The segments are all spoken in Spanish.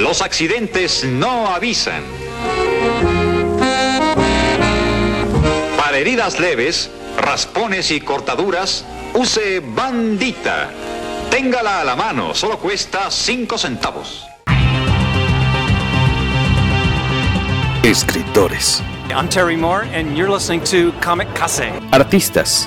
Los accidentes no avisan. Para heridas leves, raspones y cortaduras, use bandita. Téngala a la mano, solo cuesta 5 centavos. Escritores. I'm Terry Moore, and you're listening to Comic Case. Artistas.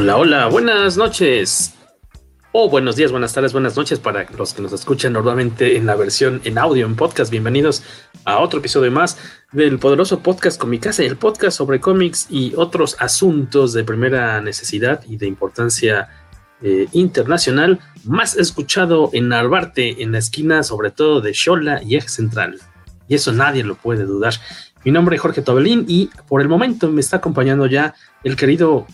Hola, hola, buenas noches. O buenos días, buenas tardes, buenas noches para los que nos escuchan normalmente en la versión en audio, en podcast. Bienvenidos a otro episodio más del poderoso podcast Comicase, el podcast sobre cómics y otros asuntos de primera necesidad y de importancia eh, internacional, más escuchado en Narvarte, en la esquina sobre todo de Xola y Eje Central. Y eso nadie lo puede dudar. Mi nombre es Jorge Tobelín y por el momento me está acompañando ya el querido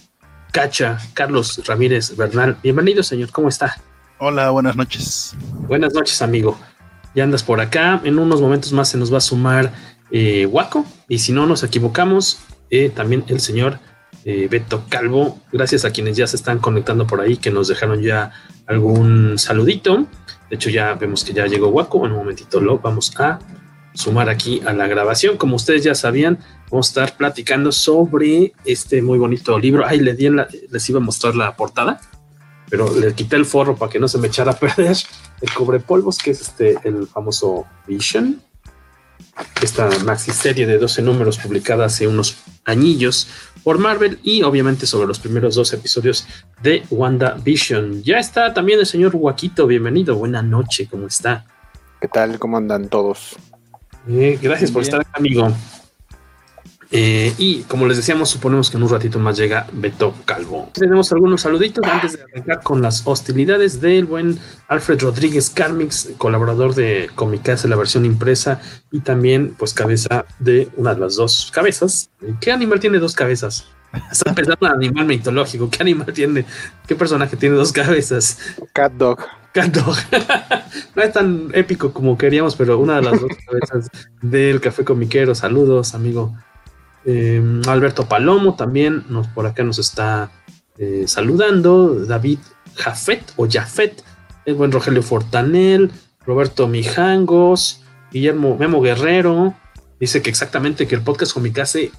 Cacha, Carlos Ramírez Bernal. Bienvenido, señor, ¿cómo está? Hola, buenas noches. Buenas noches, amigo. Ya andas por acá. En unos momentos más se nos va a sumar eh, Waco. Y si no nos equivocamos, eh, también el señor eh, Beto Calvo. Gracias a quienes ya se están conectando por ahí, que nos dejaron ya algún saludito. De hecho, ya vemos que ya llegó Waco. En un momentito lo vamos a sumar aquí a la grabación. Como ustedes ya sabían, vamos a estar platicando sobre este muy bonito libro. Ay, les iba a mostrar la portada, pero le quité el forro para que no se me echara a perder. El cobre polvos, que es este, el famoso Vision. Esta maxi serie de 12 números publicada hace unos añillos por Marvel y obviamente sobre los primeros dos episodios de WandaVision. Ya está también el señor Huaquito, bienvenido, buena noche, ¿cómo está? ¿Qué tal? ¿Cómo andan todos? Eh, gracias por estar amigo. Eh, y como les decíamos, suponemos que en un ratito más llega Beto Calvo. Tenemos algunos saluditos antes de arrancar con las hostilidades del buen Alfred Rodríguez Carmix, colaborador de Comicase, la versión impresa, y también, pues, cabeza de una de las dos cabezas. ¿Qué animal tiene dos cabezas? Está empezando un animal mitológico. ¿Qué animal tiene? ¿Qué personaje tiene dos cabezas? Cat Dog. No es tan épico como queríamos, pero una de las dos cabezas del Café Comiquero. Saludos, amigo. Eh, Alberto Palomo también nos, por acá nos está eh, saludando. David Jafet o Jafet. El buen Rogelio Fortanel. Roberto Mijangos. Guillermo Memo Guerrero. Dice que exactamente que el podcast Comicase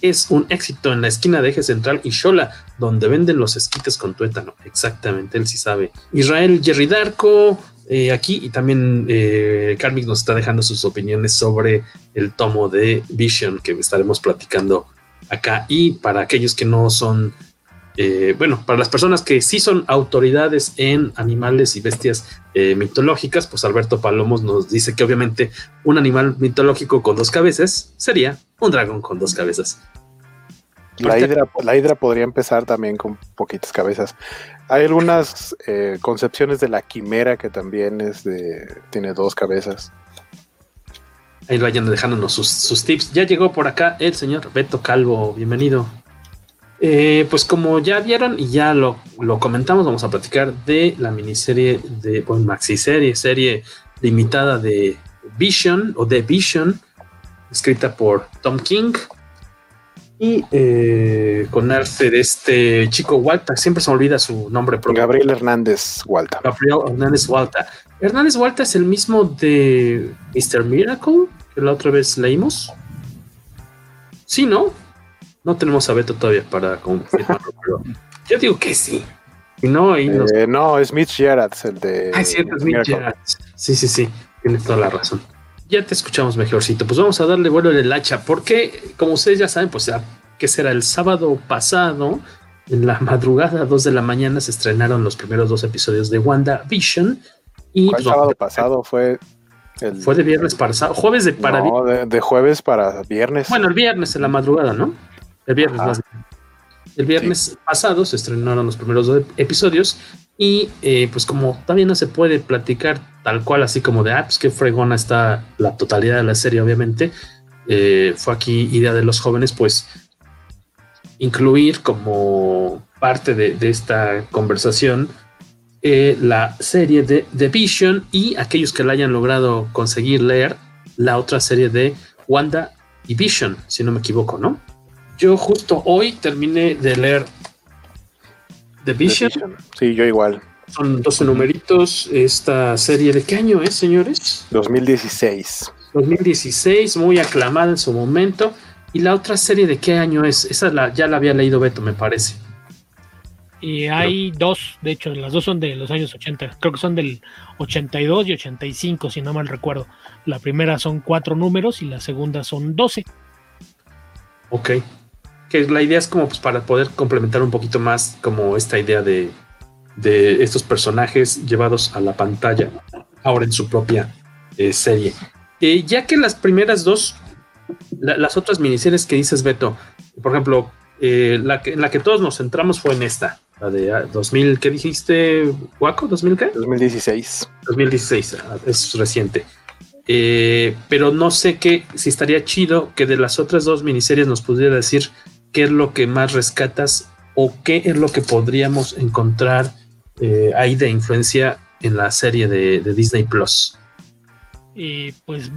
es un éxito en la esquina de Eje Central y Xola, donde venden los esquites con tuétano. Exactamente, él sí sabe. Israel Jerry Darko, eh, aquí, y también eh, Carmix nos está dejando sus opiniones sobre el tomo de Vision que estaremos platicando acá. Y para aquellos que no son, eh, bueno, para las personas que sí son autoridades en animales y bestias eh, mitológicas, pues Alberto Palomos nos dice que obviamente un animal mitológico con dos cabezas sería un dragón con dos cabezas. La hidra, la hidra podría empezar también con poquitas cabezas. Hay algunas eh, concepciones de la quimera que también es de tiene dos cabezas. Ahí vayan dejándonos sus, sus tips. Ya llegó por acá el señor Beto Calvo. Bienvenido. Eh, pues como ya vieron y ya lo, lo, comentamos, vamos a platicar de la miniserie de bueno, maxi serie, serie limitada de Vision o de Vision, escrita por Tom King y eh, con arte de este chico Walta, siempre se me olvida su nombre propio. Gabriel Hernández Walta. Gabriel Hernández Walta. Hernández Walta es el mismo de Mr. Miracle que la otra vez leímos. Sí, ¿no? No tenemos a Beto todavía para confirmarlo, pero yo digo que sí. Y no, y nos... eh, no, es Mitch Gerrard, el de. Ah, es cierto, es Mitch Gerrard. Sí, sí, sí, tienes toda la razón. Ya te escuchamos mejorcito. Pues vamos a darle vuelo en el hacha, porque como ustedes ya saben, pues ya que será el sábado pasado, en la madrugada, 2 de la mañana, se estrenaron los primeros dos episodios de WandaVision. Y ¿Cuál pues, sábado pasado fue el... fue de viernes para sábado, jueves de para no, de, de, jueves para viernes. Bueno, el viernes en la madrugada, ¿no? El viernes más bien. El viernes sí. pasado se estrenaron los primeros dos episodios y eh, pues como también no se puede platicar tal cual así como de, ah, pues qué fregona está la totalidad de la serie, obviamente, eh, fue aquí idea de los jóvenes, pues incluir como parte de, de esta conversación eh, la serie de The Vision y aquellos que la hayan logrado conseguir leer la otra serie de Wanda y Vision, si no me equivoco, ¿no? Yo justo hoy terminé de leer The Vision. The Vision. Sí, yo igual. Son 12 numeritos. Esta serie, ¿de qué año es, señores? 2016. 2016, muy aclamada en su momento. ¿Y la otra serie de qué año es? Esa la, ya la había leído Beto, me parece. Y hay Pero, dos, de hecho, las dos son de los años 80. Creo que son del 82 y 85, si no mal recuerdo. La primera son cuatro números y la segunda son 12. Ok. Que la idea es como pues, para poder complementar un poquito más como esta idea de, de estos personajes llevados a la pantalla ahora en su propia eh, serie. Eh, ya que las primeras dos, la, las otras miniseries que dices, Beto, por ejemplo, eh, la, que, la que todos nos centramos fue en esta, la de 2000, ¿qué dijiste, Waco? ¿2000 qué? 2016. 2016, es reciente. Pero no sé qué, si estaría chido que de las otras dos miniseries nos pudiera decir qué es lo que más rescatas o qué es lo que podríamos encontrar eh, ahí de influencia en la serie de, de Disney Plus. Y pues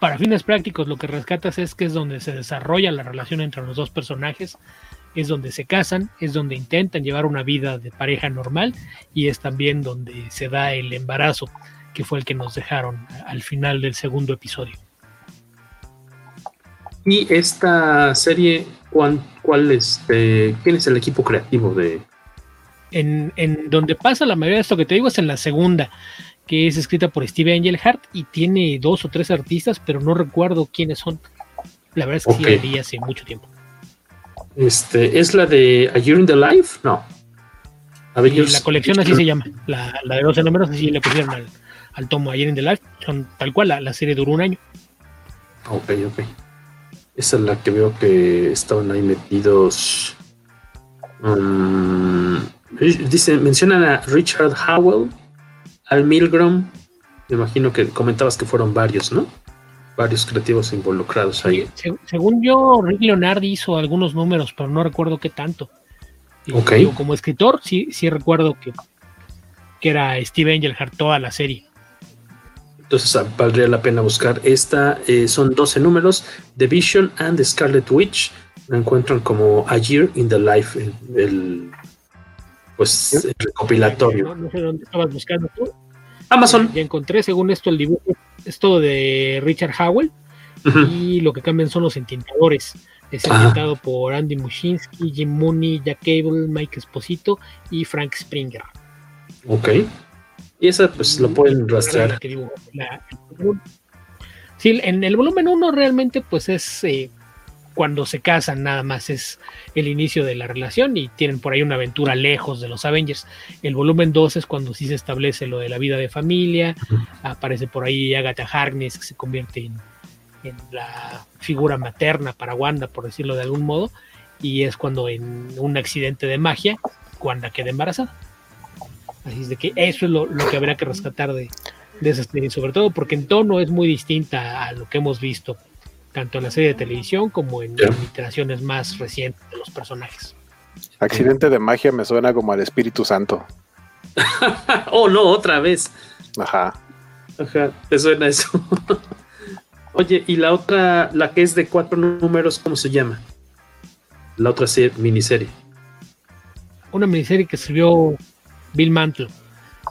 para fines prácticos lo que rescatas es que es donde se desarrolla la relación entre los dos personajes, es donde se casan, es donde intentan llevar una vida de pareja normal y es también donde se da el embarazo que fue el que nos dejaron al final del segundo episodio. Y esta serie, ¿cuál, cuál es, eh, quién es el equipo creativo de? En, en, donde pasa la mayoría de esto que te digo es en la segunda, que es escrita por Steve Engelhardt y tiene dos o tres artistas, pero no recuerdo quiénes son. La verdad es que okay. sí la vi hace mucho tiempo. Este, ¿Es la de A Year in the Life? No. Avengers. La colección así se llama. La, la de 12 números así le pusieron al, al tomo ayer en The Life, son tal cual, la, la, serie duró un año. Ok, ok. Esa es la que veo que estaban ahí metidos. Um, dice, mencionan a Richard Howell, Al Milgram. Me imagino que comentabas que fueron varios, ¿no? Varios creativos involucrados ahí. Se, según yo, Rick Leonardi hizo algunos números, pero no recuerdo qué tanto. Como escritor, sí, sí recuerdo que, que era Steve Engelhardt toda la serie. Entonces valdría la pena buscar. Esta eh, son 12 números. The Vision and the Scarlet Witch. La encuentran como A Year in the Life. El, el pues el recopilatorio. No, no, sé dónde estabas buscando tú. Amazon. Ya, encontré, según esto, el dibujo es todo de Richard Howell. Uh -huh. Y lo que cambian son los entintadores. Es entintado ah. por Andy Mushinsky, Jim Mooney, Jack Cable, Mike Esposito y Frank Springer. Ok. Y esa pues lo pueden rastrear. Sí, en el volumen 1 realmente pues es eh, cuando se casan nada más, es el inicio de la relación y tienen por ahí una aventura lejos de los Avengers. El volumen 2 es cuando sí se establece lo de la vida de familia, aparece por ahí Agatha Harkness que se convierte en, en la figura materna para Wanda, por decirlo de algún modo, y es cuando en un accidente de magia Wanda queda embarazada. Así es de que eso es lo, lo que habrá que rescatar de, de, esa serie, sobre todo porque en tono es muy distinta a lo que hemos visto, tanto en la serie de televisión como en yeah. iteraciones más recientes de los personajes. Accidente de magia me suena como al Espíritu Santo. oh, no, otra vez. Ajá. Ajá, te suena eso. Oye, y la otra, la que es de cuatro números, ¿cómo se llama? La otra serie, miniserie. Una miniserie que escribió Bill Mantle.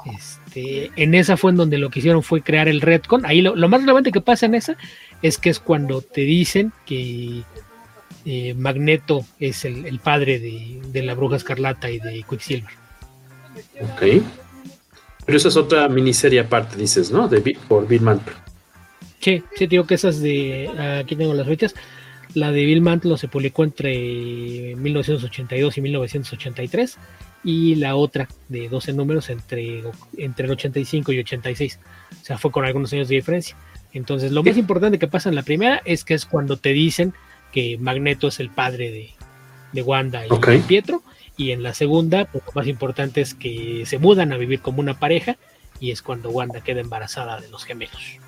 Este, en esa fue en donde lo que hicieron fue crear el Redcon. Ahí lo, lo más relevante que pasa en esa es que es cuando te dicen que eh, Magneto es el, el padre de, de, la bruja escarlata y de Quicksilver. Ok. Pero esa es otra miniserie aparte, dices, ¿no? De, por Bill Mantle. Sí, sí, digo que esas de. Aquí tengo las fechas. La de Bill Mantlo se publicó entre 1982 y 1983 y la otra de 12 números entre, entre el 85 y 86. O sea, fue con algunos años de diferencia. Entonces, lo más importante que pasa en la primera es que es cuando te dicen que Magneto es el padre de, de Wanda y Pietro. Y en la segunda, pues, lo más importante es que se mudan a vivir como una pareja y es cuando Wanda queda embarazada de los gemelos.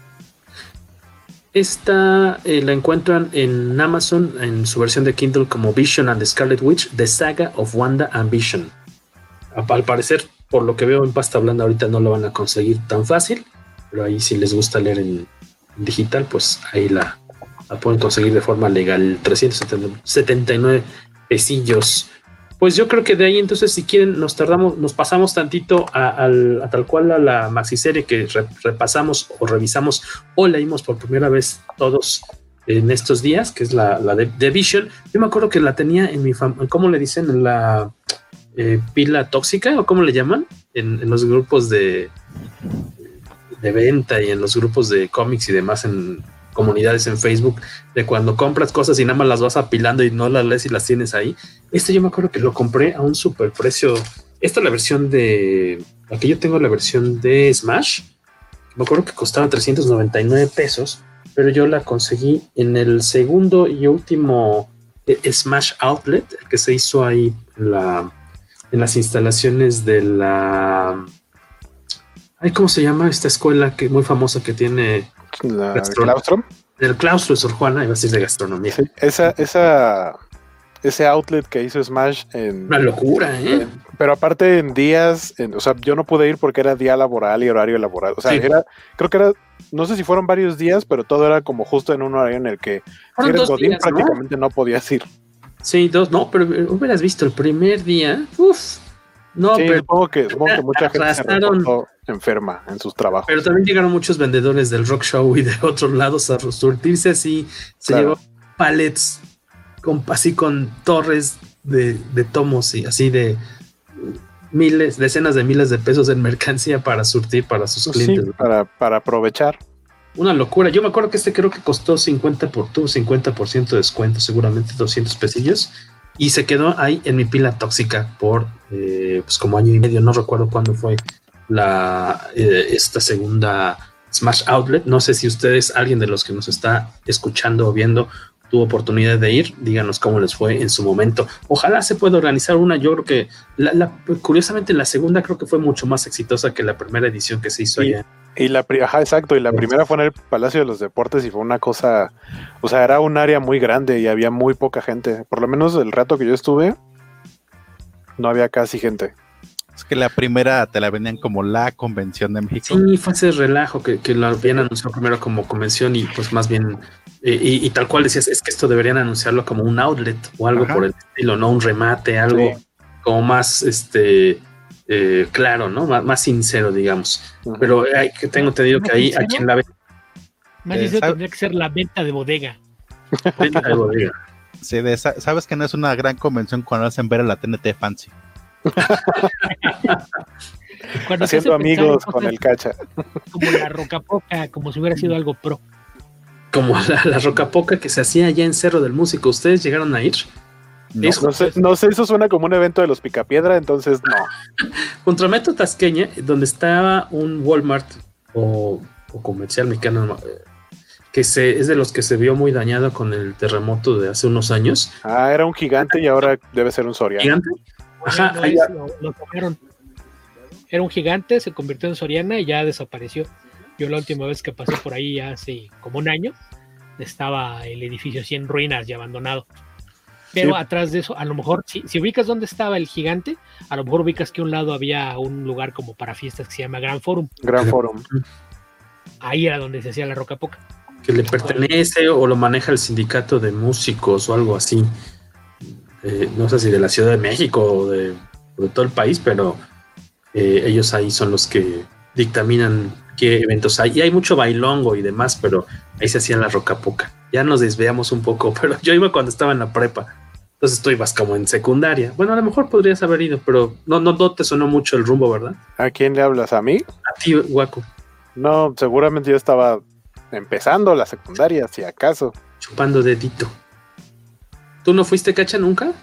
Esta eh, la encuentran en Amazon en su versión de Kindle como Vision and the Scarlet Witch, The Saga of Wanda and Vision. Al parecer, por lo que veo en pasta blanda ahorita no lo van a conseguir tan fácil, pero ahí si les gusta leer en, digital, pues ahí la, la, pueden conseguir de forma legal. 379 pesillos. Pues yo creo que de ahí entonces si quieren nos tardamos, nos pasamos tantito a, tal cual a la maxiserie que repasamos o revisamos o leímos por primera vez todos en estos días, que es la, de, Vision. Yo me acuerdo que la tenía en mi ¿cómo le dicen? En la eh, pila tóxica o cómo le llaman? En, los grupos de, de venta y en los grupos de cómics y demás en comunidades en Facebook de cuando compras cosas y nada más las vas apilando y no las lees y las tienes ahí. Este yo me acuerdo que lo compré a un super precio. Esta es la versión de. Aquí yo tengo la versión de Smash. Me acuerdo que costaba 399 pesos, pero yo la conseguí en el segundo y último eh, Smash Outlet, que se hizo ahí en, la, en las instalaciones de la. Ay, ¿Cómo se llama esta escuela que muy famosa que tiene la, ¿El claustro? El claustro de Sor Juana, iba a decir de gastronomía. esa, esa, ese outlet que hizo Smash en. Una locura, ¿eh? pero aparte en días, o sea, yo no pude ir porque era día laboral y horario laboral. O sea, era, creo que era, no sé si fueron varios días, pero todo era como justo en un horario en el que si eres godín, prácticamente ¿no? podías ir. Sí, dos, no, pero hubieras visto el primer día, uff. No, pero supongo que, supongo que mucha gente se enferma en sus trabajos. Pero también llegaron muchos vendedores del rock show y de otros lados a surtirse así. Se llevó pallets con, así con torres de, tomos y así de miles, decenas de miles de pesos en mercancía para surtir para sus clientes. para, para aprovechar. Una locura. Yo me acuerdo que este creo que costó 50 por tuvo 50% de descuento, seguramente 200 pesillos. Y se quedó ahí en mi pila tóxica por eh, pues como año y medio. No recuerdo cuándo fue la, eh, esta segunda Smash Outlet. No sé si ustedes, alguien de los que nos está escuchando o viendo, tuvo oportunidad de ir, díganos cómo les fue en su momento. Ojalá se pueda organizar una. Yo creo que, la, curiosamente, la segunda creo que fue mucho más exitosa que la primera edición que se hizo allá. Y la, ajá, exacto, y la primera fue en el Palacio de los Deportes y fue una cosa, o sea, era un área muy grande y había muy poca gente. Por lo menos el rato que yo estuve, no había casi gente. Es que la primera te la vendían como la convención de México. Sí, fue ese relajo que, que lo habían anunciado primero como convención y pues más bien, eh, y, tal cual decías, es que esto deberían anunciarlo como un outlet o algo por el estilo, ¿no? Un remate, algo como más, este, eh, claro, ¿no? Más, sincero, digamos. Pero hay que tengo entendido que ahí, a quien la ve. Más sincero tendría que ser la venta de bodega. Venta de bodega. Sí, sabes que no es una gran convención cuando hacen ver a la TNT Fancy. Haciendo amigos con el cacha. Como la rocapoca, como si hubiera sido algo pro. Como la, la rocapoca que se hacía allá en Cerro del Músico. ¿Ustedes llegaron a ir? No, sé, no, sé, eso suena como un evento de los Picapiedra, entonces no. Contra Metro Tasqueña, donde estaba un Walmart o, comercial mexicano, eh, que se, es de los que se vio muy dañado con el terremoto de hace unos años. Ah, era un gigante y ahora debe ser un Soriano. ¿Gigante? Ajá, lo, Era un gigante, se convirtió en Soriana y ya desapareció. Yo la última vez que pasé por ahí hace como un año, estaba el edificio así en ruinas y abandonado. Pero atrás de eso, a lo mejor, si, si, ubicas dónde estaba el gigante, a lo mejor ubicas que a un lado había un lugar como para fiestas que se llama Gran Forum. Gran Forum. Ahí era donde se hacía la roca poca. Que le pertenece o lo maneja el sindicato de músicos o algo así. Eh, no sé si de la Ciudad de México o de, todo el país, pero eh, ellos ahí son los que dictaminan qué eventos hay. Y hay mucho bailongo y demás, pero ahí se hacía la roca poca. Ya nos desviamos un poco, pero yo iba cuando estaba en la prepa. Entonces tú ibas como en secundaria. Bueno, a lo mejor podrías haber ido, pero no, no, no te sonó mucho el rumbo, ¿verdad? ¿A quién le hablas? ¿A mí? A ti, Guaco. No, seguramente yo estaba empezando la secundaria, si acaso. Chupando dedito. ¿Tú no fuiste cacha nunca?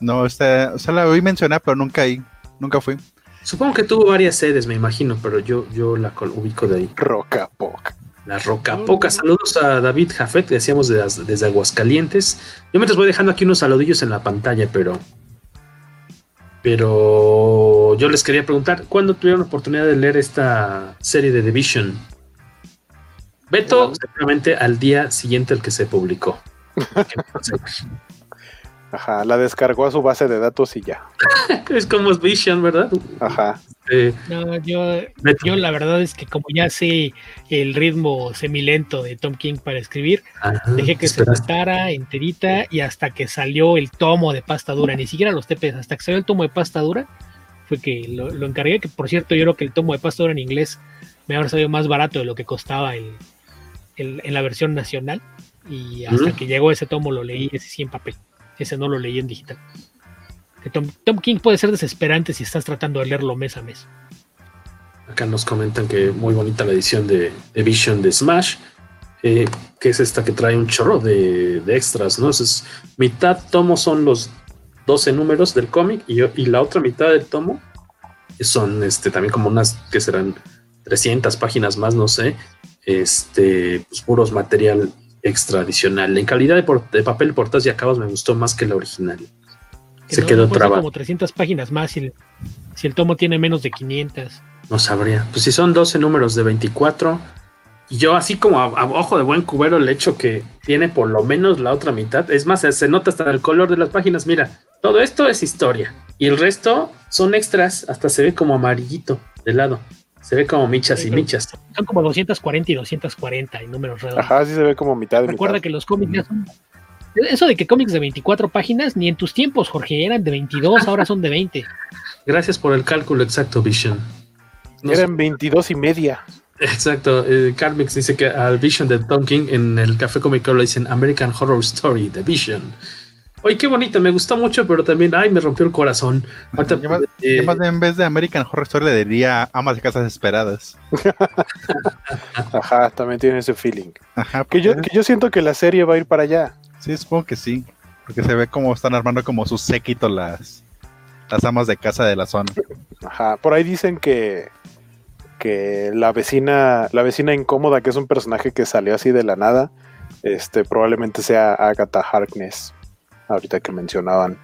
No, este, o sea, la oí mencionar, pero nunca ahí, nunca fui. Supongo que tuvo varias sedes, me imagino, pero yo, yo la ubico de ahí. Roca Poca. La Roca Poca. Saludos a David Jafet, que decíamos desde, desde Aguascalientes. Yo me voy dejando aquí unos saludillos en la pantalla, pero. Pero yo les quería preguntar, ¿cuándo tuvieron la oportunidad de leer esta serie de Division? Beto, seguramente al día siguiente al que se publicó. Ajá, la descargó a su base de datos y ya. es como Vision, ¿verdad? Ajá. No, yo, yo la verdad es que como ya sé el ritmo semilento de Tom King para escribir, dejé que se gastara enterita y hasta que salió el tomo de pasta dura, ni siquiera los TPs, hasta que salió el tomo de pasta dura, fue que lo, encargué, que por cierto yo creo que el tomo de pasta dura en inglés me habría salido más barato de lo que costaba el, en la versión nacional y hasta que llegó ese tomo lo leí ese sí en papel. Ese no lo leí en digital. Tom, King puede ser desesperante si estás tratando de leerlo mes a mes. Acá nos comentan que muy bonita la edición de, Vision de Smash, eh, que es esta que trae un chorro de, extras, ¿no? Es, mitad tomo son los 12 números del cómic y, la otra mitad del tomo son este, también como unas que serán 300 páginas más, no sé, este, pues, puros material extra adicional. En calidad de, de papel, portas y acabos me gustó más que la original. Se quedó trabado. como 300 páginas más si el, si el tomo tiene menos de 500. No sabría. Pues si son 12 números de 24, y yo así como a, ojo de buen cubero el hecho que tiene por lo menos la otra mitad. Es más, se nota hasta el color de las páginas. Mira, todo esto es historia. Y el resto son extras. Hasta se ve como amarillito de lado. Se ve como michas y michas. Son como 240 y 240 en números redondos. Ajá, sí se ve como mitad de Recuerda que los cómics ya son. Eso de que cómics de 24 páginas, ni en tus tiempos, Jorge, eran de 22, ahora son de 20. Gracias por el cálculo exacto, Vision. eran 22 y media. Exacto. Eh, Carmix dice que al Vision de Tom King en el Café Comic lo dicen American Horror Story, The Vision. Oye, qué bonito, me gustó mucho, pero también, ay, me rompió el corazón. Eh, en vez de American Horror Story le diría Amas de Casas Esperadas. Ajá, también tiene ese feeling. Ajá, que, yo, que yo siento que la serie va a ir para allá. Sí, supongo que sí. Porque se ve como están armando como su séquito las, las amas de casa de la zona. Ajá, por ahí dicen que, que la vecina, la vecina incómoda, que es un personaje que salió así de la nada, este, probablemente sea Agatha Harkness ahorita que mencionaban,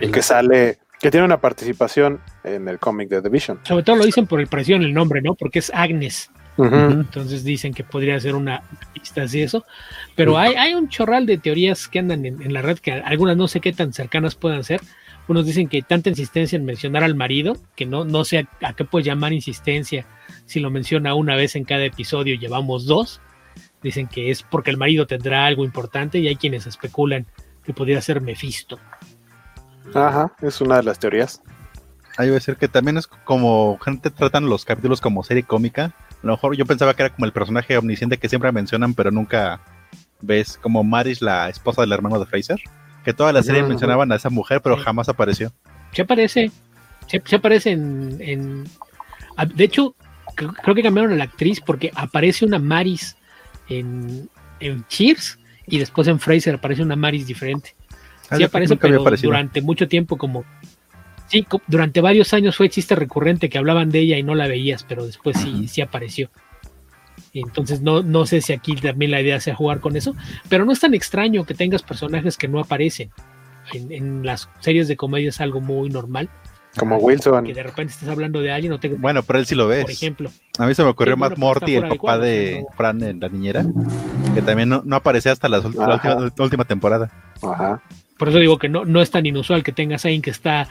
que sale, que tiene una participación en el cómic de The Vision. Sobre todo lo dicen por el parecido en el nombre, ¿no? Porque es Agnes. Entonces dicen que podría ser una pista de eso. Pero hay, hay, un chorral de teorías que andan en, la red que algunas no sé qué tan cercanas puedan ser. Unos dicen que tanta insistencia en mencionar al marido, que no, no sé a, a qué puede llamar insistencia si lo menciona una vez en cada episodio, llevamos dos. Dicen que es porque el marido tendrá algo importante y hay quienes especulan que podría ser Mephisto. Ajá, es una de las teorías. Ahí va a ser que también es como gente tratan los capítulos como serie cómica. A lo mejor yo pensaba que era como el personaje omnisciente que siempre mencionan, pero nunca ves como Maris, la esposa del hermano de Fraser. Que toda la serie mencionaban a esa mujer, pero jamás apareció. Se aparece, se, aparece en, De hecho, creo que cambiaron a la actriz porque aparece una Maris en, en Cheers y después en Fraser aparece una Maris diferente. Ah, sí aparece, pero durante mucho tiempo como... Sí, durante varios años fue chiste recurrente que hablaban de ella y no la veías, pero después sí, sí apareció. Entonces no, no sé si aquí también la idea sea jugar con eso, pero no es tan extraño que tengas personajes que no aparecen. En, las series de comedia es algo muy normal. Como Wilson. Que de repente estés hablando de alguien. No te... Bueno, pero él sí lo ves. Por ejemplo. A mí se me ocurrió Matt Morty, el papá de, Fran en La Niñera, que también no, no aparecía hasta la, última, temporada. Ajá. Por eso digo que no, no es tan inusual que tengas a alguien que está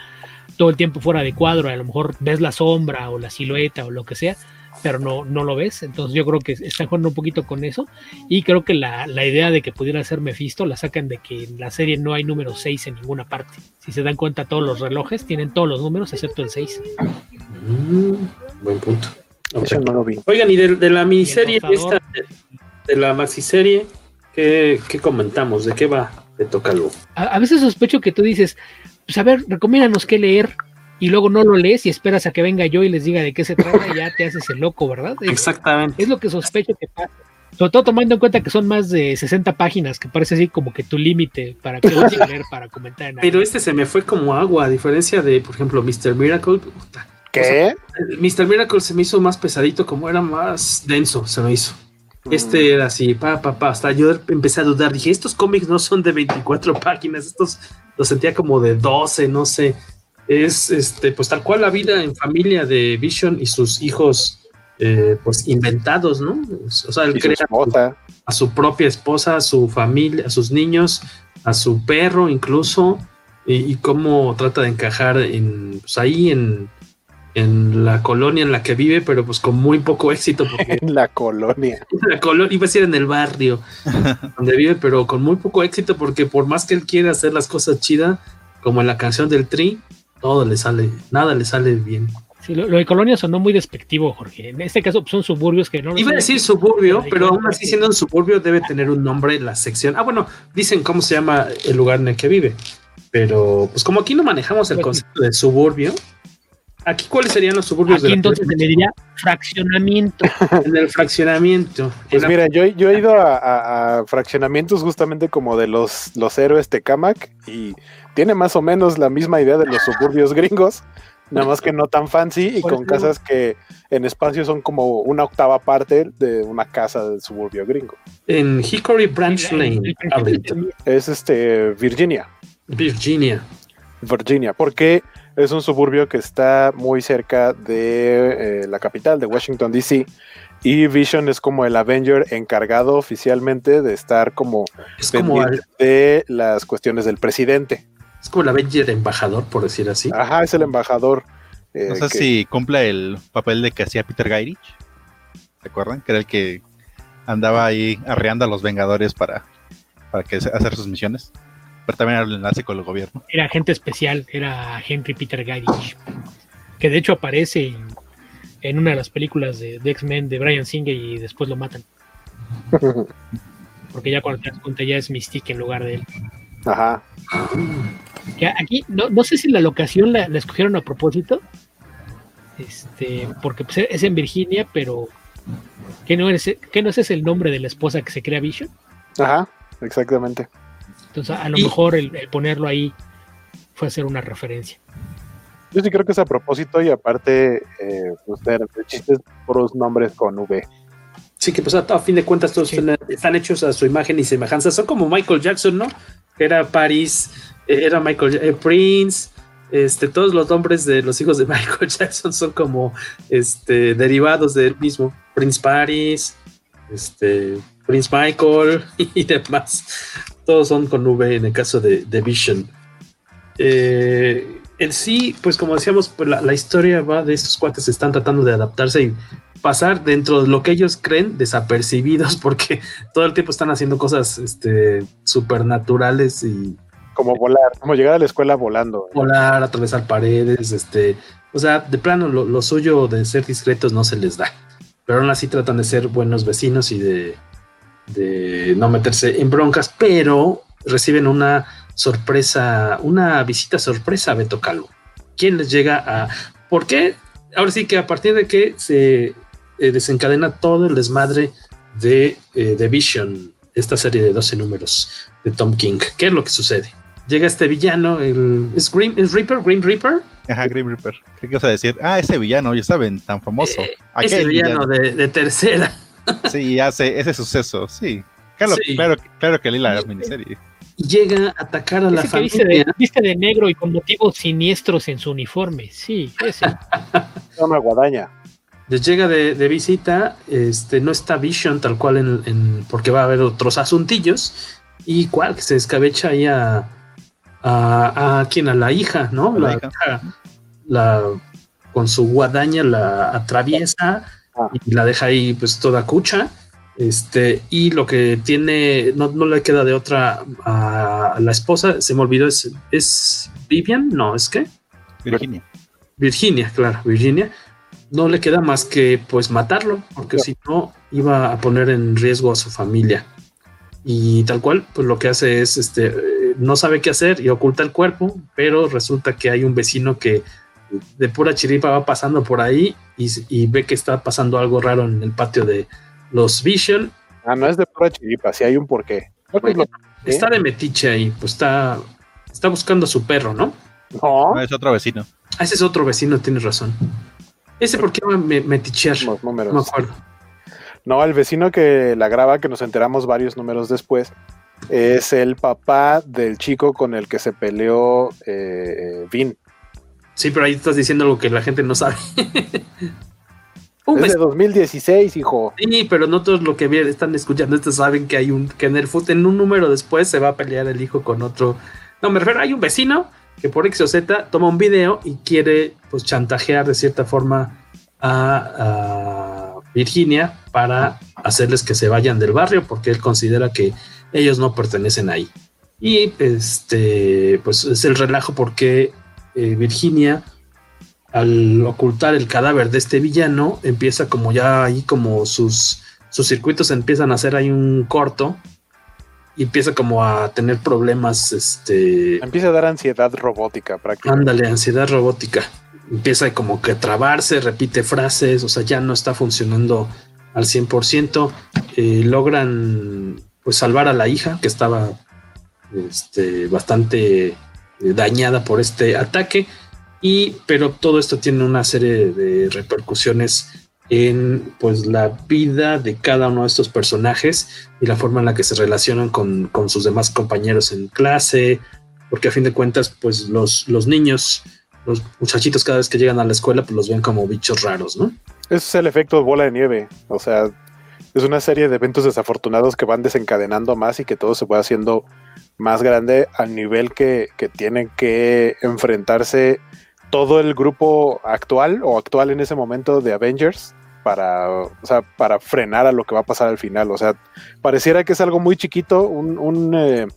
todo el tiempo fuera de cuadro. A lo mejor ves la sombra o la silueta o lo que sea, pero no, no lo ves. Entonces yo creo que están jugando un poquito con eso. Y creo que la, idea de que pudiera ser Mephisto la sacan de que en la serie no hay número 6 en ninguna parte. Si se dan cuenta, todos los relojes tienen todos los números excepto el 6. Mm, buen punto. Oigan, y de, la miniserie esta, de, la maxiserie, ¿qué, ¿qué comentamos? ¿De qué va? ¿Te toca algo? A, a veces sospecho que tú dices, pues a ver, recomiéndanos qué leer y luego no lo lees y esperas a que venga yo y les diga de qué se trata y ya te haces el loco, ¿verdad? Exactamente. Es lo que sospecho que pasa. Sobre todo tomando en cuenta que son más de 60 páginas, que parece así como que tu límite para que vas a leer para comentar. En Pero este se me fue como agua, a diferencia de, por ejemplo, Mr. Miracle. ¿Qué? Mr. Miracle se me hizo más pesadito, como era más denso, se me hizo. Este era así, pa, pa, pa. Hasta yo empecé a dudar. Dije, estos cómics no son de 24 páginas, estos los sentía como de 12, no sé. Es este, pues tal cual la vida en familia de Vision y sus hijos, eh, pues inventados, ¿no? O sea, él crea a su propia esposa, a su familia, a sus niños, a su perro incluso, y, y cómo trata de encajar en, pues ahí en en la colonia en la que vive, pero pues con muy poco éxito. Porque en la colonia. En la colonia, iba a decir en el barrio donde vive, pero con muy poco éxito porque por más que él quiera hacer las cosas chidas, como en la canción del Tri, todo le sale, nada le sale bien. Sí, lo, de colonia sonó muy despectivo, Jorge. En este caso pues, son suburbios que no... Iba a decir suburbio, pero aún así siendo un suburbio debe tener un nombre la sección. Ah, bueno, dicen cómo se llama el lugar en el que vive. Pero pues como aquí no manejamos el concepto de suburbio, Aquí, ¿cuáles serían los suburbios Aquí de entonces se le diría fraccionamiento. en el fraccionamiento. Pues mira, yo, yo he ido a, fraccionamientos justamente como de los, los héroes Tecamac y tiene más o menos la misma idea de los suburbios gringos, nada más que no tan fancy y con casas que en espacio son como una octava parte de una casa del suburbio gringo. En Hickory Branch Lane, es este Virginia. Virginia. Virginia, porque es un suburbio que está muy cerca de eh, la capital, de Washington, D.C. Y Vision es como el Avenger encargado oficialmente de estar como, de las cuestiones del presidente. Es como el Avenger embajador, por decir así. Ajá, es el embajador. Eh, no sé si cumple el papel de que hacía Peter Gairich. ¿Se acuerdan? Que era el que andaba ahí arreando a los Vengadores para, para que hacer sus misiones pero también era el enlace con el gobierno. Era agente especial, era Henry Peter Gairich, que de hecho aparece en, una de las películas de, X-Men de Brian Singer y después lo matan. Porque ya cuando te das cuenta ya es Mystique en lugar de él. Ajá. aquí no, sé si la locación la, escogieron a propósito, este, porque pues, es en Virginia, pero ¿qué no, es, ¿qué no es el nombre de la esposa que se crea Vision? Ajá, exactamente. Entonces, a lo mejor el, ponerlo ahí fue hacer una referencia. Yo sí creo que es a propósito y aparte, eh, pues, chistes por los nombres con V. Sí, que pues a, fin de cuentas todos están, hechos a su imagen y semejanza. Son como Michael Jackson, ¿no? Era Paris, eh, era Michael eh, Prince, este, todos los nombres de los hijos de Michael Jackson son como este, derivados del mismo. Prince Paris, este, Prince Michael y demás todos son con V en el caso de, Vision. Eh, en sí, pues como decíamos, pues la, historia va de estos cuates están tratando de adaptarse y pasar dentro de lo que ellos creen desapercibidos porque todo el tiempo están haciendo cosas este, supernaturales y... Como volar, como llegar a la escuela volando. Volar, atravesar paredes, este... O sea, de plano lo, lo suyo de ser discretos no se les da. Pero aún así tratan de ser buenos vecinos y de de no meterse en broncas, pero reciben una sorpresa, una visita sorpresa a Beto Calvo. ¿Quién les llega a... ¿Por qué? Ahora sí que a partir de que se eh, desencadena todo el desmadre de The eh, Vision, esta serie de 12 números de Tom King. ¿Qué es lo que sucede? Llega este villano, el, ¿es, Green, ¿es Reaper? ¿Green Reaper? Ajá, Green Reaper. ¿Qué vas a decir? Ah, ese villano, ya saben, tan famoso. Eh, ese villano, De, de, tercera. Sí, hace ese suceso, sí. Claro, claro, claro que Lila es miniserie. Llega a atacar a la familia. Viste de, negro y con motivos siniestros en su uniforme. Sí, ese. Una guadaña. Les llega de, visita, este, no está Vision tal cual en, porque va a haber otros asuntillos. Y cual que se escabecha ahí a, a, a quien a la hija, ¿no? La, la, con su guadaña la atraviesa Ah. y la deja ahí pues toda cucha. Este, y lo que tiene, no, le queda de otra a, la esposa, se me olvidó, es, es Vivian, no, es que Virginia. Virginia, claro, Virginia. No le queda más que pues matarlo, porque si no iba a poner en riesgo a su familia. Y tal cual, pues lo que hace es, este, no sabe qué hacer y oculta el cuerpo, pero resulta que hay un vecino que de pura chiripa va pasando por ahí y, ve que está pasando algo raro en el patio de los Vision Ah, no es de pura chiripa, sí hay un porqué. está de metiche ahí, pues está, está buscando a su perro, ¿no? No. es otro vecino. Ah, ese es otro vecino, tienes razón. Ese por qué me metichear. Los números. No me acuerdo. No, el vecino que la graba, que nos enteramos varios números después, es el papá del chico con el que se peleó eh, Vin. Sí, pero ahí estás diciendo algo que la gente no sabe. es de 2016, hijo. Sí, pero no todos lo que están escuchando esto saben que hay un que en el foot en un número después se va a pelear el hijo con otro. No, me refiero, hay un vecino que por X o Z toma un video y quiere pues chantajear de cierta forma a, Virginia para hacerles que se vayan del barrio porque él considera que ellos no pertenecen ahí. Y este, pues es el relajo porque eh, Virginia, al ocultar el cadáver de este villano, empieza como ya ahí como sus, sus circuitos empiezan a hacer ahí un corto y empieza como a tener problemas, este... Empieza a dar ansiedad robótica prácticamente. Ándale, ansiedad robótica. Empieza como que a trabarse, repite frases, o sea, ya no está funcionando al 100%. Eh, logran pues salvar a la hija que estaba este, bastante dañada por este ataque. Y, pero todo esto tiene una serie de repercusiones en pues la vida de cada uno de estos personajes y la forma en la que se relacionan con, sus demás compañeros en clase, porque a fin de cuentas pues los, los niños, los muchachitos cada vez que llegan a la escuela pues los ven como bichos raros, ¿no? Ese es el efecto de bola de nieve, o sea, es una serie de eventos desafortunados que van desencadenando más y que todo se va haciendo más grande al nivel que, que tienen que enfrentarse todo el grupo actual o actual en ese momento de Avengers para, o sea, para frenar a lo que va a pasar al final. O sea, pareciera que es algo muy chiquito, un, un, eh,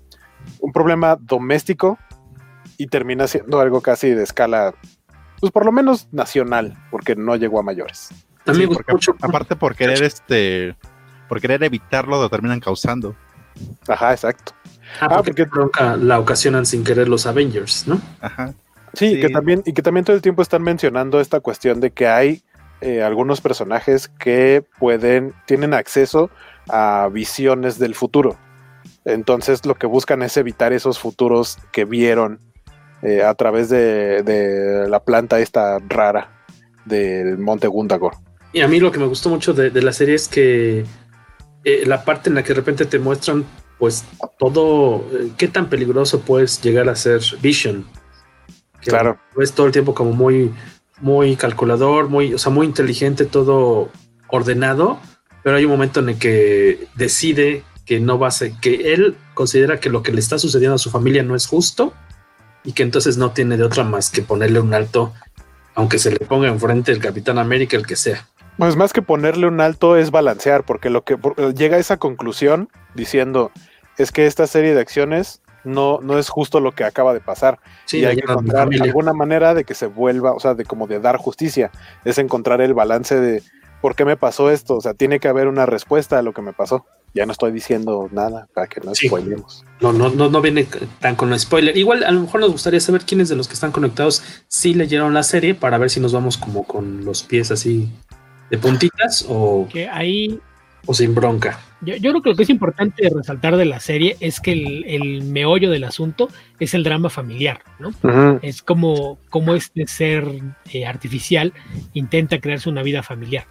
un problema doméstico y termina siendo algo casi de escala, pues por lo menos nacional, porque no llegó a mayores. También mucho, aparte por querer este, por querer evitarlo, lo terminan causando. Ajá, exacto. Ah, ah porque, la ocasionan sin querer los Avengers, ¿no? Ajá. Sí, Que también, y que también todo el tiempo están mencionando esta cuestión de que hay eh, algunos personajes que pueden, tienen acceso a visiones del futuro. Entonces lo que buscan es evitar esos futuros que vieron eh, a través de, la planta esta rara del Monte Gundagor. Y a mí lo que me gustó mucho de, la serie es que eh, la parte en la que de repente te muestran pues todo, qué tan peligroso puedes llegar a ser Vision. claro. Es todo el tiempo como muy muy calculador, muy, o sea, muy inteligente, todo ordenado, pero hay un momento en el que decide que no va a ser, que él considera que lo que le está sucediendo a su familia no es justo y que entonces no tiene de otra más que ponerle un alto, aunque se le ponga enfrente el Capitán América, el que sea. Pues más que ponerle un alto es balancear, porque lo que llega a esa conclusión diciendo es que esta serie de acciones no, no es justo lo que acaba de pasar. y hay que encontrar alguna manera de que se vuelva, o sea, de como de dar justicia. Es encontrar el balance de por qué me pasó esto. O sea, tiene que haber una respuesta a lo que me pasó. Ya no estoy diciendo nada para que no spoilemos. No, no, no, no viene tan con el spoiler. Igual a lo mejor nos gustaría saber quiénes de los que están conectados sí leyeron la serie para ver si nos vamos como con los pies así de puntitas o, que ahí, o sin bronca. Yo, creo que lo que es importante resaltar de la serie es que el, meollo del asunto es el drama familiar, ¿no? Es como, como este ser eh, artificial intenta crearse una vida familiar.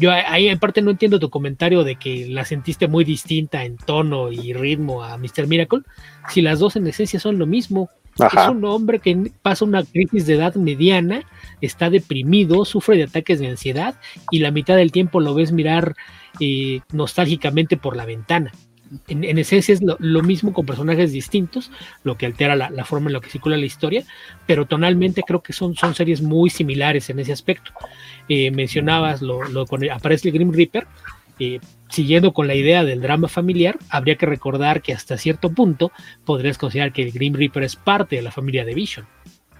Yo ahí en parte no entiendo tu comentario de que la sentiste muy distinta en tono y ritmo a Mr. Miracle, si las dos en esencia son lo mismo. Es un hombre que pasa una crisis de edad mediana, está deprimido, sufre de ataques de ansiedad y la mitad del tiempo lo ves mirar eh, nostálgicamente por la ventana. En, esencia es lo, mismo con personajes distintos, lo que altera la, forma en la que circula la historia, pero tonalmente creo que son, son series muy similares en ese aspecto. Eh, mencionabas lo, lo aparece el Grim Reaper, eh, siguiendo con la idea del drama familiar, habría que recordar que hasta cierto punto podrías considerar que el Grim Reaper es parte de la familia de Vision.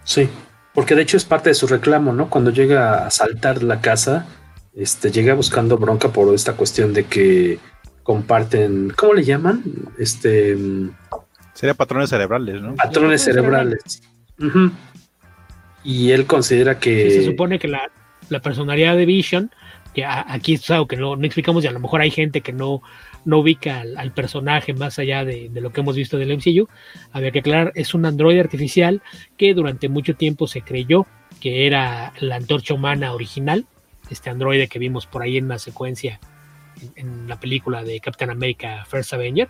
Sí, porque de hecho es parte de su reclamo, ¿no? Cuando llega a saltar la casa, este, llega buscando bronca por esta cuestión de que comparten, ¿cómo le llaman? Este sería patrones cerebrales, ¿no? Patrones cerebrales. Y él considera que se supone que la, la, personalidad de Vision, que aquí es algo que no, no explicamos y a lo mejor hay gente que no no ubica al, personaje más allá de, lo que hemos visto del MCU, había que aclarar, es un androide artificial que durante mucho tiempo se creyó que era la antorcha humana original, este androide que vimos por ahí en una secuencia en, la película de Captain America First Avenger.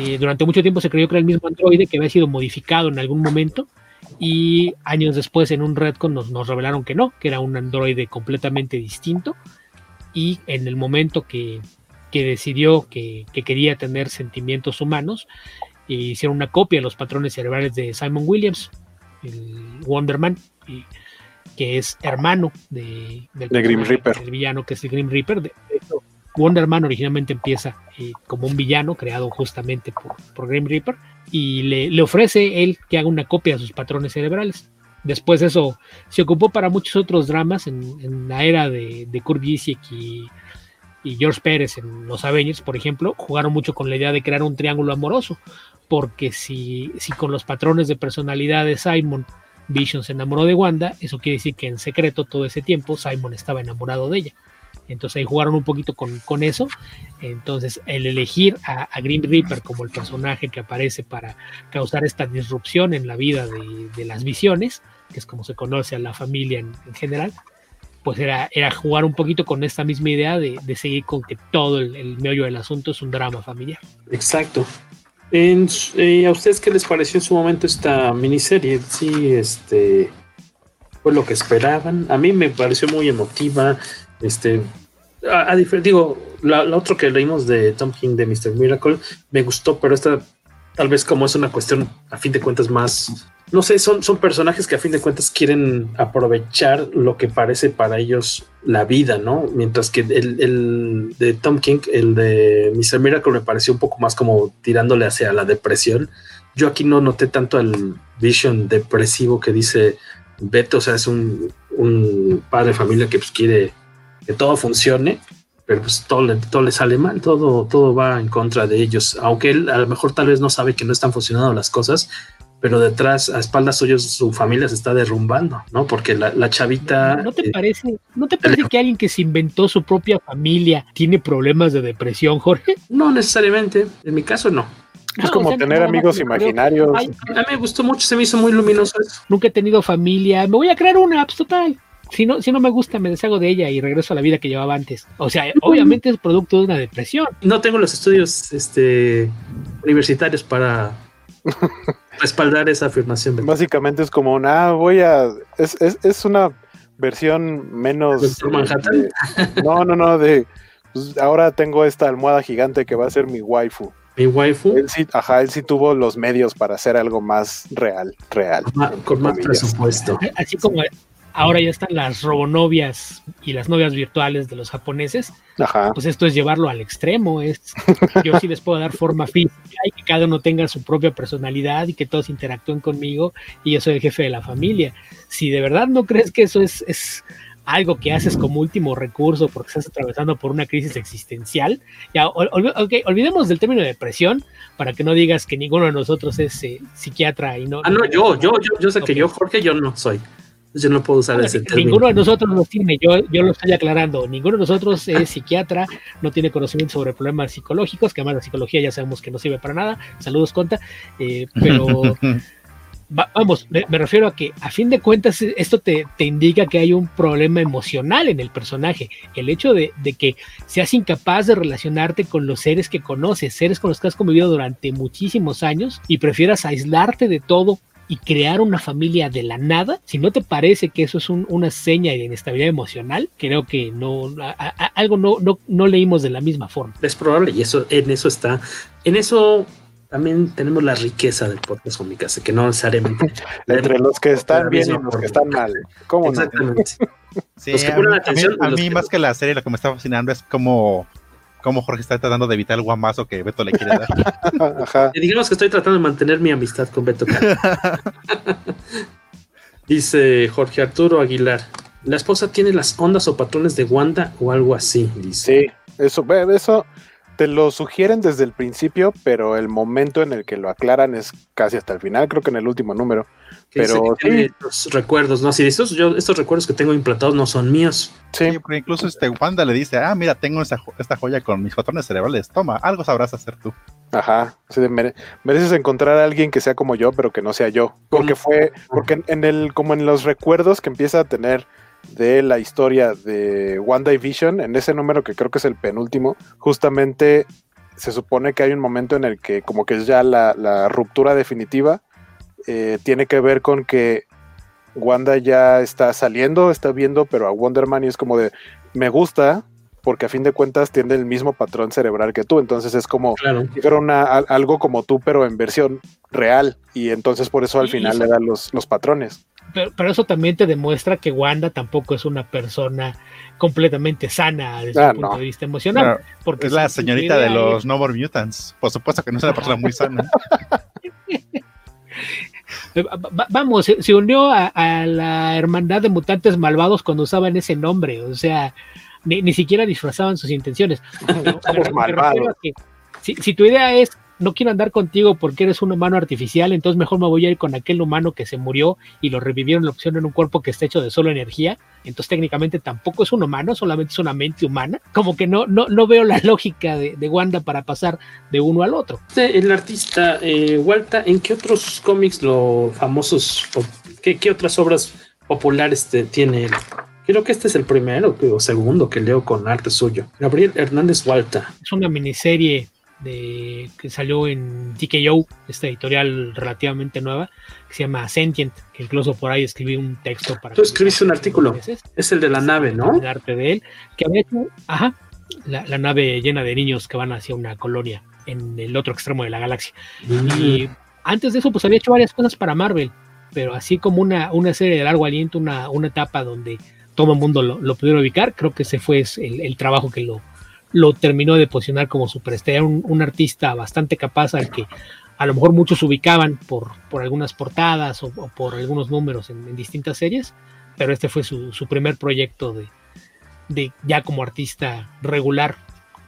y durante mucho tiempo se creyó que era el mismo androide que había sido modificado en algún momento y años después en un Redcon nos, nos revelaron que no, que era un androide completamente distinto y en el momento que, que decidió que, que, quería tener sentimientos humanos, hicieron una copia de los patrones cerebrales de Simon Williams, el Wonderman, y, que es hermano de, del Grim Reaper. El villano que es el Grim Reaper. De, Wonderman originalmente empieza eh, como un villano creado justamente por, por Grim Reaper y le, ofrece él que haga una copia de sus patrones cerebrales. Después eso se ocupó para muchos otros dramas en, la era de, de Kurt y, George Pérez en Los Avengers, por ejemplo, jugaron mucho con la idea de crear un triángulo amoroso, porque si, si con los patrones de personalidad de Simon Vision se enamoró de Wanda, eso quiere decir que en secreto todo ese tiempo Simon estaba enamorado de ella. Entonces ahí jugaron un poquito con, con eso. Entonces el elegir a, Grim Reaper como el personaje que aparece para causar esta disrupción en la vida de, de las visiones, que es como se conoce a la familia en, en general, pues era, era, jugar un poquito con esta misma idea de, seguir con que todo el, el, meollo del asunto es un drama familiar. Exacto. En, eh, ¿A ustedes qué les pareció en su momento esta miniserie? Sí, este fue lo que esperaban. A mí me pareció muy emotiva. Este, a, a digo, la, la otro que leímos de Tom King de Mr. Miracle me gustó, pero esta tal vez como es una cuestión a fin de cuentas más, no sé, son, son personajes que a fin de cuentas quieren aprovechar lo que parece para ellos la vida, ¿no? Mientras que el, el de Tom King, el de Mr. Miracle me pareció un poco más como tirándole hacia la depresión. Yo aquí no noté tanto el vision depresivo que dice Beto, o sea, es un, un padre de familia que pues quiere que todo funcione, pero pues todo le, todo le sale mal, todo, todo va en contra de ellos, aunque él a lo mejor tal vez no sabe que no están funcionando las cosas, pero detrás, a espaldas suyos, su familia se está derrumbando, ¿no? Porque la, la chavita... ¿No te parece, ¿no te parece que alguien que se inventó su propia familia tiene problemas de depresión, Jorge? No necesariamente, en mi caso no. Es como o sea, tener no, amigos no, imaginarios. Ay, a mí me gustó mucho, se me hizo muy luminoso eso. Nunca he tenido familia, me voy a crear una, pues total si no, si no me gusta, me deshago de ella y regreso a la vida que llevaba antes. O sea, obviamente es producto de una depresión. No tengo los estudios este, universitarios para respaldar esa afirmación. ¿verdad? Básicamente es como una, ah, voy a, es, es, es una versión menos... Manhattan? De, no, no, no, de, pues ahora tengo esta almohada gigante que va a ser mi waifu. ¿Mi waifu? Él sí, ajá, él sí tuvo los medios para hacer algo más real, real. Ah, con más presupuesto. Así como ahora ya están las robonovias y las novias virtuales de los japoneses, Ajá. pues esto es llevarlo al extremo, es yo sí les puedo dar forma física y que cada uno tenga su propia personalidad y que todos interactúen conmigo y yo soy el jefe de la familia. Si de verdad no crees que eso es, es algo que haces como último recurso porque estás atravesando por una crisis existencial, ya ol okay, olvidemos del término de depresión para que no digas que ninguno de nosotros es eh, psiquiatra y no... Ah, no, yo, yo, yo, yo sé okay. que yo, Jorge, yo no soy. Yo no puedo usar bueno, ese término. Ninguno de nosotros lo tiene, yo, yo lo estoy aclarando. Ninguno de nosotros es psiquiatra, no tiene conocimiento sobre problemas psicológicos, que además la psicología ya sabemos que no sirve para nada. Saludos, Conta. Eh, pero va, vamos, me, me, refiero a que a fin de cuentas esto te, te, indica que hay un problema emocional en el personaje. El hecho de, de que seas incapaz de relacionarte con los seres que conoces, seres con los que has convivido durante muchísimos años y prefieras aislarte de todo y crear una familia de la nada, si no te parece que eso es un, una seña de inestabilidad emocional, creo que no a, a, algo no, no, no, leímos de la misma forma. Es probable, y eso en eso está, en eso también tenemos la riqueza del podcast con mi casa, que no necesariamente entre los que están bien y los que están mal. ¿Cómo Exactamente. No? Sí, a mí, atención, a mí, a mí que más que la serie lo que me está fascinando es como cómo Jorge está tratando de evitar el guamazo que Beto le quiere dar. Ajá. Digamos que estoy tratando de mantener mi amistad con Beto. dice Jorge Arturo Aguilar. La esposa tiene las ondas o patrones de Wanda o algo así. Dice. Sí, eso, eso te lo sugieren desde el principio, pero el momento en el que lo aclaran es casi hasta el final, creo que en el último número. Pero sí. Los recuerdos, ¿no? Si estos, yo, estos recuerdos que tengo implantados no son míos. Sí, porque incluso este Wanda le dice, ah, mira, tengo esta, esta joya con mis patrones cerebrales, toma, algo sabrás hacer tú. Ajá, mereces encontrar a alguien que sea como yo, pero que no sea yo. Porque fue, porque en el, como en los recuerdos que empieza a tener de la historia de One Vision, en ese número que creo que es el penúltimo, justamente se supone que hay un momento en el que como que es ya la, ruptura definitiva, eh, tiene que ver con que Wanda ya está saliendo, está viendo, pero a Wonder Man y es como de, me gusta, porque a fin de cuentas tiene el mismo patrón cerebral que tú, entonces es como algo como tú, pero en versión real, y entonces por eso al final le dan los, los patrones pero, eso también te demuestra que Wanda tampoco es una persona completamente sana desde el punto de vista emocional. porque es la señorita de los No More Mutants. Por supuesto que no es una persona muy sana. Vamos, se, unió a, la hermandad de mutantes malvados cuando usaban ese nombre. O sea, ni, siquiera disfrazaban sus intenciones. si tu idea es no quiero andar contigo porque eres un humano artificial, entonces mejor me voy a ir con aquel humano que se murió y lo revivieron la opción en un cuerpo que está hecho de solo energía. Entonces técnicamente tampoco es un humano, solamente es una mente humana. Como que no, no, no veo la lógica de, Wanda para pasar de uno al otro. El artista eh, Walta, ¿en qué otros cómics lo famosos, o qué, otras obras populares tiene él? Creo que este es el primero o segundo que leo con arte suyo. Gabriel Hernández Walta. Es una miniserie de, que salió en TKO, esta editorial relativamente nueva, que se llama Sentient, que incluso por ahí escribí un texto para... Tú escribiste un artículo, es el de la nave, ¿no? El arte de él, que había hecho, ajá, la, nave llena de niños que van hacia una colonia en el otro extremo de la galaxia. Y antes de eso, pues había hecho varias cosas para Marvel, pero así como una, una serie de largo aliento, una, una etapa donde todo el mundo lo, lo pudiera ubicar, creo que ese fue el, el trabajo que lo, lo terminó de posicionar como superestrella, un, un artista bastante capaz al que a lo mejor muchos ubicaban por, por algunas portadas o, por algunos números en, distintas series, pero este fue su, primer proyecto de, de, ya como artista regular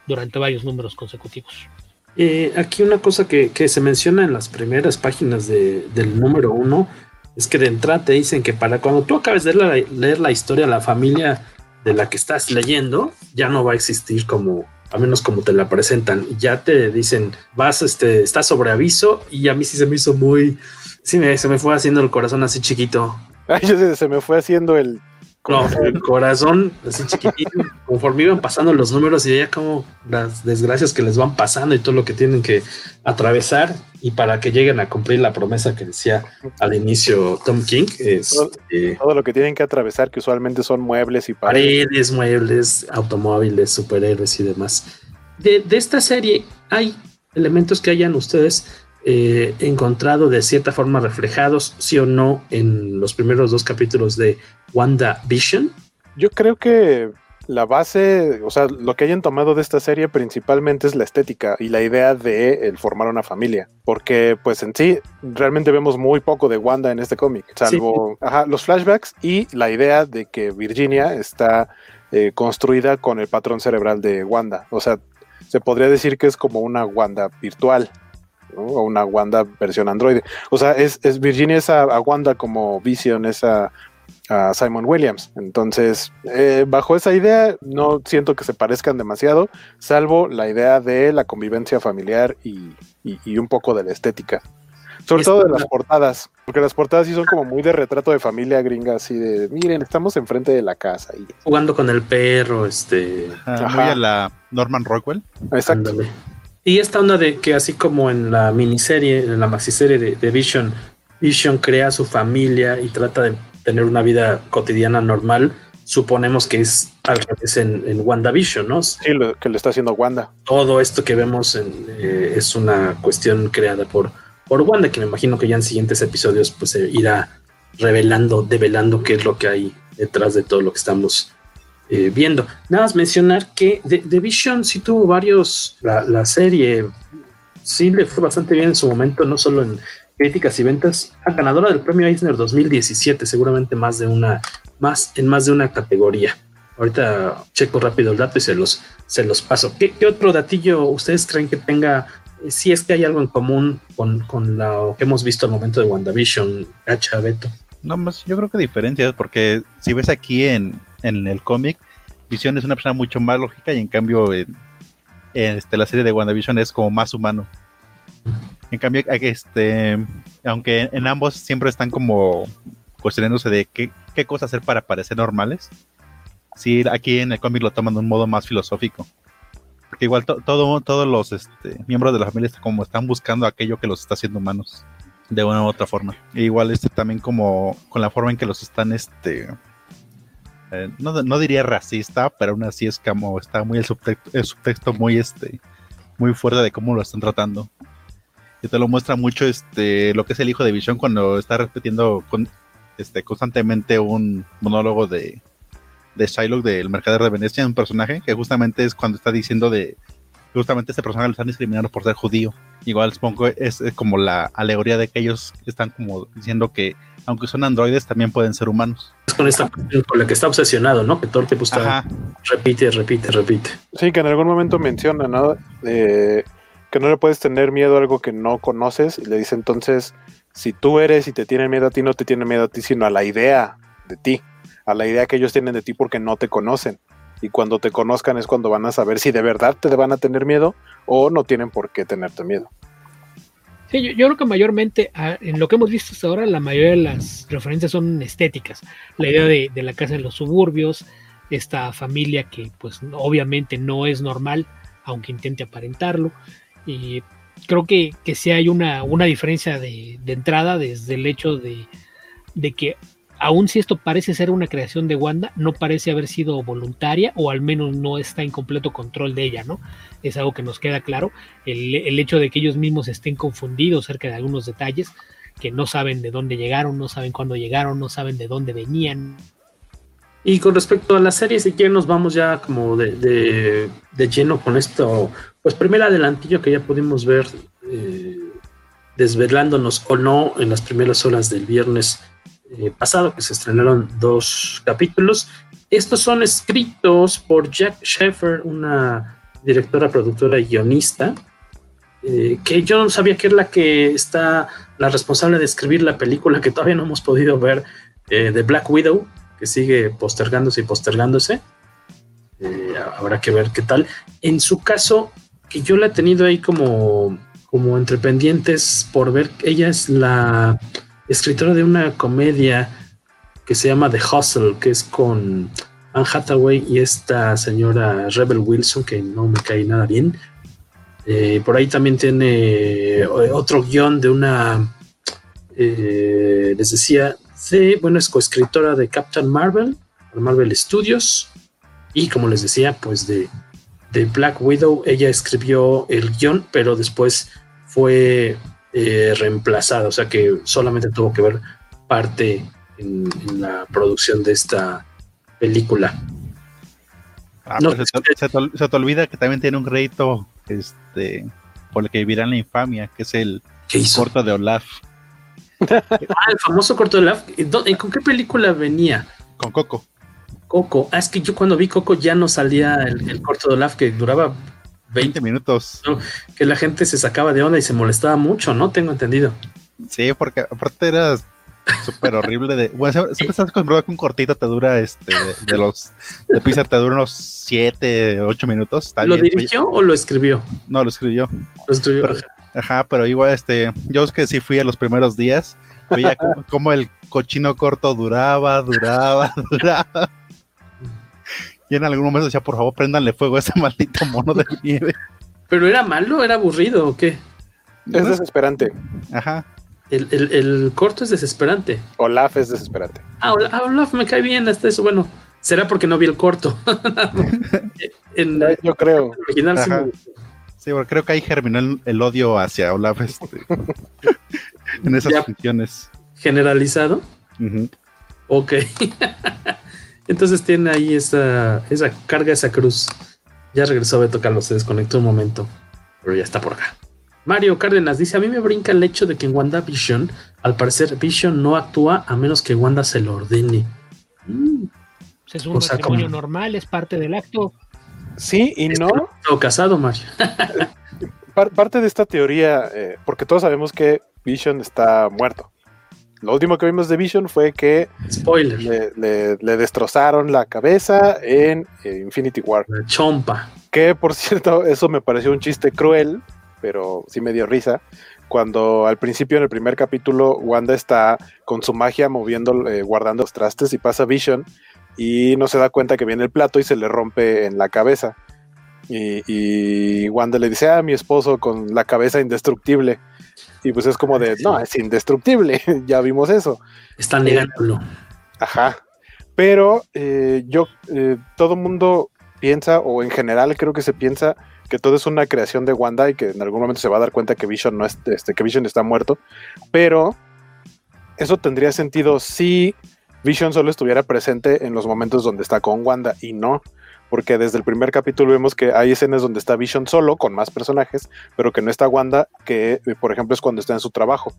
durante varios números consecutivos. Eh, aquí una cosa que, se menciona en las primeras páginas del número uno es que de entrada te dicen que para cuando tú acabes de leer la, leer la historia, la familia de la que estás leyendo ya no va a existir como, a menos como te la presentan. Ya te dicen, vas, este, estás sobre aviso y a mí sí se me hizo muy, sí me, se me fue haciendo el corazón así chiquito. Ay, se me fue haciendo el no, el corazón así chiquitito, conforme iban pasando los números y veía como las desgracias que les van pasando y todo lo que tienen que atravesar y para que lleguen a cumplir la promesa que decía al inicio Tom King es todo, eh, lo que tienen que atravesar que usualmente son muebles y paredes, paredes muebles, automóviles, superhéroes y demás. De, de esta serie hay elementos que hayan ustedes eh, encontrado de cierta forma reflejados, sí o no, en los primeros dos capítulos de WandaVision? Yo creo que la base, o sea, lo que hayan tomado de esta serie principalmente es la estética y la idea de el formar una familia, porque pues en sí realmente vemos muy poco de Wanda en este cómic, salvo los flashbacks y la idea de que Virginia está eh, construida con el patrón cerebral de Wanda, o sea, se podría decir que es como una Wanda virtual. O una Wanda versión Android. O sea, es, Virginia es a, Wanda como Vision, es a, Simon Williams. Entonces, eh, bajo esa idea, no siento que se parezcan demasiado, salvo la idea de la convivencia familiar y, un poco de la estética. Sobre todo de las portadas, porque las portadas sí son como muy de retrato de familia gringa, así de, miren, estamos enfrente de la casa. Y... Jugando con el perro, este... muy a la Norman Rockwell. Exacto. Y esta onda de que así como en la miniserie, en la maxiserie de, de Vision, Vision crea su familia y trata de tener una vida cotidiana normal, suponemos que es al revés en, en WandaVision, ¿no? Sí, lo que le está haciendo Wanda. Todo esto que vemos eh, es una cuestión creada por, por Wanda, que me imagino que ya en siguientes episodios pues se irá revelando, develando qué es lo que hay detrás de todo lo que estamos eh, viendo. Nada más mencionar que The, Vision sí tuvo varios, la, serie sí le fue bastante bien en su momento, no solo en críticas y ventas, ganadora del premio Eisner 2017, seguramente más de una, más en más de una categoría. Ahorita checo rápido el dato y se los, se los paso. ¿Qué, otro datillo ustedes creen que tenga? Si es que hay algo en común con, con lo que hemos visto al momento de WandaVision, Gacha, Beto. No, más yo creo que diferencias, porque si ves aquí en, en el cómic, Vision es una persona mucho más lógica y en cambio en, este, la serie de WandaVision es como más humano. En cambio, este, aunque en ambos siempre están como cuestionándose de qué, qué cosas hacer para parecer normales, sí, aquí en el cómic lo toman de un modo más filosófico. Porque igual todo, todos los este, miembros de la familia como están buscando aquello que los está haciendo humanos de una u otra forma. E igual este también como con la forma en que los están este eh, no, diría racista, pero aún así es como está muy el subtexto, el subtexto muy este muy fuerte de cómo lo están tratando. Y te lo muestra mucho este lo que es el hijo de Vision cuando está repitiendo este constantemente un monólogo de de Shylock del Mercader de Venecia, un personaje que justamente es cuando está diciendo de justamente este personaje lo están discriminando por ser judío. Igual supongo es, es como la alegoría de que ellos están como diciendo que aunque son androides también pueden ser humanos. Es con esta con la que está obsesionado, ¿no? Que todo el tiempo está repite, repite, repite. Sí, que en algún momento menciona, ¿no? que no le puedes tener miedo a algo que no conoces y le dice entonces, si tú eres y te tienen miedo a ti, no te tienen miedo a ti, sino a la idea de ti a la idea que ellos tienen de ti porque no te conocen. Y cuando te conozcan es cuando van a saber si de verdad te van a tener miedo o no tienen por qué tenerte miedo. Sí, yo, creo que mayormente en lo que hemos visto hasta ahora, la mayoría de las referencias son estéticas. La idea de, la casa en los suburbios, esta familia que pues obviamente no es normal, aunque intente aparentarlo. Y creo que, que sí hay una, una diferencia de, de, entrada desde el hecho de, de que aun si esto parece ser una creación de Wanda, no parece haber sido voluntaria o al menos no está en completo control de ella, ¿no? Es algo que nos queda claro. El, hecho de que ellos mismos estén confundidos acerca de algunos detalles, que no saben de dónde llegaron, no saben cuándo llegaron, no saben de dónde venían. Y con respecto a la serie, si quieren nos vamos ya como de, lleno con esto. Pues primer adelantillo que ya pudimos ver eh, desvelándonos o no en las primeras horas del viernes eh, pasado, que se estrenaron dos capítulos. Estos son escritos por Jack Sheffer, una directora, productora y guionista, eh, que yo no sabía que es la que está la responsable de escribir la película que todavía no hemos podido ver, eh, de Black Widow, que sigue postergándose y postergándose. habrá que ver qué tal. En su caso, que yo la he tenido ahí como, como entre pendientes por ver, ella es la escritora de una comedia que se llama The Hustle, que es con Anne Hathaway y esta señora Rebel Wilson, que no me cae nada bien. Eh, por ahí también tiene eh, otro guion de una, eh, les decía, de, bueno, es coescritora de Captain Marvel, Marvel Studios, y como les decía, pues de, de Black Widow, ella escribió el guion, pero después fue eh, reemplazada, o sea que solamente tuvo que ver parte en, la producción de esta película. Ah, pues se, te, olvida que también tiene un crédito este, por el que vivirán la infamia, que es el corto de Olaf. ah, el famoso corto de Olaf. ¿Con qué película venía? Con Coco. Coco. Ah, es que yo cuando vi Coco ya no salía el, el corto de Olaf que duraba 20 minutos. Que la gente se sacaba de onda y se molestaba mucho, ¿no? Tengo entendido. Sí, porque aparte era súper horrible de. Bueno, siempre estás acostumbrado que un cortito te dura este de, los de pizza te dura unos 7, 8 minutos. ¿Lo dirigió o lo escribió? No, lo escribió. Lo escribió. ajá, pero igual este, yo es que sí fui a los primeros días, veía como el cochino corto duraba, duraba, duraba. Y en algún momento decía, por favor, préndanle fuego a ese maldito mono de nieve. ¿Pero era malo? ¿Era aburrido o qué? Es desesperante. Ajá. El, corto es desesperante. Olaf es desesperante. Ah, ah, Olaf, me cae bien hasta eso. Bueno, será porque no vi el corto. Yo creo. sí, porque creo que ahí germinó el, odio hacia Olaf este, en esas funciones. ¿Generalizado? Ok. Entonces tiene ahí esa, esa carga, esa cruz. Ya regresó a tocarlo, se desconectó un momento, pero ya está por acá. Mario Cárdenas dice, a mí me brinca el hecho de que en WandaVision, al parecer Vision no actúa a menos que Wanda se lo ordene. Mm. Es un matrimonio normal, es parte del acto. Sí y no. O casado, Mario. parte de esta teoría, eh, porque todos sabemos que Vision está muerto. Lo último que vimos de Vision fue que Spoiler. Le, destrozaron la cabeza en eh, Infinity War. La chompa. Que por cierto, eso me pareció un chiste cruel, pero sí me dio risa. Cuando al principio en el primer capítulo Wanda está con su magia moviendo, eh, guardando los trastes y pasa Vision y no se da cuenta que viene el plato y se le rompe en la cabeza. Y, Wanda le dice, ah, mi esposo con la cabeza indestructible. Y pues es como de, no, es indestructible, ya vimos eso. Está negándolo. Ajá. Pero eh, yo, eh, todo mundo piensa, o en general creo que se piensa que todo es una creación de Wanda y que en algún momento se va a dar cuenta que Vision no es, este, que Vision está muerto. Pero eso tendría sentido si Vision solo estuviera presente en los momentos donde está con Wanda y no porque desde el primer capítulo vemos que hay escenas donde está Vision solo, con más personajes, pero que no está Wanda, que eh, por ejemplo es cuando está en su trabajo.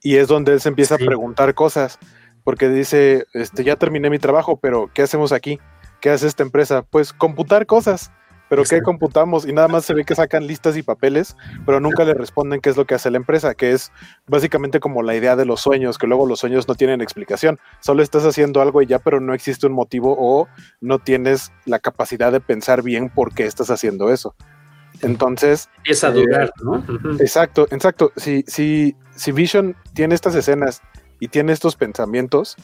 Y es donde él se empieza a preguntar cosas, porque dice, este, ya terminé mi trabajo, pero ¿qué hacemos aquí? ¿Qué hace esta empresa? Pues computar cosas pero ¿qué computamos? Y nada más se ve que sacan listas y papeles, pero nunca le responden qué es lo que hace la empresa, que es básicamente como la idea de los sueños, que luego los sueños no tienen explicación. Solo estás haciendo algo y ya, pero no existe un motivo o no tienes la capacidad de pensar bien por qué estás haciendo eso. Entonces. Es a dudar, ¿no? Exacto, exacto. Si, si, si Vision tiene estas escenas y tiene estos pensamientos,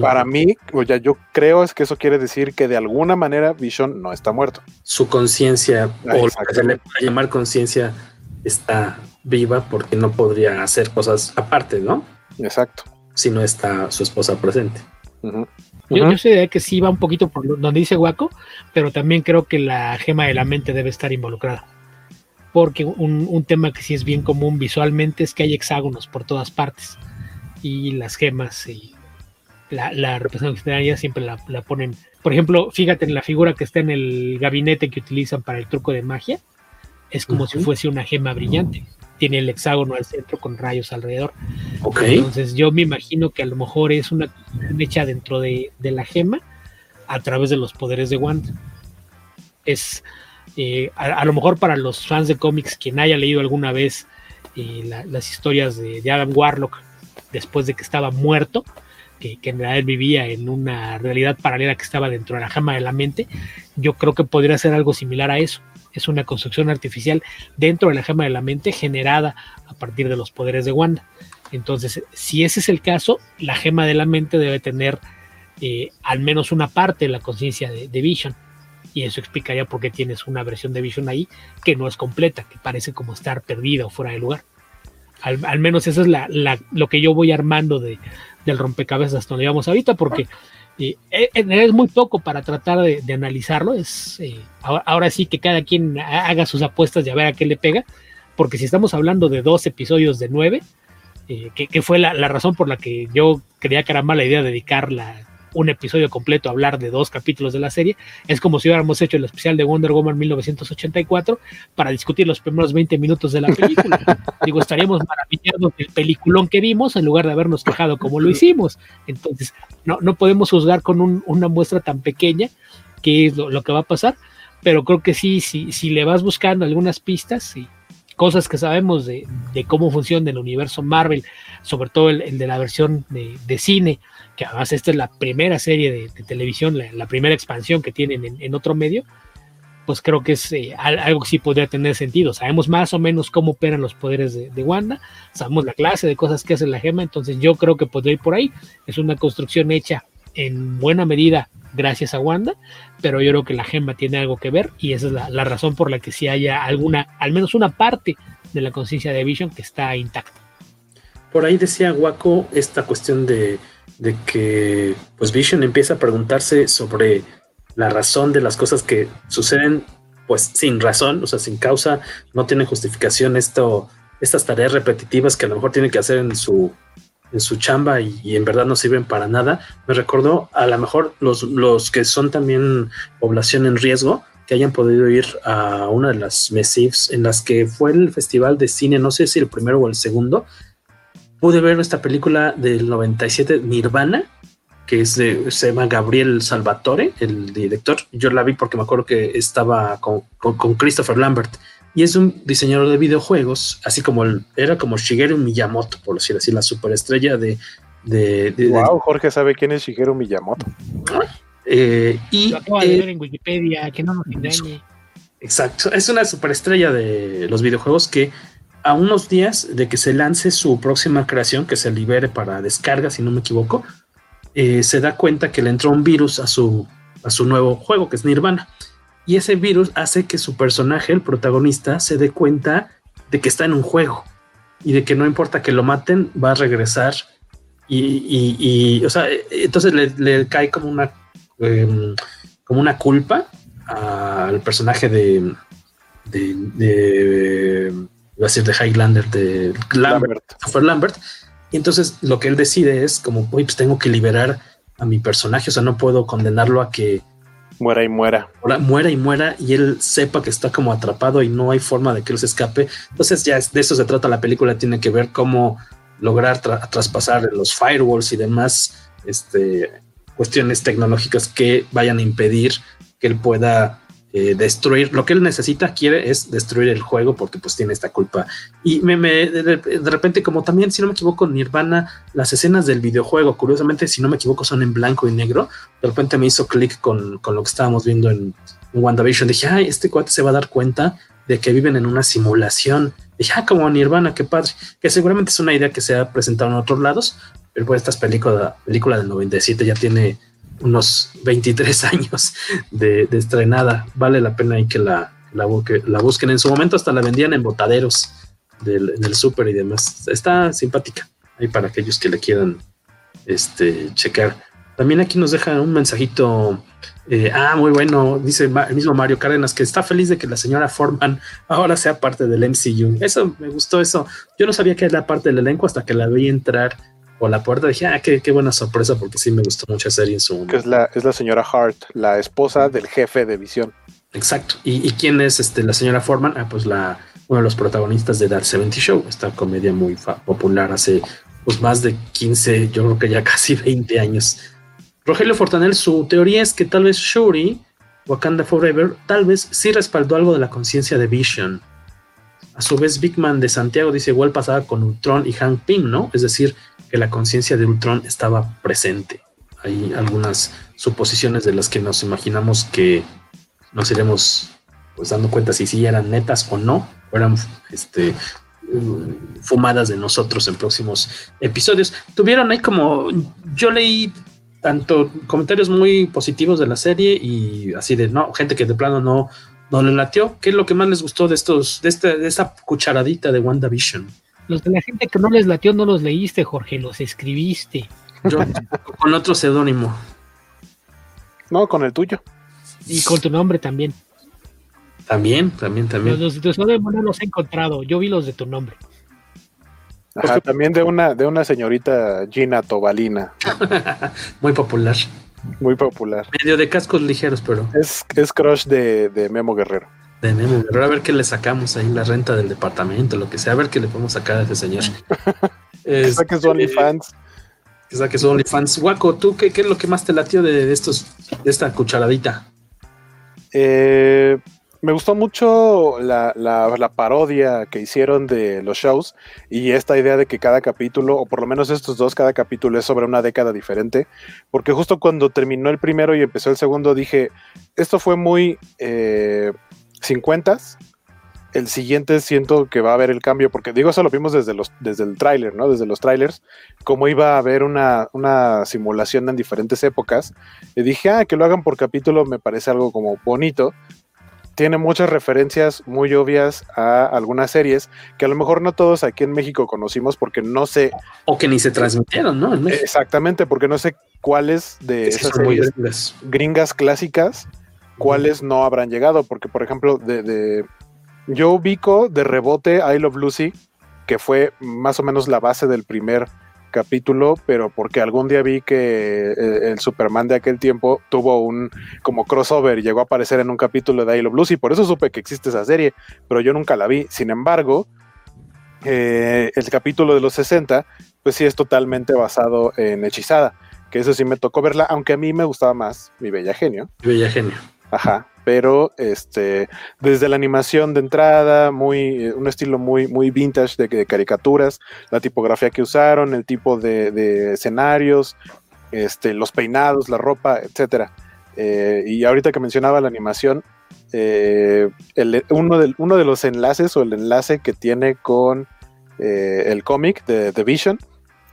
para mí, o ya yo creo es que eso quiere decir que de alguna manera Vision no está muerto. Su conciencia, o lo que se le puede llamar conciencia, está viva porque no podría hacer cosas aparte, ¿no? Exacto. Si no está su esposa presente. Yo, sé de que sí va un poquito por donde dice Guaco, pero también creo que la gema de la mente debe estar involucrada. Porque un, un tema que sí es bien común visualmente es que hay hexágonos por todas partes. Y las gemas y la, la representación siempre la, ponen. Por ejemplo, fíjate en la figura que está en el gabinete que utilizan para el truco de magia. Es como si fuese una gema brillante. Tiene el hexágono al centro con rayos alrededor. Entonces yo me imagino que a lo mejor es una hecha dentro de, la gema a través de los poderes de Wanda. Es eh, a, lo mejor para los fans de cómics, quien haya leído alguna vez eh, las historias de, de Adam Warlock después de que estaba muerto, que, en realidad vivía en una realidad paralela que estaba dentro de la jama de la mente, yo creo que podría ser algo similar a eso. Es una construcción artificial dentro de la jama de la mente generada a partir de los poderes de Wanda. Entonces, si ese es el caso, la gema de la mente debe tener eh, al menos una parte de la conciencia de, Vision. Y eso explicaría por qué tienes una versión de Vision ahí que no es completa, que parece como estar perdida o fuera de lugar. Al, menos eso es lo que yo voy armando de, del rompecabezas donde vamos ahorita, porque eh, eh, es muy poco para tratar de, analizarlo. Es eh, ahora, sí que cada quien haga sus apuestas y a ver a qué le pega, porque si estamos hablando de dos episodios de nueve, que, fue la, la, razón por la que yo creía que era mala idea dedicar la, un episodio completo hablar de dos capítulos de la serie. Es como si hubiéramos hecho el especial de Wonder Woman 1984 para discutir los primeros 20 minutos de la película. Digo, estaríamos maravillados del peliculón que vimos en lugar de habernos quejado como lo hicimos. Entonces, no, no podemos juzgar con una muestra tan pequeña qué es lo, que va a pasar, pero creo que sí, sí, si le vas buscando algunas pistas y cosas que sabemos de, cómo funciona el universo Marvel, sobre todo el, de la versión de, de cine, que además esta es la primera serie de, televisión, la, primera expansión que tienen en, otro medio, pues creo que es eh, algo que sí podría tener sentido. Sabemos más o menos cómo operan los poderes de, Wanda, sabemos la clase de cosas que hace la gema, entonces yo creo que podría ir por ahí. Es una construcción hecha en buena medida gracias a Wanda, pero yo creo que la gema tiene algo que ver y esa es la, razón por la que sí haya alguna, al menos una parte de la conciencia de Vision que está intacta. Por ahí decía Waco esta cuestión de de que pues Vision empieza a preguntarse sobre la razón de las cosas que suceden pues sin razón, o sea, sin causa, no tienen justificación esto, estas tareas repetitivas que a lo mejor tiene que hacer en su, en su chamba y, en verdad no sirven para nada. Me recordó a lo mejor los, los que son también población en riesgo, que hayan podido ir a una de las MESIVs en las que fue el festival de cine, no sé si el primero o el segundo, pude ver esta película del 97, Nirvana, que es de, se llama Gabriel Salvatore, el director. Yo la vi porque me acuerdo que estaba con, con, Christopher Lambert y es un diseñador de videojuegos, así como el, era como Shigeru Miyamoto, por decir así, la superestrella de. de, wow, Jorge sabe quién es Shigeru Miyamoto. Eh, y, Lo acaba de eh, ver en Wikipedia, que no nos engañe. Exacto, es una superestrella de los videojuegos que a unos días de que se lance su próxima creación, que se libere para descarga, si no me equivoco, eh, se da cuenta que le entró un virus a su, a su nuevo juego, que es Nirvana. Y ese virus hace que su personaje, el protagonista, se dé cuenta de que está en un juego y de que no importa que lo maten, va a regresar. Y, o sea, entonces le, cae como una, em, como una culpa al personaje de, a decir de Highlander, de Lambert, Lambert. Lambert. Y entonces lo que él decide es como, pues tengo que liberar a mi personaje, o sea, no puedo condenarlo a que muera y muera. Muera y muera y él sepa que está como atrapado y no hay forma de que él se escape. Entonces ya de eso se trata la película, tiene que ver cómo lograr traspasar los firewalls y demás este, cuestiones tecnológicas que vayan a impedir que él pueda eh, destruir. Lo que él necesita, quiere es destruir el juego porque pues tiene esta culpa. Y me, de, repente, como también, si no me equivoco, Nirvana, las escenas del videojuego, curiosamente, si no me equivoco, son en blanco y negro. De repente me hizo clic con, lo que estábamos viendo en, en WandaVision. Dije, ay, este cuate se va a dar cuenta de que viven en una simulación. Dije, ah, como Nirvana, qué padre. Que seguramente es una idea que se ha presentado en otros lados, pero pues esta película, película del 97 ya tiene unos 23 años de, estrenada. Vale la pena y que la, la, busquen. En su momento hasta la vendían en botaderos del, del súper y demás. Está simpática. Ahí para aquellos que le quieran este, checar. También aquí nos deja un mensajito. Eh, ah, muy bueno. Dice el mismo Mario Cárdenas que está feliz de que la señora Forman ahora sea parte del MCU. Eso me gustó. Eso yo no sabía que era parte del elenco hasta que la vi entrar o la puerta, dije, ah, qué, buena sorpresa, porque sí me gustó mucho serie en su Que es la, es la señora Hart, la esposa del jefe de visión. Exacto. ¿Y, quién es este, la señora Foreman? Ah, pues la, uno de los protagonistas de Dark 70 Show, esta comedia muy popular hace pues más de 15, yo creo que ya casi 20 años. Rogelio Fortanel, su teoría es que tal vez Shuri, Wakanda Forever, tal vez sí respaldó algo de la conciencia de Vision. A su vez, Big Man de Santiago dice igual pasaba con Ultron y Hank Pym, ¿no? Es decir, que la conciencia de Ultron estaba presente. Hay algunas suposiciones de las que nos imaginamos que nos iremos pues dando cuenta si sí eran netas o no, o eran este, fumadas de nosotros en próximos episodios. Tuvieron ahí como, yo leí tanto comentarios muy positivos de la serie y así de, no, gente que de plano no, no le latió. ¿Qué es lo que más les gustó de estos, de, este, de esta cucharadita de WandaVision? Los de la gente que no les latió no los leíste, Jorge, los escribiste. Yo, con otro seudónimo. No, con el tuyo. Y con tu nombre también. También, también, también. Los, de tu seudónimo no los he encontrado. Yo vi los de tu nombre. Ajá, también de una, de una señorita Gina Tobalina. Muy popular. Muy popular. Medio de cascos ligeros, pero. Es, es crush de, de Memo Guerrero. Tenemos, a ver qué le sacamos ahí, la renta del departamento, lo que sea, a ver qué le podemos sacar a ese señor. que saque su OnlyFans. Que saque su OnlyFans. Guaco, ¿tú qué, qué, es lo que más te latió de, estos, de esta cucharadita? Eh, me gustó mucho la, parodia que hicieron de los shows y esta idea de que cada capítulo, o por lo menos estos dos, cada capítulo es sobre una década diferente, porque justo cuando terminó el primero y empezó el segundo dije, esto fue muy... Eh, 50 el siguiente siento que va a haber el cambio, porque digo, eso lo vimos desde, los, desde el tráiler, ¿no? Desde los trailers, cómo iba a haber una, una, simulación en diferentes épocas. Y dije, ah, que lo hagan por capítulo me parece algo como bonito. Tiene muchas referencias muy obvias a algunas series que a lo mejor no todos aquí en México conocimos porque no sé. O que ni se transmitieron, ¿no? Exactamente, porque no sé cuáles de esas series gringas clásicas cuáles no habrán llegado, porque por ejemplo, de, yo ubico de rebote I Love Lucy, que fue más o menos la base del primer capítulo, pero porque algún día vi que eh, el Superman de aquel tiempo tuvo un como crossover y llegó a aparecer en un capítulo de I Love Lucy, por eso supe que existe esa serie, pero yo nunca la vi. Sin embargo, eh, el capítulo de los 60, pues sí es totalmente basado en Hechizada. que eso sí me tocó verla, aunque a mí me gustaba más Mi Bella Genio. Mi Bella Genio. Ajá, pero este, desde la animación de entrada, muy, eh, un estilo muy, muy vintage de, caricaturas, la tipografía que usaron, el tipo de, escenarios, este, los peinados, la ropa, etcétera. Eh, y ahorita que mencionaba la animación, eh, uno, de, uno de los enlaces o el enlace que tiene con el cómic de Vision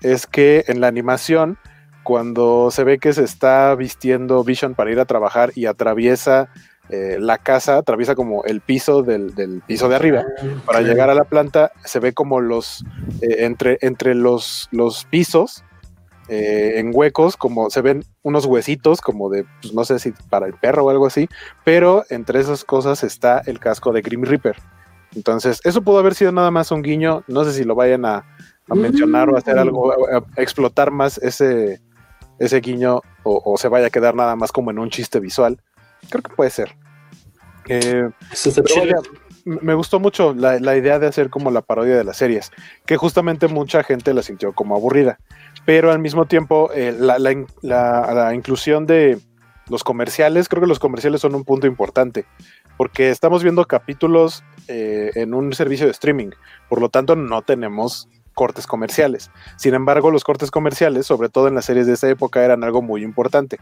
es que en la animación cuando se ve que se está vistiendo Vision para ir a trabajar y atraviesa eh, la casa, atraviesa como el piso del, piso de arriba. Para llegar a la planta, se ve como los, eh, entre, entre los, los pisos, eh, en huecos, como se ven unos huesitos, como de, pues, no sé si para el perro o algo así, pero entre esas cosas está el casco de Grim Reaper. Entonces, eso pudo haber sido nada más un guiño, no sé si lo vayan a, mencionar o hacer algo, a explotar más ese, ese guiño o, se vaya a quedar nada más como en un chiste visual. Creo que puede ser. Eh, me gustó mucho la, idea de hacer como la parodia de las series, que justamente mucha gente la sintió como aburrida, pero al mismo tiempo eh, la, inclusión de los comerciales, creo que los comerciales son un punto importante, porque estamos viendo capítulos eh, en un servicio de streaming, por lo tanto no tenemos cortes comerciales. Sin embargo, los cortes comerciales, sobre todo en las series de esa época, eran algo muy importante.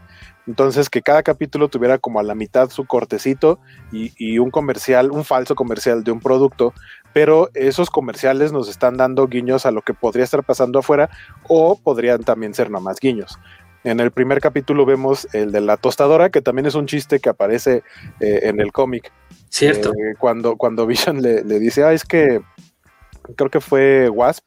Entonces, que cada capítulo tuviera como a la mitad su cortecito y, un comercial, un falso comercial de un producto, pero esos comerciales nos están dando guiños a lo que podría estar pasando afuera o podrían también ser nomás guiños. En el primer capítulo vemos el de la tostadora, que también es un chiste que aparece eh, en el cómic. Cierto. Eh, cuando, cuando Vision le, le dice, ah, es que creo que fue Wasp,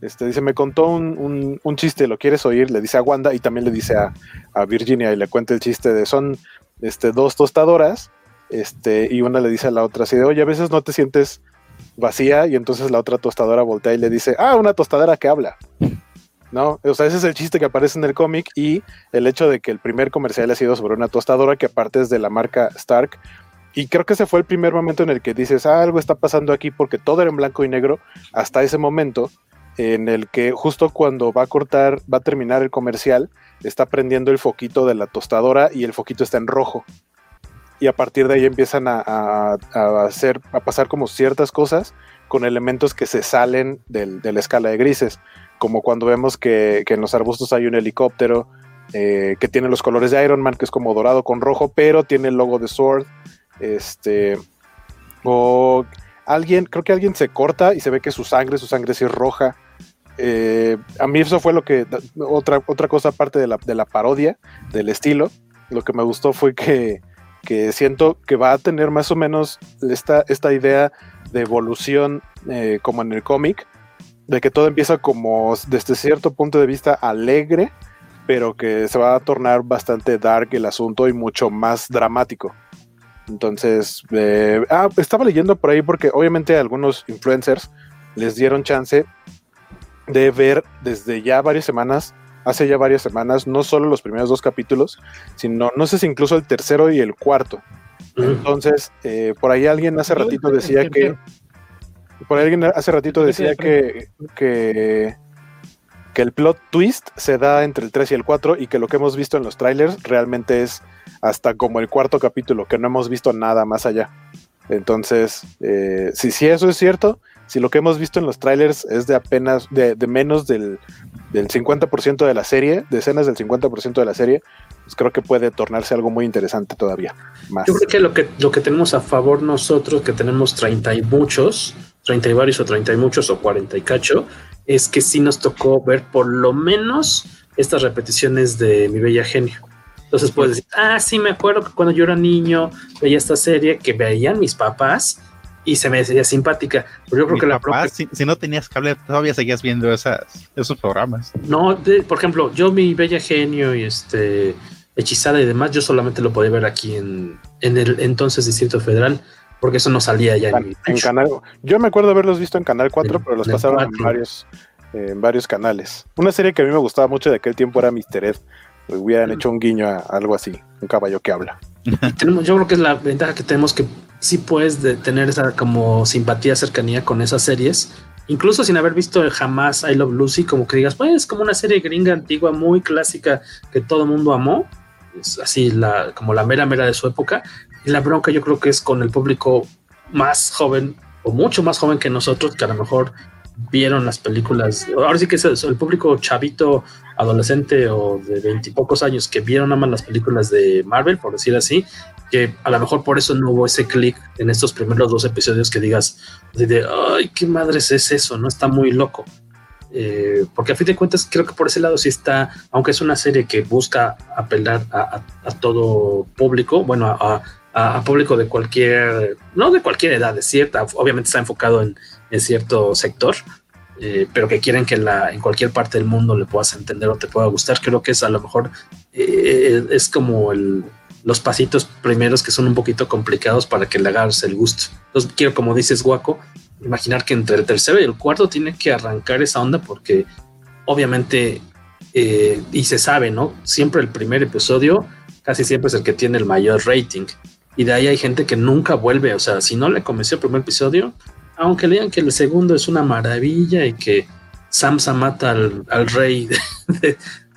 este, dice, me contó un, chiste, ¿lo quieres oír? Le dice a Wanda y también le dice a, Virginia y le cuenta el chiste de son este, dos tostadoras este, y una le dice a la otra así de, oye, a veces no te sientes vacía y entonces la otra tostadora voltea y le dice, ah, una tostadora que habla. ¿No? O sea, ese es el chiste que aparece en el cómic y el hecho de que el primer comercial ha sido sobre una tostadora que aparte es de la marca Stark. Y creo que ese fue el primer momento en el que dices, ah, algo está pasando aquí porque todo era en blanco y negro hasta ese momento en el que justo cuando va a cortar, va a terminar el comercial, está prendiendo el foquito de la tostadora y el foquito está en rojo. Y a partir de ahí empiezan a, hacer, a pasar como ciertas cosas con elementos que se salen de la escala de grises, como cuando vemos que, en los arbustos hay un helicóptero eh, que tiene los colores de Iron Man, que es como dorado con rojo, pero tiene el logo de Sword. Este, o alguien, creo que alguien se corta y se ve que su sangre, su sangre sí es roja. Eh, a mí eso fue lo que, otra, otra cosa aparte de la, de la parodia, del estilo, lo que me gustó fue que, siento que va a tener más o menos esta, esta idea de evolución eh, como en el cómic, de que todo empieza como desde cierto punto de vista alegre, pero que se va a tornar bastante dark el asunto y mucho más dramático. Entonces, eh, ah, estaba leyendo por ahí porque obviamente algunos influencers les dieron chance de ver desde ya varias semanas, hace ya varias semanas, no solo los primeros dos capítulos, sino no sé si incluso el tercero y el cuarto. Entonces, eh, por ahí alguien hace ratito decía que. Por ahí alguien hace ratito decía que, que, que el plot twist se da entre el 3 y el 4 y que lo que hemos visto en los trailers realmente es hasta como el cuarto capítulo, que no hemos visto nada más allá. Entonces, eh, si, si eso es cierto, si lo que hemos visto en los trailers es de apenas, de, menos del, del 50% de la serie, de escenas del 50% de la serie, pues creo que puede tornarse algo muy interesante todavía. Más. Yo creo que lo que, lo que tenemos a favor nosotros, que tenemos 30 y muchos, 30 y varios o 30 y muchos o 40 y cacho, es que sí nos tocó ver por lo menos estas repeticiones de Mi Bella Genio. Entonces puedes decir, ah, sí, me acuerdo que cuando yo era niño veía esta serie que veían mis papás y se me decía simpática. Pero yo creo que la propia... si, no tenías cable, todavía seguías viendo esas, esos programas. No, por ejemplo, yo mi Bella Genio y este Hechizada y demás, yo solamente lo podía ver aquí en, en el entonces Distrito Federal, porque eso no salía ya en, en canal. Yo me acuerdo haberlos visto en Canal 4, pero los pasaron en varios, en varios canales. Una serie que a mí me gustaba mucho de aquel tiempo era Mr. Ed. Hubieran hecho un guiño a algo así, un caballo que habla. yo creo que es la ventaja que tenemos que sí puedes de tener esa como simpatía, cercanía con esas series, incluso sin haber visto jamás I Love Lucy, como que digas, pues es como una serie gringa antigua muy clásica que todo el mundo amó, es así la, como la mera mera de su época, y la bronca yo creo que es con el público más joven o mucho más joven que nosotros, que a lo mejor vieron las películas, ahora sí que es el público chavito, adolescente o de veintipocos años que vieron nada más las películas de Marvel, por decir así, que a lo mejor por eso no hubo ese clic en estos primeros dos episodios que digas de, ay, qué madres es eso, no está muy loco. Eh, porque a fin de cuentas creo que por ese lado sí está, aunque es una serie que busca apelar a, todo público, bueno, a, a, público de cualquier, no de cualquier edad, es cierta, obviamente está enfocado en, en cierto sector, eh, pero que quieren que la, en cualquier parte del mundo le puedas entender o te pueda gustar, creo que es a lo mejor eh, es como el, los pasitos primeros que son un poquito complicados para que le hagas el gusto. Entonces quiero, como dices, Guaco, imaginar que entre el tercero y el cuarto tiene que arrancar esa onda porque obviamente, eh, y se sabe, ¿no? Siempre el primer episodio casi siempre es el que tiene el mayor rating. Y de ahí hay gente que nunca vuelve, o sea, si no le convenció el primer episodio, aunque digan que el segundo es una maravilla y que Samsa mata al, rey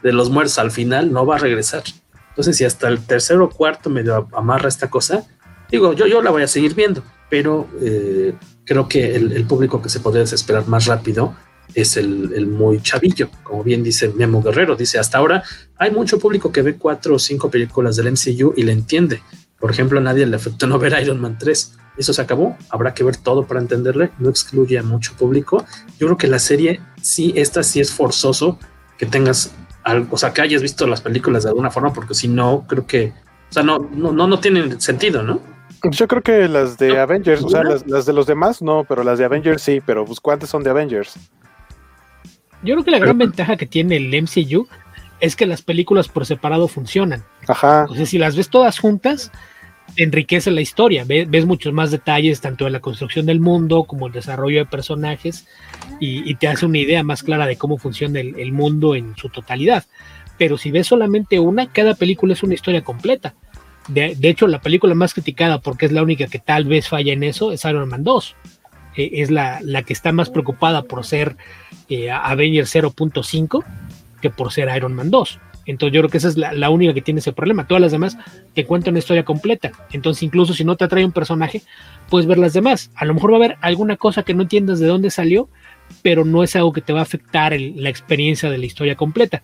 de los muertos al final, no va a regresar. Entonces, si hasta el tercero o cuarto medio amarra esta cosa, digo, yo, yo la voy a seguir viendo, pero eh, creo que el, público que se podría desesperar más rápido es el, muy chavillo, como bien dice Memo Guerrero, dice, hasta ahora hay mucho público que ve cuatro o cinco películas del MCU y le entiende. Por ejemplo, a nadie le afectó no ver Iron Man 3. Eso se acabó, habrá que ver todo para entenderle, no excluye a mucho público. Yo creo que la serie, sí, esta sí es forzoso que tengas o sea, que hayas visto las películas de alguna forma, porque si no, creo que, o sea, no, no, no, no tienen sentido, ¿no? Yo creo que las de Avengers, o sea, las, de los demás no, pero las de Avengers sí, pero pues, ¿cuántas son de Avengers? Yo creo que la gran ventaja que tiene el MCU es que las películas por separado funcionan. Ajá. O sea, si las ves todas juntas, enriquece la historia, ves, muchos más detalles tanto en la construcción del mundo como el desarrollo de personajes y, te hace una idea más clara de cómo funciona el, mundo en su totalidad. Pero si ves solamente una, cada película es una historia completa. De, hecho, la película más criticada, porque es la única que tal vez falla en eso, es Iron Man 2. Eh, es la, que está más preocupada por ser eh, Avengers 0.5 que por ser Iron Man 2. Entonces yo creo que esa es la, única que tiene ese problema. Todas las demás te cuentan una historia completa. Entonces incluso si no te atrae un personaje, puedes ver las demás. A lo mejor va a haber alguna cosa que no entiendas de dónde salió, pero no es algo que te va a afectar la experiencia de la historia completa.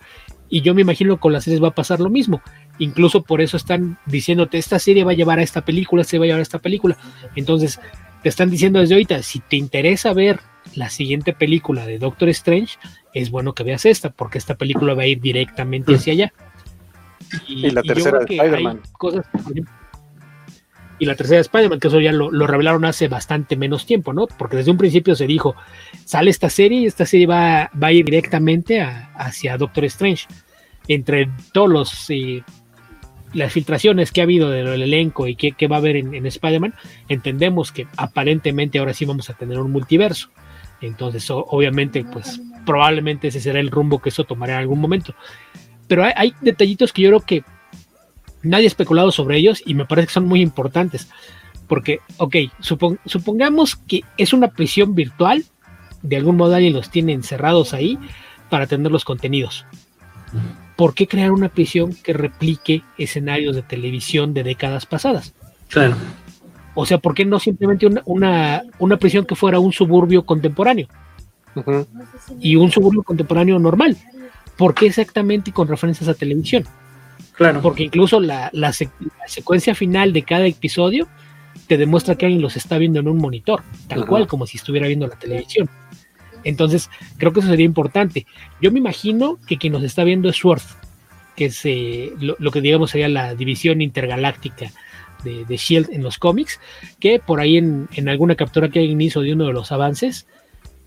Y yo me imagino que con las series va a pasar lo mismo. Incluso por eso están diciéndote, esta serie va a llevar a esta película, se va a llevar a esta película. Entonces, te están diciendo desde ahorita, si te interesa ver la siguiente película de Doctor Strange, es bueno que veas esta, porque esta película va a ir directamente hacia allá. Y, la tercera de Spider-Man. Y la tercera de Spider-Man, que eso ya lo, revelaron hace bastante menos tiempo, ¿no? Porque desde un principio se dijo, sale esta serie y esta serie va, va a ir directamente hacia Doctor Strange. Entre todos los... Eh, las filtraciones que ha habido del elenco y que, va a haber en, en Spider-Man, entendemos que aparentemente ahora sí vamos a tener un multiverso. Entonces, obviamente, pues probablemente ese será el rumbo que eso tomará en algún momento. Pero hay, detallitos que yo creo que nadie ha especulado sobre ellos y me parece que son muy importantes. Porque, ok, supongamos que es una prisión virtual, de algún modo alguien los tiene encerrados ahí para tener los contenidos. ¿Por qué crear una prisión que replique escenarios de televisión de décadas pasadas? Claro. O sea, ¿por qué no simplemente una, una, prisión que fuera un suburbio contemporáneo? Y un suburbio contemporáneo normal. ¿Por qué exactamente con referencias a televisión? Claro. Porque incluso la, la, secuencia final de cada episodio te demuestra que alguien los está viendo en un monitor, tal cual como si estuviera viendo la televisión. Entonces, creo que eso sería importante. Yo me imagino que quien nos está viendo es Sword, que es eh, lo, lo, que digamos sería la división intergaláctica de, Shield en los cómics, que por ahí en, alguna captura que alguien hizo de uno de los avances,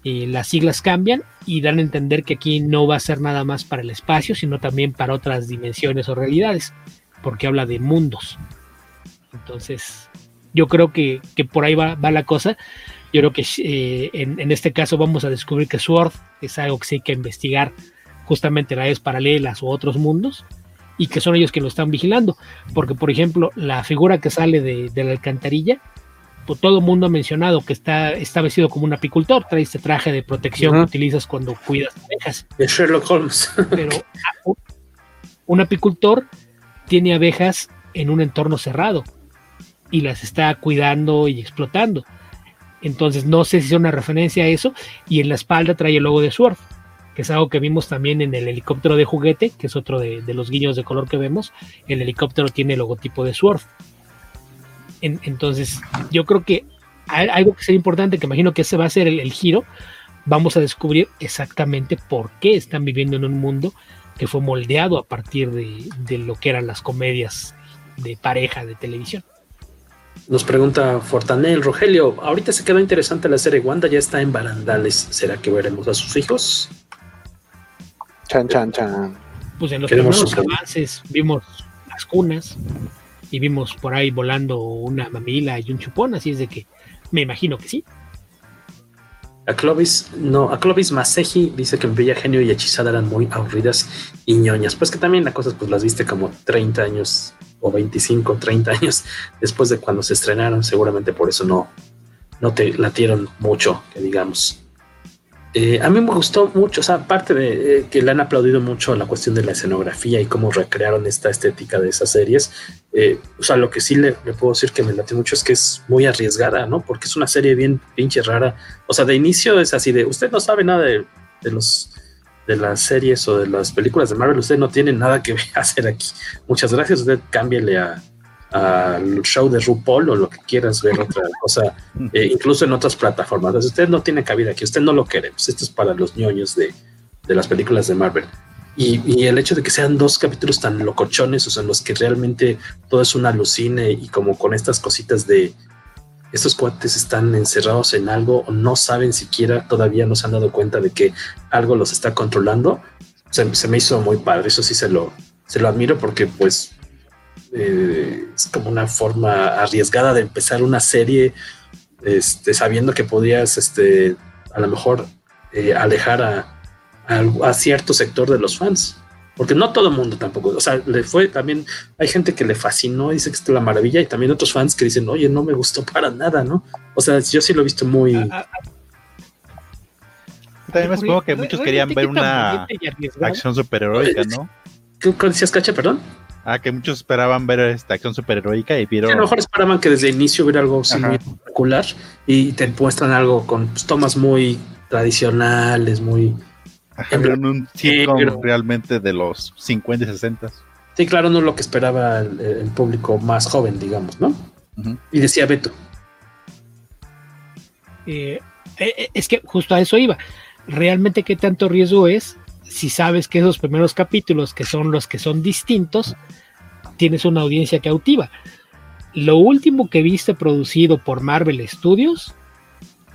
eh, las siglas cambian y dan a entender que aquí no va a ser nada más para el espacio, sino también para otras dimensiones o realidades, porque habla de mundos. Entonces, yo creo que, por ahí va, la cosa. Yo creo que eh, en, en, este caso vamos a descubrir que Sword es algo que sí hay que investigar justamente las paralelas o otros mundos y que son ellos que lo están vigilando. Porque, por ejemplo, la figura que sale de, la alcantarilla todo el mundo ha mencionado que está, está vestido como un apicultor, trae este traje de protección que utilizas cuando cuidas abejas. De Sherlock Holmes. Pero ah, un apicultor tiene abejas en un entorno cerrado y las está cuidando y explotando. Entonces no sé si es una referencia a eso. Y en la espalda trae el logo de Surf, que es algo que vimos también en el helicóptero de juguete, que es otro de, los guiños de color que vemos. El helicóptero tiene el logotipo de Entonces yo creo que algo que sería importante, que imagino que ese va a ser el, giro, vamos a descubrir exactamente por qué están viviendo en un mundo que fue moldeado a partir de, de lo que eran las comedias de pareja de televisión. Nos pregunta Fortanel, Rogelio, ahorita se quedó interesante la serie Wanda, ya está en barandales. ¿Será que veremos a sus hijos? Chan, chan, chan. Pues en los primeros avances vimos las cunas y vimos por ahí volando una mamila y un chupón, así es de que me imagino que sí. A Clovis, no, a Clovis Maseji dice que Bella Genio y Hechizada eran muy aburridas y ñoñas. Pues que también las cosas pues las viste como 30 años o 25, 30 años después de cuando se estrenaron, seguramente por eso no, no te latieron mucho, que digamos. Eh, a mí me gustó mucho, o sea, aparte de eh, que le han aplaudido mucho la cuestión de la escenografía y cómo recrearon esta estética de esas series, eh, o sea, lo que sí le, puedo decir que me late mucho es que es muy arriesgada, ¿no? Porque es una serie bien pinche rara. O sea, de inicio es así de, usted no sabe nada de, los de las series o de las películas de Marvel, usted no tiene nada que hacer aquí. Muchas gracias, usted cámbiale a al show de RuPaul o lo que quieras ver otra cosa, eh, incluso en otras plataformas. usted no tiene cabida aquí, usted no lo queremos. Esto es para los ñoños de, de las películas de Marvel. Y, y, el hecho de que sean dos capítulos tan locochones, o sea, en los que realmente todo es un alucine y como con estas cositas de, estos cuates están encerrados en algo o no saben siquiera, todavía no se han dado cuenta de que algo los está controlando. Se, me hizo muy padre, eso sí se lo, se lo admiro porque pues eh, es como una forma arriesgada de empezar una serie este, sabiendo que podías este, a lo mejor eh, alejar a, a cierto sector de los fans porque no todo el mundo tampoco, o sea, le fue también, hay gente que le fascinó, dice que es la maravilla, y también otros fans que dicen, oye, no me gustó para nada, ¿no? O sea, yo sí lo he visto muy... Ah, ah, ah. También me supongo que muchos querían ver una acción superheroica, ¿no? ¿Qué decías, Cacha, perdón? Ah, que muchos esperaban ver esta acción superheroica y vieron. a lo mejor esperaban que desde el inicio hubiera algo espectacular y te muestran algo con pues, tomas muy tradicionales, muy en un sitcom realmente de los 50 y 60. Sí, claro, no es lo que esperaba el, público más joven, digamos, ¿no? Y decía Beto. Eh, eh, es que justo a eso iba. Realmente, ¿qué tanto riesgo es si sabes que esos primeros capítulos, que son los que son distintos, tienes una audiencia cautiva? Lo último que viste producido por Marvel Studios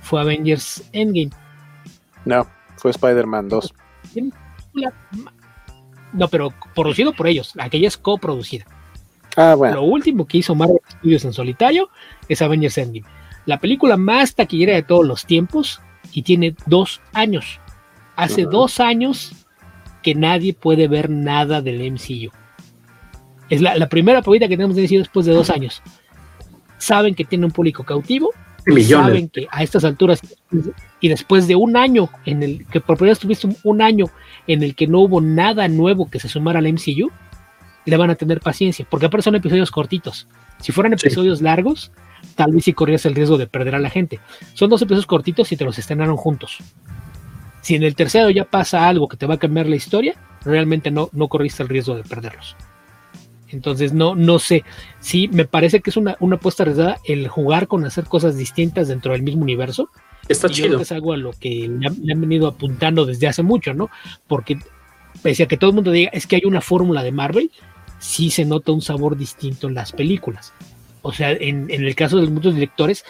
fue Avengers Endgame. No fue Spider-Man 2. No, pero producido por ellos, aquella es coproducida. Ah, bueno. Lo último que hizo Marvel Studios en solitario es Avengers Endgame. La película más taquillera de todos los tiempos y tiene dos años. Hace dos años que nadie puede ver nada del MCU. Es la, primera película que tenemos de MCU después de dos años. Saben que tiene un público cautivo saben que a estas alturas y después de un año en el que por primera vez tuviste un, año en el que no hubo nada nuevo que se sumara al MCU, le van a tener paciencia, porque aparte son episodios cortitos. Si fueran episodios largos, tal vez sí corrías el riesgo de perder a la gente. Son dos episodios cortitos y te los estrenaron juntos. Si en el tercero ya pasa algo que te va a cambiar la historia, realmente no, no corriste el riesgo de perderlos. Entonces, no, no sé. Sí, me parece que es una, una apuesta arriesgada el jugar con hacer cosas distintas dentro del mismo universo. Está chido. es algo a lo que le han, venido apuntando desde hace mucho, ¿no? Porque pese a que todo el mundo diga es que hay una fórmula de Marvel, sí se nota un sabor distinto en las películas. O sea, en, el caso de muchos directores,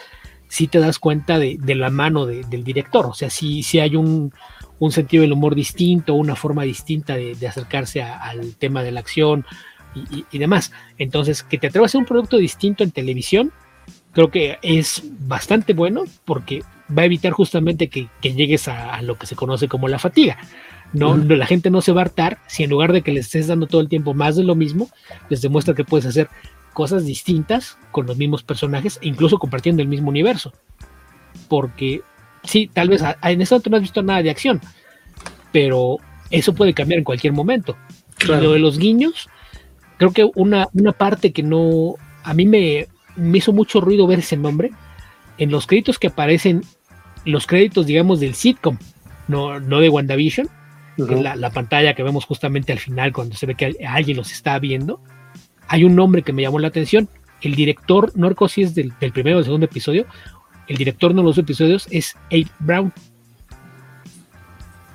sí te das cuenta de, la mano del director. O sea, sí, sí hay un, sentido del humor distinto, una forma distinta de, acercarse al tema de la acción, y, demás. Entonces, que te atrevas a hacer un producto distinto en televisión, creo que es bastante bueno porque va a evitar justamente que, llegues a, lo que se conoce como la fatiga. No, la gente no se va a hartar si en lugar de que les estés dando todo el tiempo más de lo mismo, les demuestra que puedes hacer cosas distintas con los mismos personajes, e incluso compartiendo el mismo universo. Porque sí, tal vez en este momento no has visto nada de acción, pero eso puede cambiar en cualquier momento. lo de los guiños, creo que una, una parte que no, a mí me, me hizo mucho ruido ver ese nombre, en los créditos que aparecen, los créditos, digamos, del sitcom, no, no de WandaVision, la, pantalla que vemos justamente al final cuando se ve que alguien los está viendo, hay un nombre que me llamó la atención. El director, no recuerdo si es del, primero o del segundo episodio, el director de los episodios es Abe Brown.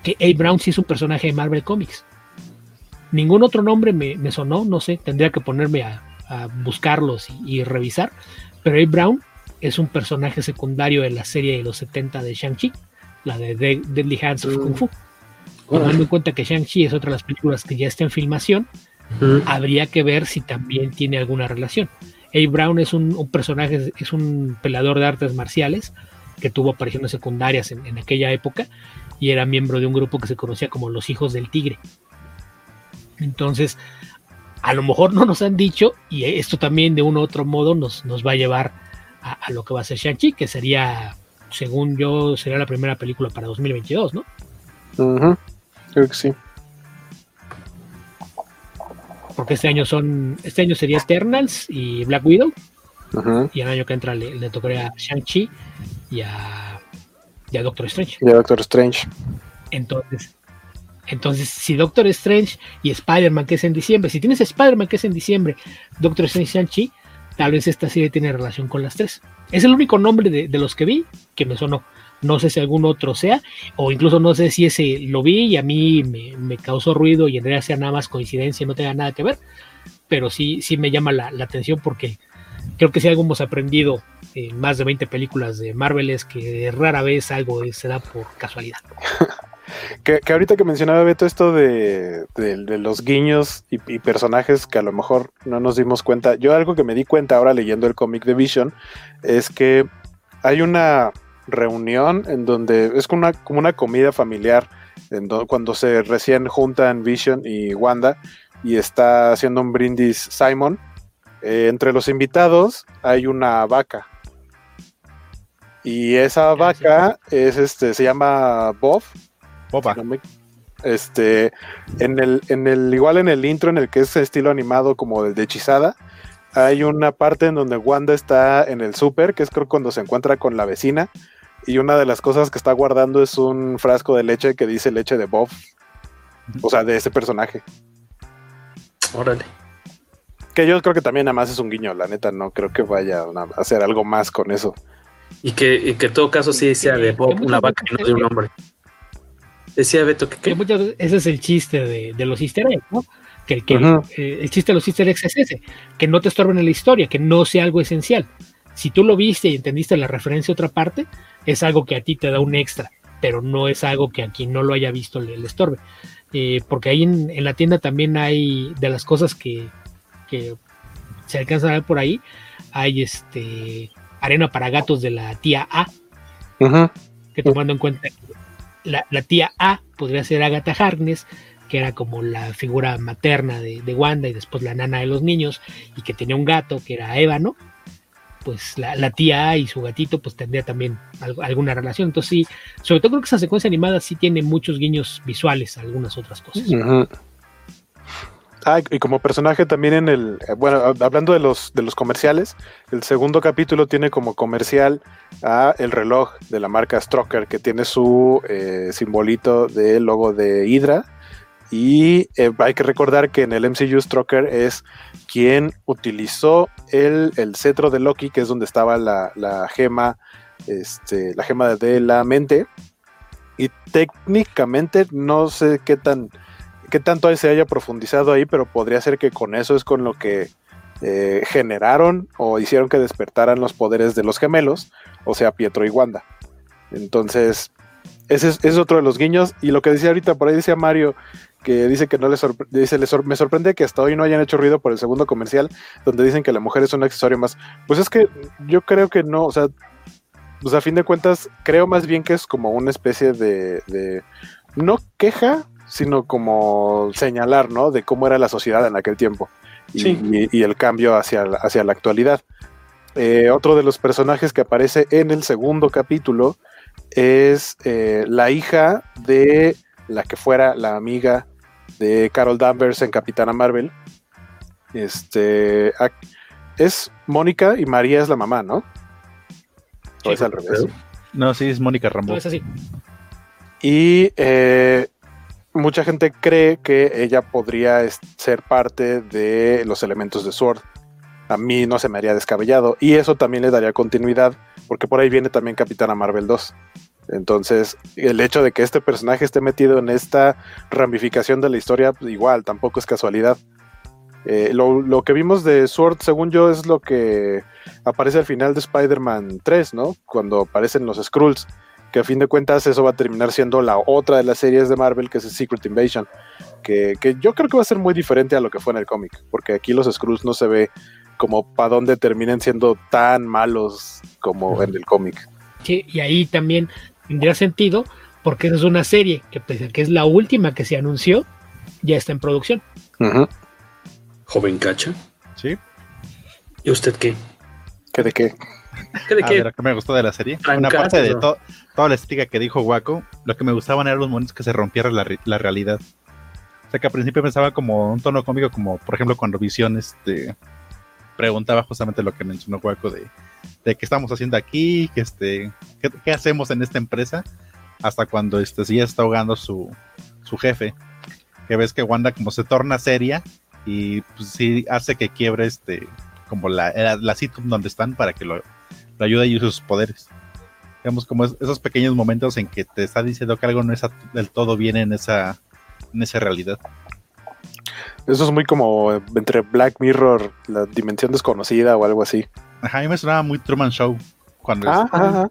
Que Abe Brown sí es un personaje de Marvel Comics. Ningún otro nombre me, sonó, no sé, tendría que ponerme a, buscarlos y, revisar. Pero Abe Brown es un personaje secundario de la serie de los 70 de Shang-Chi, la de Deadly Hands of Kung Fu. Tomando en cuenta que Shang-Chi es otra de las películas que ya está en filmación, habría que ver si también tiene alguna relación. Abe Brown es un, personaje, es un pelador de artes marciales que tuvo apariciones secundarias en, aquella época y era miembro de un grupo que se conocía como los Hijos del Tigre. Entonces, a lo mejor no nos han dicho, y esto también de un u otro modo nos, nos va a llevar a, lo que va a ser Shang-Chi, que sería, según yo, sería la primera película para 2022, ¿no? Creo que sí porque este año son, este año sería Eternals y Black Widow, y el año que entra le, tocaría a Shang-Chi y a, Doctor Strange. Y a Doctor Strange. Entonces, entonces, si Doctor Strange y Spider-Man, que es en diciembre, si tienes Spider-Man, que es en diciembre, Doctor Strange y Shang-Chi, tal vez esta serie tiene relación con las tres. Es el único nombre de, de los que vi que me sonó. No sé si algún otro sea, o incluso no sé si ese lo vi y a mí me, causó ruido y en realidad sea nada más coincidencia no tenga nada que ver, pero sí, sí me llama la, atención porque creo que si algo hemos aprendido en más de 20 películas de Marvel es que rara vez algo se da por casualidad. que, ahorita que mencionaba Beto esto de, los guiños y, y, personajes que a lo mejor no nos dimos cuenta, yo algo que me di cuenta ahora leyendo el cómic de Vision es que hay una reunión en donde es como una, como una comida familiar, en cuando se recién juntan Vision y Wanda y está haciendo un brindis Simon. Eh, entre los invitados hay una vaca. Y esa vaca es este, se llama Bob. Boba. Este, en el, en el, igual en el intro, en el que es estilo animado como de hechizada, hay una parte en donde Wanda está en el súper, que es creo cuando se encuentra con la vecina, y una de las cosas que está guardando es un frasco de leche que dice leche de Bob. O sea, de ese personaje. Órale. Que yo creo que también nada más es un guiño, la neta, no creo que vaya a hacer algo más con eso. Y que, y que en todo caso sí sea de Bob, una vaca y no de un hombre. Decía Beto que, ¿qué? ese es el chiste de, los easter eggs, ¿no? Que, eh, el chiste de los easter eggs es ese, que no te estorben en la historia, que no sea algo esencial. Si tú lo viste y entendiste la referencia a otra parte, es algo que a ti te da un extra, pero no es algo que a quien no lo haya visto le, estorbe. Eh, porque ahí en, la tienda también hay de las cosas que, se alcanzan a ver por ahí, hay este arena para gatos de la tía A, que tomando en cuenta la, la, tía A podría ser Agatha Harkness, que era como la figura materna de, de, Wanda y después la nana de los niños, y que tenía un gato que era Eva, ¿no? Pues la, tía y su gatito pues tendría también alguna relación. Entonces sí, sobre todo creo que esa secuencia animada sí tiene muchos guiños visuales a algunas otras cosas. Ah, y como personaje también en el, eh, bueno, hablando de los, de los comerciales, el segundo capítulo tiene como comercial a el reloj de la marca Stroker que tiene su eh, simbolito del logo de Hydra y eh, hay que recordar que en el MCU Stroker es quien utilizó el, cetro de Loki, que es donde estaba la, gema, este, la gema de la mente. Y técnicamente no sé qué tan qué tanto se haya profundizado ahí, pero podría ser que con eso es con lo que eh, generaron o hicieron que despertaran los poderes de los gemelos, o sea, Pietro y Wanda. Entonces, ese es, ese es, otro de los guiños. Y lo que decía ahorita, por ahí decía Mario, que dice que no le sorprende, dice, me sorprende que hasta hoy no hayan hecho ruido por el segundo comercial, donde dicen que la mujer es un accesorio más. Pues es que yo creo que no, o sea, pues a fin de cuentas, creo más bien que es como una especie de, de no queja, sino como señalar, ¿no? De cómo era la sociedad en aquel tiempo. y, el cambio hacia, hacia la actualidad. Eh, otro de los personajes que aparece en el segundo capítulo es eh, la hija de la que fuera la amiga de Carol Danvers en Capitana Marvel. Este es Mónica y María es la mamá, ¿no? ¿O es al revés? No, sí, es Mónica Rambo. es así. Y eh, mucha gente cree que ella podría ser parte de los elementos de Sword. A mí no se me haría descabellado. Y eso también le daría continuidad, porque por ahí viene también Capitana Marvel 2. Entonces, el hecho de que este personaje esté metido en esta ramificación de la historia, pues, igual, tampoco es casualidad. Eh, lo, que vimos de Sword, según yo, es lo que aparece al final de Spider-Man 3, ¿no? Cuando aparecen los Skrulls que a fin de cuentas eso va a terminar siendo la otra de las series de Marvel, que es Secret Invasion, que, yo creo que va a ser muy diferente a lo que fue en el cómic, porque aquí los Skrulls no se ve como para dónde terminen siendo tan malos como en el cómic. Sí, y ahí también tendría sentido, porque esa es una serie que pese a que es la última que se anunció, ya está en producción. Joven Cacha. Sí. ¿Y usted qué? ¿Qué de qué? ¿Qué de qué? que me gustó de la serie. Una parte de todo toda la estética que dijo Waco, lo que me gustaban eran los momentos que se rompiera la, realidad. O sea que al principio pensaba como un tono cómico, como por ejemplo cuando Visión este, preguntaba justamente lo que mencionó Waco de, de qué estamos haciendo aquí, que este, qué, hacemos en esta empresa, hasta cuando este, sí está ahogando su, su jefe. Que ves que Wanda como se torna seria y pues sí hace que quiebre este como la, la, la sitcom donde están para que lo, lo ayude y use sus poderes digamos, como esos pequeños momentos en que te está diciendo que algo no es del todo bien en esa, en esa realidad. Eso es muy como entre Black Mirror, la dimensión desconocida o algo así. Ajá, a mí me sonaba muy Truman Show. Cuando ah,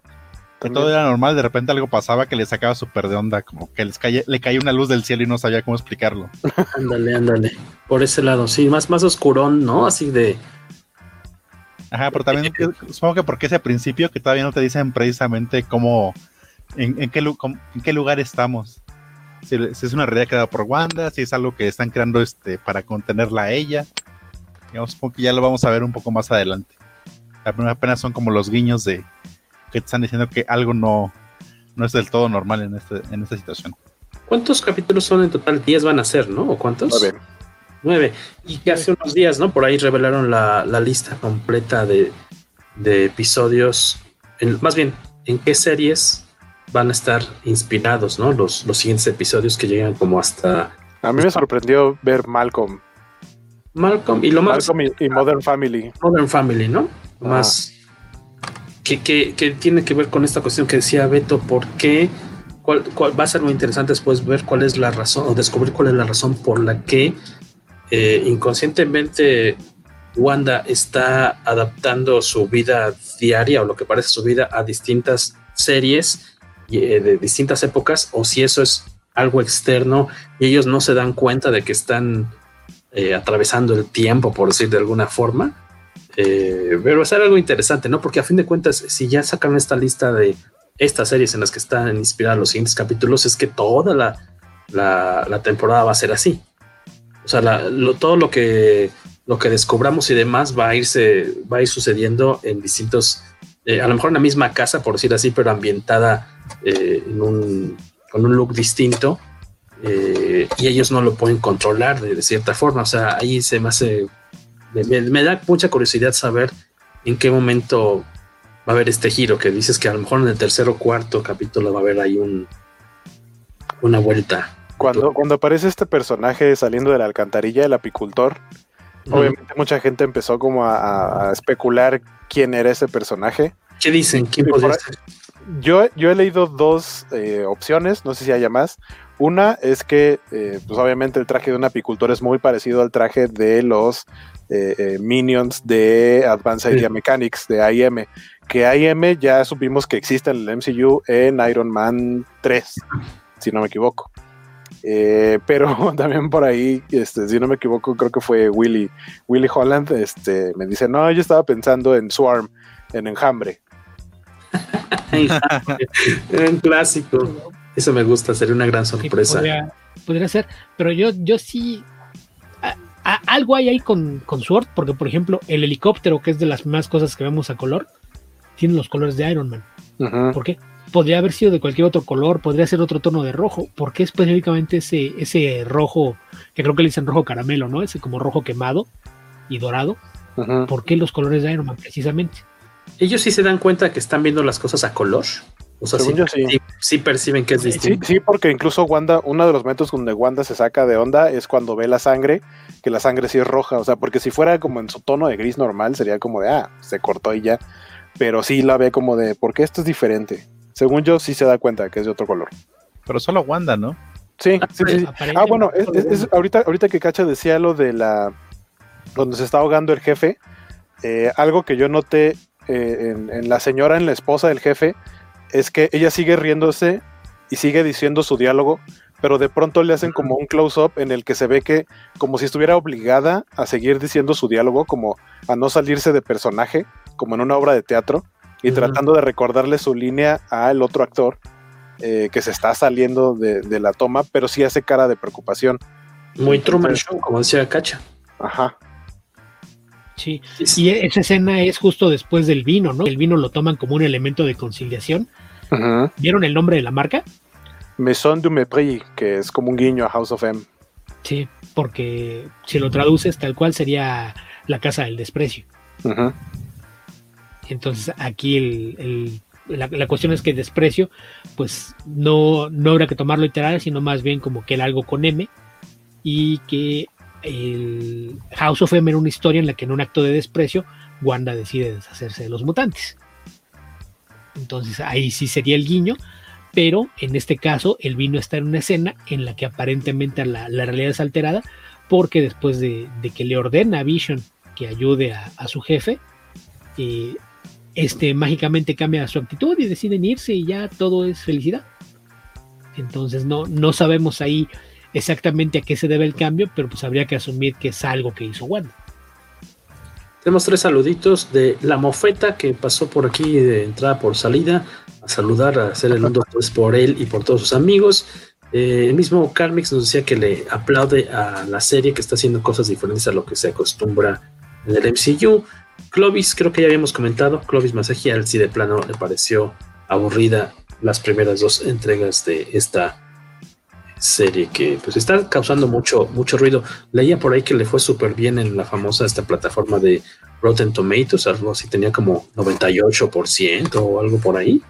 que todo era normal, de repente algo pasaba que le sacaba súper de onda, como que les le caía una luz del cielo y no sabía cómo explicarlo. ándale, ándale. Por ese lado, sí, más, más oscurón, ¿no? Así de Ajá, pero también supongo que porque ese principio que todavía no te dicen precisamente cómo, en, qué, en qué lugar estamos. Si, es una realidad creada por Wanda, si es algo que están creando este, para contenerla a ella. Digamos, supongo que ya lo vamos a ver un poco más adelante. Apenas son como los guiños de que te están diciendo que algo no, no es del todo normal en, este, en esta situación. ¿Cuántos capítulos son en total? ¿10 van a ser, no? ¿O cuántos? ver. Nueve. Y que hace unos días, ¿no? Por ahí revelaron la, lista completa de, episodios. más bien, ¿en qué series van a estar inspirados, ¿no? Los, los siguientes episodios que llegan como hasta. A mí me sorprendió ver Malcolm. Malcolm y lo más. Malcolm y, Modern Family. Modern Family, ¿no? Más. Que, que, tiene que ver con esta cuestión que decía Beto, ¿por qué? Cuál, va a ser muy interesante después ver cuál es la razón o descubrir cuál es la razón por la que eh, inconscientemente Wanda está adaptando su vida diaria o lo que parece su vida a distintas series de distintas épocas o si eso es algo externo y ellos no se dan cuenta de que están eh, atravesando el tiempo, por decir de alguna forma. pero va a ser algo interesante, ¿no? Porque a fin de cuentas, si ya sacan esta lista de estas series en las que están inspiradas los siguientes capítulos, es que toda la temporada va a ser así. O sea, todo lo que, lo que descubramos y demás va a irse, va a ir sucediendo en distintos, eh, a lo mejor en la misma casa, por decir así, pero ambientada eh, en un, con un look distinto. Eh, y ellos no lo pueden controlar de, cierta forma. O sea, ahí se me hace, me, da mucha curiosidad saber en qué momento va a haber este giro que dices que a lo mejor en el tercer o cuarto capítulo va a haber ahí un, una vuelta. Cuando, cuando aparece este personaje saliendo de la alcantarilla, el apicultor, obviamente mucha gente empezó como a, especular quién era ese personaje. ¿Qué dicen? ¿Quién podría ser? Yo, yo he leído dos eh, opciones, no sé si haya más. Una es que, eh, pues obviamente el traje de un apicultor es muy parecido al traje de los eh, Minions de Advanced Idea Mechanics, de AIM, que AIM ya supimos que existe en el MCU en Iron Man 3, si no me equivoco. Eh, pero también por ahí, este, si no me equivoco, creo que fue Willy, Willy Holland, este, me dice, no, yo estaba pensando en Swarm, en Enjambre. un clásico. Eso me gusta, sería una gran sorpresa. podría, ser, pero yo, yo sí, algo hay ahí con, con Sword, porque por ejemplo, el helicóptero, que es de las más cosas que vemos a color, tiene los colores de Iron Man. ¿Por qué? Podría haber sido de cualquier otro color, podría ser otro tono de rojo. ¿Por qué específicamente ese, ese rojo, que creo que le dicen rojo caramelo, ¿no? Ese como rojo quemado y dorado. ¿Por qué los colores de Iron Man precisamente? Ellos sí se dan cuenta que están viendo las cosas a color. O sea, sí, sí. perciben que es distinto. Sí, porque incluso Wanda, uno de los métodos donde Wanda se saca de onda es cuando ve la sangre, que la sangre sí es roja. O sea, porque si fuera como en su tono de gris normal, sería como de, ah, se cortó y ya. Pero sí la ve como de, ¿por qué esto es diferente? Según yo, sí se da cuenta que es de otro color. Pero solo Wanda, ¿no? Sí, sí, sí. Ah, bueno, es, ahorita, ahorita que Cacha decía lo de la. donde se está ahogando el jefe, eh, algo que yo noté eh, en la señora, en la esposa del jefe, es que ella sigue riéndose y sigue diciendo su diálogo, pero de pronto le hacen como un close-up en el que se ve que como si estuviera obligada a seguir diciendo su diálogo, como a no salirse de personaje, como en una obra de teatro, y tratando de recordarle su línea al otro actor eh, que se está saliendo de, la toma, pero sí hace cara de preocupación. Muy Truman Show, como decía Cacha. Ajá. Sí, y esa escena es justo después del vino, ¿no? El vino lo toman como un elemento de conciliación. ¿Vieron el nombre de la marca? Maison du Mépris, que es como un guiño a House of M. Sí, porque si lo traduces tal cual sería la casa del desprecio. Entonces aquí la, cuestión es que desprecio, pues no, no habrá que tomarlo literal, sino más bien como que era algo con M y que el House of M una historia en la que en un acto de desprecio Wanda decide deshacerse de los mutantes. Entonces ahí sí sería el guiño, pero en este caso el vino está en una escena en la que aparentemente la, realidad es alterada porque después de, que le ordena a Vision que ayude a, su jefe, eh, este mágicamente cambia su actitud y deciden irse y ya todo es felicidad. Entonces no, no sabemos ahí exactamente a qué se debe el cambio, pero pues habría que asumir que es algo que hizo Wanda. Tenemos tres saluditos de la mofeta que pasó por aquí de entrada por salida a saludar, a hacer el 1, 2, por él y por todos sus amigos. Eh, el mismo Carmix nos decía que le aplaude a la serie que está haciendo cosas diferentes a lo que se acostumbra en el MCU. Clovis, creo que ya habíamos comentado, Clovis Masagial, si de plano le pareció aburrida las primeras dos entregas de esta serie que pues está causando mucho, mucho ruido. Leía por ahí que le fue súper bien en la famosa esta plataforma de Rotten Tomatoes, algo así, tenía como 98% o algo por ahí.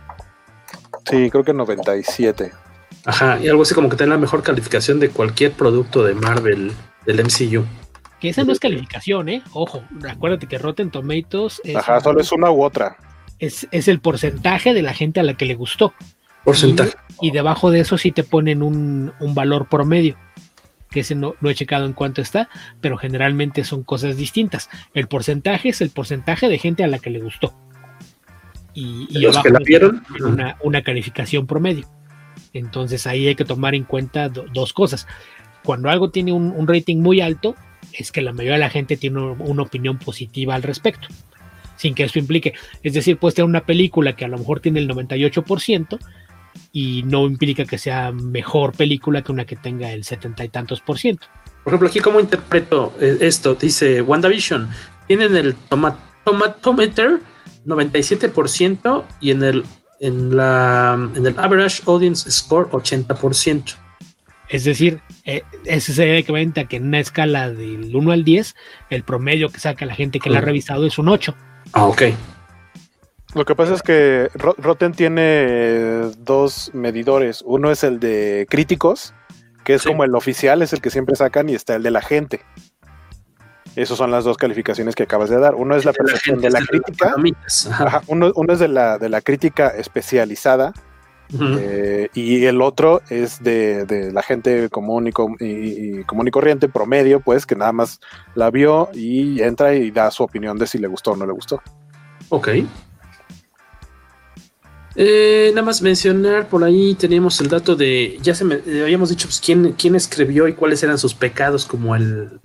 Sí, creo que 97. Ajá, y algo así como que tiene la mejor calificación de cualquier producto de Marvel del MCU. Que esa no es calificación, ¿eh? Ojo, acuérdate que Rotten Tomatoes es Ajá, solo es una u otra. Es, es el porcentaje de la gente a la que le gustó. Porcentaje. Y, debajo de eso sí te ponen un, valor promedio, que ese no, he checado en cuánto está, pero generalmente son cosas distintas. El porcentaje es el porcentaje de gente a la que le gustó. Y, y los que la vieron, una, una, calificación promedio. Entonces ahí hay que tomar en cuenta dos cosas. Cuando algo tiene un, rating muy alto, es que la mayoría de la gente tiene una opinión positiva al respecto sin que eso implique. Es decir, puedes tener una película que a lo mejor tiene el 98%, y no implica que sea mejor película que una que tenga el setenta y tantos por ciento. Por ejemplo, aquí cómo interpreto eh, esto, dice WandaVision, tienen el tomatometer 97% y en el en la en el average audience score 80%. Es decir, eh, ese se debe cuenta que en una escala del 1 al 10, el promedio que saca la gente que la ha revisado es un 8. Ah, ok. Lo que pasa es que Rotten tiene dos medidores. Uno es el de críticos, que es como el oficial, es el que siempre sacan, y está el de la gente. Esas son las dos calificaciones que acabas de dar. Uno es la percepción de la crítica. uno, es de la, de la crítica especializada. Eh, y el otro es de, la gente común y, y, común y corriente, promedio, pues, que nada más la vio y entra y da su opinión de si le gustó o no le gustó. Ok. Eh, nada más mencionar por ahí teníamos el dato de, ya se me, eh, habíamos dicho pues, quién, quién escribió y cuáles eran sus pecados, como el,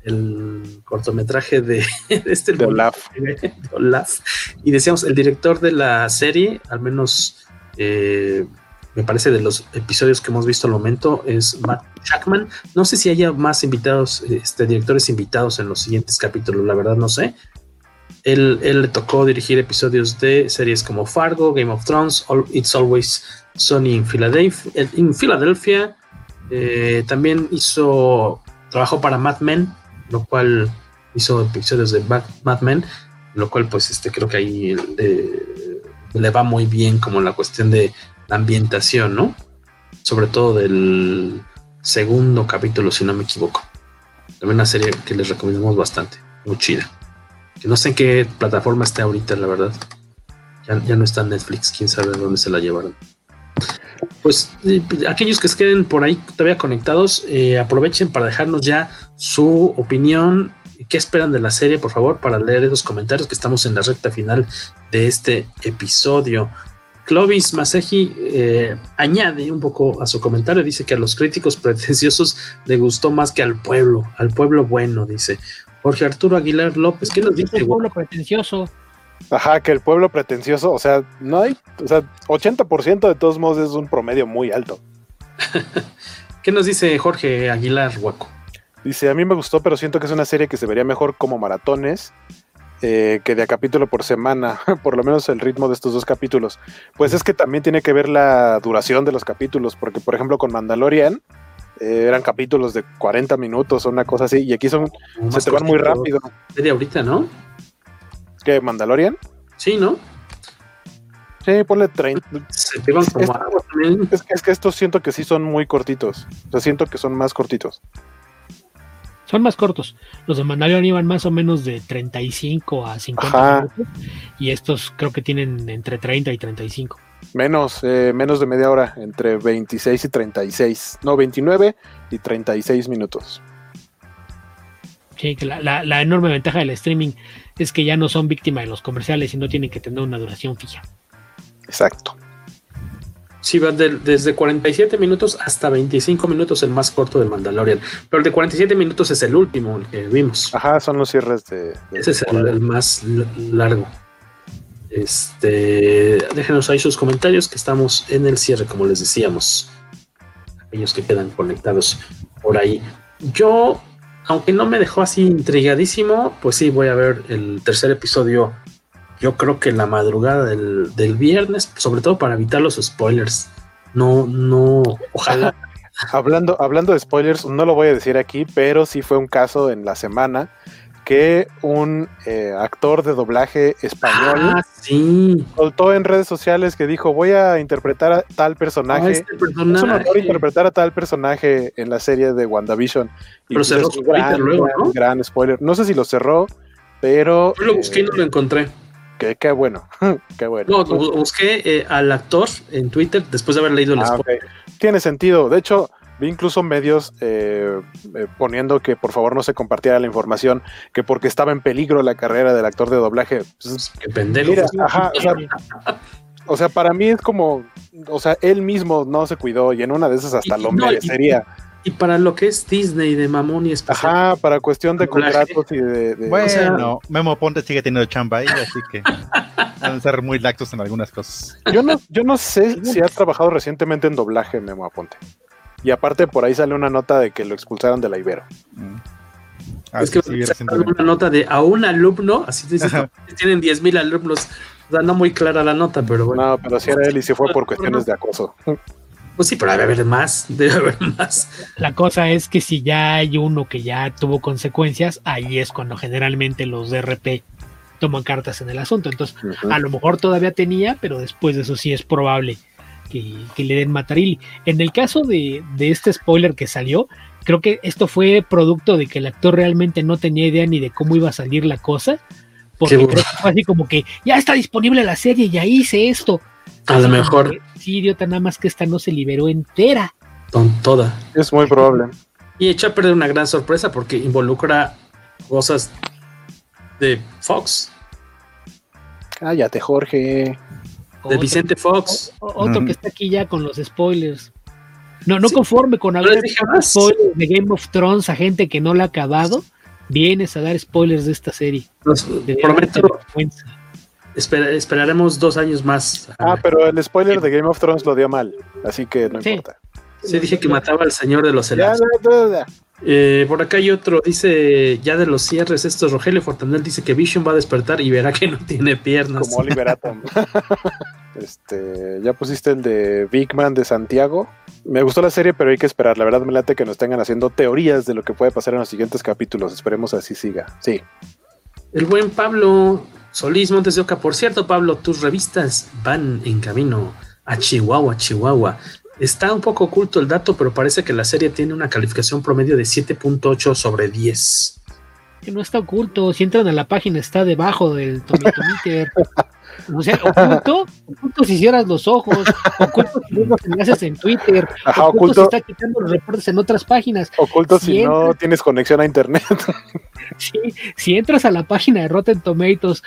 cortometraje de, este de Olaf. Y decíamos, el director de la serie, al menos eh, me parece de los episodios que hemos visto al momento, es Matt Shackman. No sé si haya más invitados, este, directores invitados en los siguientes capítulos, la verdad no sé. Él, le tocó dirigir episodios de series como Fargo, Game of Thrones, It's Always Sunny in Philadelphia. Philadelphia. Eh, también hizo trabajo para Mad Men, lo cual hizo episodios de Mad Men, lo cual pues este creo que ahí le va muy bien como la cuestión de la ambientación, ¿no? Sobre todo del segundo capítulo, si no me equivoco. También una serie que les recomendamos bastante, muy chida. No sé en qué plataforma está ahorita, la verdad. Ya, no está Netflix, quién sabe dónde se la llevaron. Pues eh, aquellos que se queden por ahí todavía conectados, eh, aprovechen para dejarnos ya su opinión, qué esperan de la serie, por favor, para leer esos comentarios que estamos en la recta final de este episodio. Clovis Maseji eh, añade un poco a su comentario, dice que a los críticos pretenciosos le gustó más que al pueblo, al pueblo bueno, dice. Jorge Arturo Aguilar López, ¿qué nos dice? El pueblo pretencioso. Ajá, que el pueblo pretencioso, o sea, no hay, o sea, 80% de todos modos es un promedio muy alto. ¿Qué nos dice Jorge Aguilar Huaco? Dice, a mí me gustó, pero siento que es una serie que se vería mejor como maratones eh, que de a capítulo por semana, por lo menos el ritmo de estos dos capítulos. Pues es que también tiene que ver la duración de los capítulos, porque por ejemplo con Mandalorian eh, eran capítulos de 40 minutos o una cosa así, y aquí son, se te van muy rápido. De ahorita, ¿no? ¿Qué, Mandalorian? Sí, ¿no? Sí, ponle 30. Se te van como es, es, que estos siento que sí son muy cortitos. O sea, siento que son más cortitos. Son más cortos. Los de Mandalorian iban más o menos de 35 a 50 minutos. Y estos creo que tienen entre 30 y 35. Menos, eh, menos de media hora, entre 26 y 36. No, 29 y 36 minutos. Sí, que la, la, enorme ventaja del streaming es que ya no son víctimas de los comerciales y no tienen que tener una duración fija. Exacto. Sí, va desde 47 minutos hasta 25 minutos el más corto de Mandalorian. Pero el de 47 minutos es el último que vimos. Ajá, son los cierres de. Ese es el, más largo. Este, déjenos ahí sus comentarios que estamos en el cierre, como les decíamos. Aquellos que quedan conectados por ahí. Yo, aunque no me dejó así intrigadísimo, pues sí, voy a ver el tercer episodio yo creo que la madrugada del, viernes, sobre todo para evitar los spoilers. No, no, ojalá. hablando, hablando de spoilers, no lo voy a decir aquí, pero sí fue un caso en la semana que un eh, actor de doblaje español ah, sí. soltó en redes sociales que dijo voy a interpretar a tal personaje. Ah, este Es un honor interpretar a tal personaje en la serie de WandaVision. Pero cerró su gran, luego, ¿no? gran spoiler. No sé si lo cerró, pero. Yo lo busqué y no lo encontré. Qué, bueno, qué bueno. No, busqué eh, al actor en Twitter después de haber leído el ah, Tiene sentido. De hecho, vi incluso medios eh, eh, poniendo que por favor no se compartiera la información, que porque estaba en peligro la carrera del actor de doblaje. Pues, qué pendejo. o, sea, para mí es como, o sea, él mismo no se cuidó y en una de esas hasta lo merecería. Y para lo que es Disney de mamón y especial. Ajá, para cuestión de contratos y de. bueno, Memo Ponte sigue teniendo chamba ahí, así que van a ser muy lactos en algunas cosas. Yo no, yo no sé si ha trabajado recientemente en doblaje Memo Aponte. Y aparte por ahí sale una nota de que lo expulsaron de la Ibero. Mm. Ah, es que una nota de a un alumno, así dice, tienen 10.000 alumnos. O sea, no muy clara la nota, pero bueno. No, pero si era él y se fue por cuestiones de acoso. Pues sí, pero debe haber más, debe haber más. La cosa es que si ya hay uno que ya tuvo consecuencias, ahí es cuando generalmente los DRP toman cartas en el asunto. Entonces, a lo mejor todavía tenía, pero después de eso sí es probable que, le den matarili. En el caso de, este spoiler que salió, creo que esto fue producto de que el actor realmente no tenía idea ni de cómo iba a salir la cosa. Porque creo que fue así como que ya está disponible la serie, ya hice esto. A lo mejor. Sí, idiota, nada más que esta no se liberó entera. Con toda. Es muy probable. Y echa a perder una gran sorpresa porque involucra cosas de Fox. Cállate, Jorge. De Vicente Fox. otro que está aquí ya con los spoilers. No, no conforme con hablar spoilers de Game of Thrones a gente que no la ha acabado, vienes a dar spoilers de esta serie. prometo, esperaremos dos años más. Ah, pero el spoiler de Game of Thrones lo dio mal, así que no importa. Sí, dije que mataba al señor de los helados. Eh, por acá hay otro, dice, ya de los cierres estos, Rogelio Fortanel dice que Vision va a despertar y verá que no tiene piernas. Como Oliver Atom. este, ya pusiste el de Big Man de Santiago. Me gustó la serie, pero hay que esperar. La verdad me late que nos tengan haciendo teorías de lo que puede pasar en los siguientes capítulos. Esperemos así siga. Sí. El buen Pablo Solís Montes de Oca. Por cierto, Pablo, tus revistas van en camino a Chihuahua, Chihuahua. Está un poco oculto el dato, pero parece que la serie tiene una calificación promedio de 7.8 sobre 10. Que no está oculto, si entran a la página está debajo del Tomitometer. O sea, oculto, oculto si cierras los ojos, oculto si ves los enlaces en Twitter, oculto, si está quitando los reportes en otras páginas. Oculto si, no tienes conexión a internet. Sí, si entras a la página de Rotten Tomatoes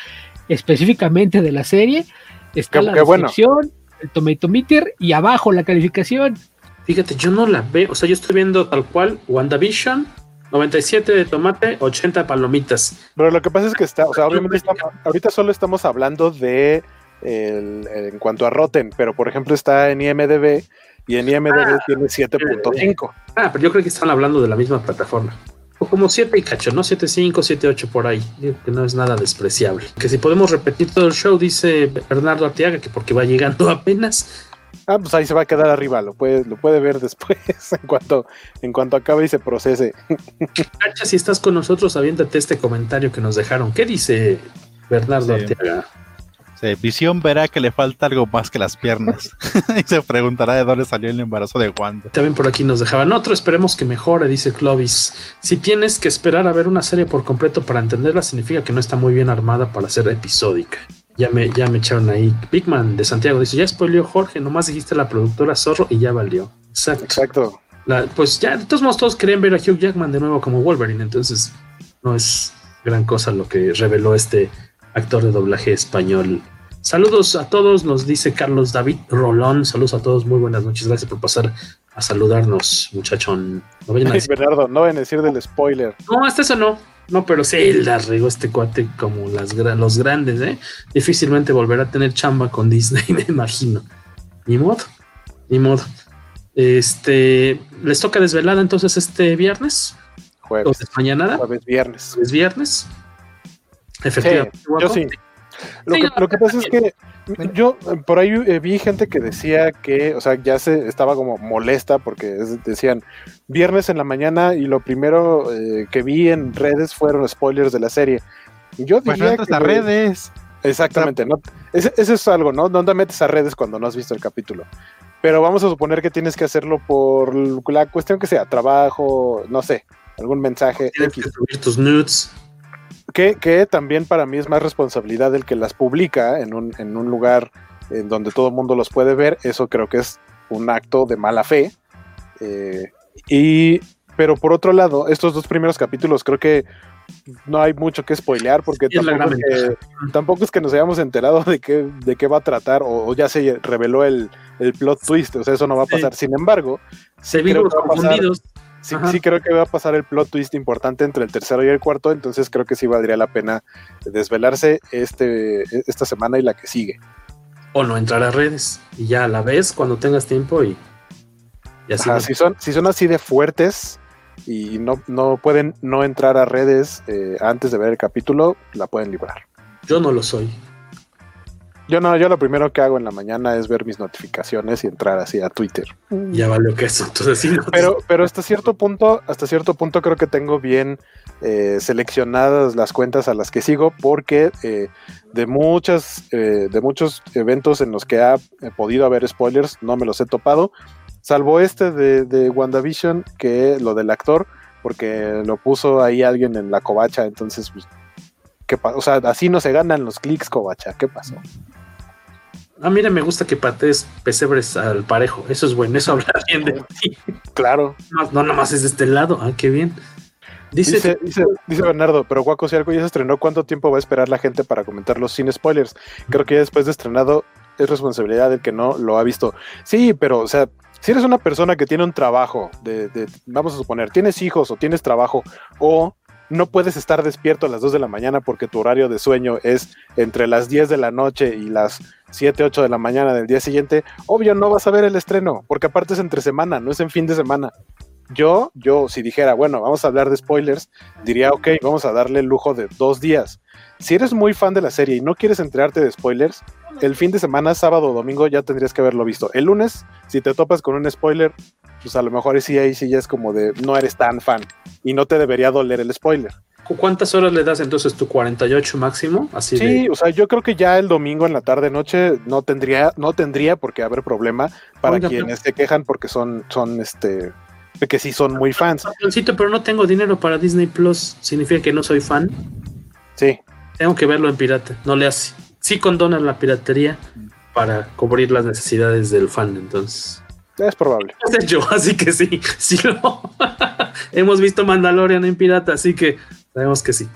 específicamente de la serie, está la descripción, el Tomatometer y abajo la calificación. Fíjate, yo no la veo, o sea, yo estoy viendo tal cual WandaVision, 97 de tomate, 80 palomitas. Pero lo que pasa es que está, o sea, obviamente ahorita solo estamos hablando de en cuanto a Rotten, pero por ejemplo está en IMDB y en IMDB ah, tiene 7.5. Ah, pero yo creo que están hablando de la misma plataforma. O como 7 y cacho, ¿no? 7.5, 7.8 por ahí. que no es nada despreciable. Que si podemos repetir todo el show, dice Bernardo Arteaga, que porque va llegando apenas. Ah, pues ahí se va a quedar arriba, lo puede, lo puede ver después, en cuanto, en cuanto acabe y se procese. Cacha, si estás con nosotros, aviéntate este comentario que nos dejaron. ¿Qué dice Bernardo Arteaga? Visión verá que le falta algo más que las piernas y se preguntará de dónde salió el embarazo de Wanda. También por aquí nos dejaban otro, esperemos que mejore, dice Clovis. Si tienes que esperar a ver una serie por completo para entenderla, significa que no está muy bien armada para ser episódica. Ya me, ya me echaron ahí. Bigman de Santiago dice: Ya spoileó Jorge, nomás dijiste la productora Zorro y ya valió. Exacto. Exacto. pues ya, de todos modos, todos querían ver a Hugh Jackman de nuevo como Wolverine, entonces no es gran cosa lo que reveló este actor de doblaje español. Saludos a todos, nos dice Carlos David Rolón. Saludos a todos, muy buenas noches. Gracias por pasar a saludarnos, muchachón. No vayan a decir... Bernardo, no vayan a decir del spoiler. No, hasta eso no. No, pero sí la regó este cuate como las, los grandes, ¿eh? Difícilmente volverá a tener chamba con Disney, me imagino. Ni modo, ni modo. Este, ¿les toca desvelada entonces este viernes? Jueves. mañana. Jueves, viernes. Es viernes. Efectivamente. yo sí. Lo, que, pasa es que yo por ahí eh, vi gente que decía que, o sea, ya se estaba como molesta porque decían viernes en la mañana y lo primero eh, que vi en redes fueron spoilers de la serie. Yo pues diría que, a redes. Exactamente, ¿no? Eso, es algo, ¿no? ¿Dónde metes a redes cuando no has visto el capítulo? Pero vamos a suponer que tienes que hacerlo por la cuestión que sea, trabajo, no sé, algún mensaje. Tienes que subir tus nudes. Que, también para mí es más responsabilidad del que las publica en un, en un lugar en donde todo el mundo los puede ver. Eso creo que es un acto de mala fe. Eh, y, pero por otro lado, estos dos primeros capítulos creo que no hay mucho que spoilear porque tampoco es, que, nos hayamos enterado de qué, de qué va a tratar o, ya se reveló el, plot twist, o sea, eso no va a pasar. Sin embargo, se vieron confundidos. Sí, sí, creo que va a pasar el plot twist importante entre el tercero y el cuarto, entonces creo que sí valdría la pena desvelarse este, esta semana y la que sigue. O no entrar a redes y ya a la vez cuando tengas tiempo y, así. si, son, si son así de fuertes y no, no pueden no entrar a redes eh, antes de ver el capítulo, la pueden librar. Yo no lo soy. Yo no, yo lo primero que hago en la mañana es ver mis notificaciones y entrar así a Twitter. Ya vale que eso, entonces sí. pero, pero hasta cierto punto, hasta cierto punto creo que tengo bien eh, seleccionadas las cuentas a las que sigo, porque eh, de muchas, eh, de muchos eventos en los que ha podido haber spoilers, no me los he topado, salvo este de, de WandaVision, que lo del actor, porque lo puso ahí alguien en la covacha, entonces pues, ¿qué o sea, así no se ganan los clics, covacha, ¿qué pasó? Ah, mira, me gusta que patees pesebres al parejo. Eso es bueno, eso habla bien de ti. Claro. No, no nomás es de este lado. Ah, qué bien. Dice, dice, Bernardo, pero Guaco, si algo ya se estrenó, ¿cuánto tiempo va a esperar la gente para comentarlo sin spoilers? Creo que ya después de estrenado es responsabilidad del que no lo ha visto. Sí, pero, o sea, si eres una persona que tiene un trabajo, de, vamos a suponer, tienes hijos o tienes trabajo, o no puedes estar despierto a las 2 de la mañana porque tu horario de sueño es entre las 10 de la noche y las 7, 8 de la mañana del día siguiente, obvio no vas a ver el estreno, porque aparte es entre semana, no es en fin de semana. Yo, yo, si dijera, bueno, vamos a hablar de spoilers, diría, ok, vamos a darle el lujo de dos días. Si eres muy fan de la serie y no quieres enterarte de spoilers, el fin de semana, sábado o domingo, ya tendrías que haberlo visto. El lunes, si te topas con un spoiler, pues a lo mejor sí ahí sí ya es como de no eres tan fan y no te debería doler el spoiler. ¿Cuántas horas le das entonces tu 48 máximo? Así sí, o sea, yo creo que ya el domingo en la tarde noche no tendría no tendría por qué haber problema para quienes se quejan porque son son este que sí son muy fans. Pero no tengo dinero para Disney Plus, significa que no soy fan. Sí. Tengo que verlo en pirata, no le hace. Sí condonan la piratería para cubrir las necesidades del fan, entonces. Es probable. Hecho, así que sí, sí lo. Hemos visto Mandalorian en pirata, así que sabemos que sí.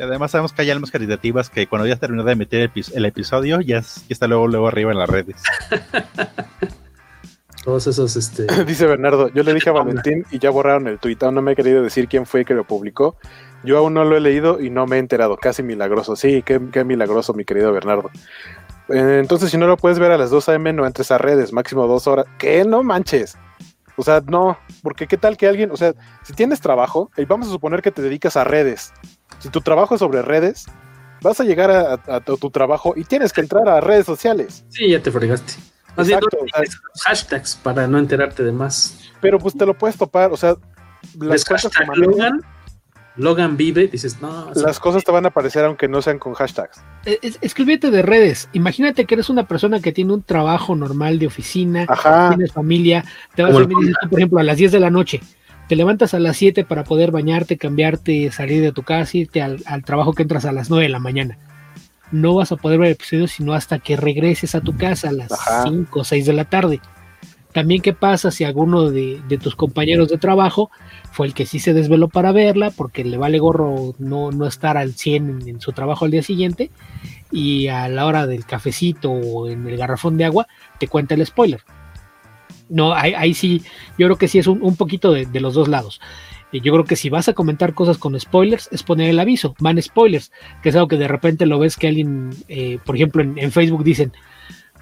Además sabemos que hay almas caritativas que cuando ya terminó de emitir el, episodio, ya, está luego, luego arriba en las redes. Todos esos, este. Dice Bernardo, yo le dije a Valentín y ya borraron el tuit, aún no me he querido decir quién fue que lo publicó. Yo aún no lo he leído y no me he enterado, casi milagroso. Sí, qué, qué milagroso, mi querido Bernardo. Eh, entonces, si no lo puedes ver a las 2 a.m., no entres a redes, máximo dos horas. ¿Qué? No manches. O sea, no, porque qué tal que alguien, o sea, si tienes trabajo, y vamos a suponer que te dedicas a redes, si tu trabajo es sobre redes, vas a llegar a, tu trabajo y tienes que entrar a redes sociales. Sí, ya te fregaste. Exacto, hashtags para no enterarte de más. Pero pues te lo puedes topar, o sea, las cosas que Logan vive, dices, no. Las cosas te van a aparecer aunque no sean con hashtags. escríbete de redes. Imagínate que eres una persona que tiene un trabajo normal de oficina, tienes familia, te vas a dormir, por ejemplo, a las 10 de la noche. Te levantas a las 7 para poder bañarte, cambiarte, salir de tu casa, irte al, trabajo que entras a las 9 de la mañana. No vas a poder ver episodios sino hasta que regreses a tu casa a las 5 o 6 de la tarde. También qué pasa si alguno de, tus compañeros de trabajo fue el que sí se desveló para verla porque le vale gorro no, no estar al 100 en, su trabajo al día siguiente y a la hora del cafecito o en el garrafón de agua te cuenta el spoiler. No, ahí, sí, yo creo que sí es un, poquito de, los dos lados. Yo creo que si vas a comentar cosas con spoilers, es poner el aviso, van spoilers, que es algo que de repente lo ves que alguien, eh, por ejemplo, en, Facebook dicen,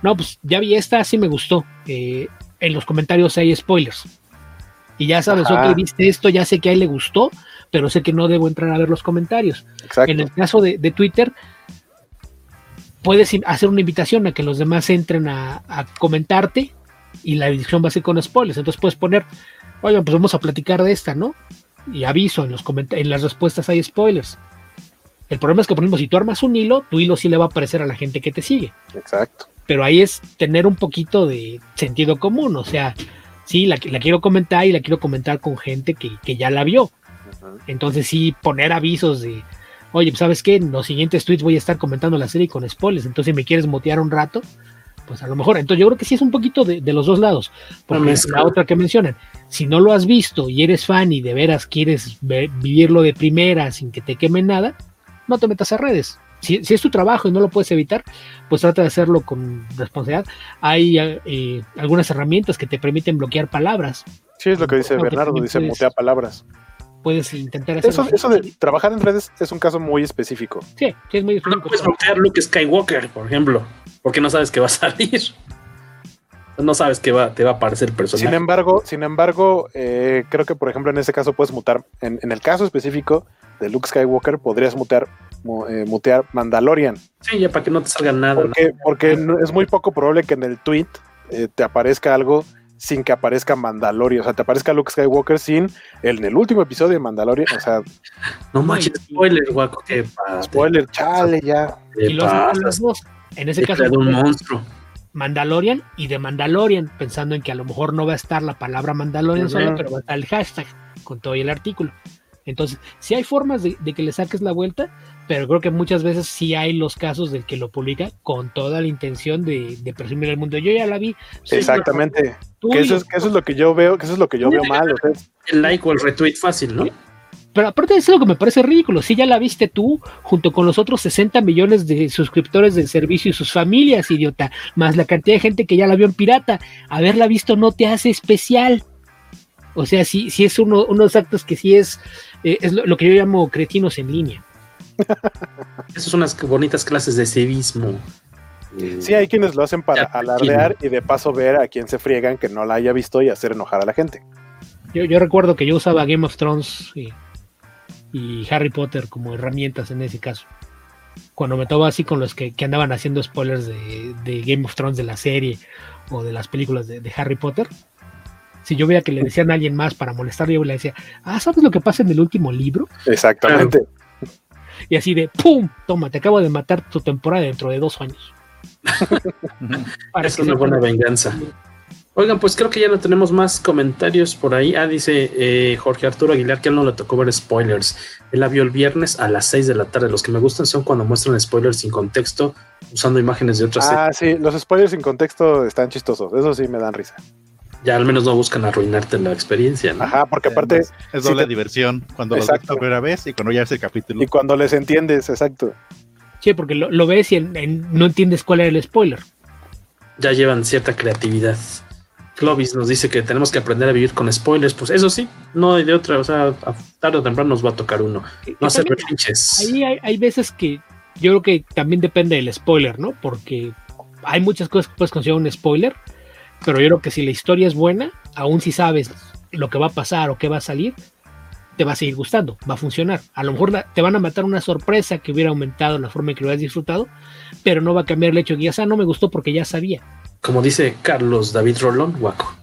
no, pues ya vi esta, sí me gustó. Eh, en los comentarios hay spoilers. Y ya sabes, ok, viste esto, ya sé que a él le gustó, pero sé que no debo entrar a ver los comentarios. En el caso de, Twitter, puedes hacer una invitación a que los demás entren a, comentarte y la edición va a ser con spoilers. Entonces puedes poner, oigan, pues vamos a platicar de esta, ¿no? Y aviso, en, los en las respuestas hay spoilers. El problema es que, por ejemplo, si tú armas un hilo, tu hilo sí le va a aparecer a la gente que te sigue. Exacto pero ahí es tener un poquito de sentido común, o sea, sí, la, la quiero comentar y la quiero comentar con gente que, ya la vio. Entonces sí, poner avisos de, oye, pues, ¿sabes qué? En los siguientes tweets voy a estar comentando la serie con spoilers, entonces si me quieres motear un rato, pues a lo mejor. Entonces yo creo que sí es un poquito de, los dos lados. Porque es la otra que mencionan, si no lo has visto y eres fan y de veras quieres vivirlo de primera sin que te quemen nada, no te metas a redes si, es tu trabajo y no lo puedes evitar, pues trata de hacerlo con responsabilidad. Hay eh, algunas herramientas que te permiten bloquear palabras. Sí, es lo que dice Bernardo, dice mutea palabras. Puedes intentar hacer eso. Eso de trabajar en redes es un caso muy específico. Sí, sí es muy específico. No puedes bloquear Luke Skywalker, por ejemplo, porque no sabes que va a salir. No sabes que va, te va a aparecer el personaje. Sin embargo, sin embargo, eh, creo que por ejemplo en ese caso puedes mutar. En, en el caso específico de Luke Skywalker, podrías mutar mutear Mandalorian. Sí, ya para que no te salga nada. Porque, es muy poco probable que en el tweet eh, te aparezca algo sin que aparezca Mandalorian. O sea, te aparezca Luke Skywalker sin el, en el último episodio de Mandalorian. O sea. No manches, spoiler, guaco. Spoiler, chale, ya. Y los, dos. En ese caso. un monstruo. Mandalorian y de Mandalorian, pensando en que a lo mejor no va a estar la palabra Mandalorian solo, pero va a estar el hashtag con todo el artículo. Entonces, si hay formas de, que le saques la vuelta, pero creo que muchas veces sí hay los casos del que lo publica con toda la intención de, presumir al mundo. Yo ya la vi. Exactamente. Que eso, es, que eso, es, lo que yo veo, que eso es lo que yo veo mal. El like o el retweet fácil, ¿no? Pero aparte de eso, lo que me parece ridículo, si ya la viste tú, junto con los otros 60 millones de suscriptores del servicio y sus familias, idiota, más la cantidad de gente que ya la vio en pirata, haberla visto no te hace especial. O sea, si, si es uno, unos actos que sí es eh, es lo, que yo llamo cretinos en línea. Esas son unas bonitas clases de civismo. Sí, hay quienes lo hacen para alardear y de paso ver a quien se friegan que no la haya visto y hacer enojar a la gente. Yo, yo recuerdo que yo usaba Game of Thrones y, y, Harry Potter como herramientas en ese caso. Cuando me tocaba así con los que, que andaban haciendo spoilers de, de, Game of Thrones de la serie o de las películas de, de Harry Potter, si yo veía que le decían a alguien más para molestar, yo le decía, ah, ¿sabes lo que pasa en el último libro? Exactamente. Y así de, ¡pum! Toma, te acabo de matar tu temporada dentro de dos años. es una buena venganza. Oigan, pues creo que ya no tenemos más comentarios por ahí. Ah, dice eh, Jorge Arturo Aguilar que él no le tocó ver spoilers. Él la vio el viernes a las 6 de la tarde. Los que me gustan son cuando muestran spoilers sin contexto, usando imágenes de otras Ah, sí, los spoilers sin contexto están chistosos. Eso sí me dan risa ya al menos no buscan arruinarte la experiencia, ¿no? Ajá, porque aparte es doble diversión cuando lo ves la primera vez y cuando ya ves el capítulo. Y cuando les entiendes, exacto. Sí, porque lo, ves y no entiendes cuál era el spoiler. Ya llevan cierta creatividad. Clovis nos dice que tenemos que aprender a vivir con spoilers. Pues eso sí, no hay de otra. O sea, tarde o temprano nos va a tocar uno. No hacer pinches. Ahí hay, hay veces que yo creo que también depende del spoiler, ¿no? Porque hay muchas cosas que puedes considerar un spoiler pero yo creo que si la historia es buena, aún si sabes lo que va a pasar o qué va a salir, te va a seguir gustando, va a funcionar. A lo mejor te van a matar una sorpresa que hubiera aumentado la forma en que lo hayas disfrutado, pero no va a cambiar el hecho de que ya sea, no me gustó porque ya sabía. Como dice Carlos David Rolón, guaco.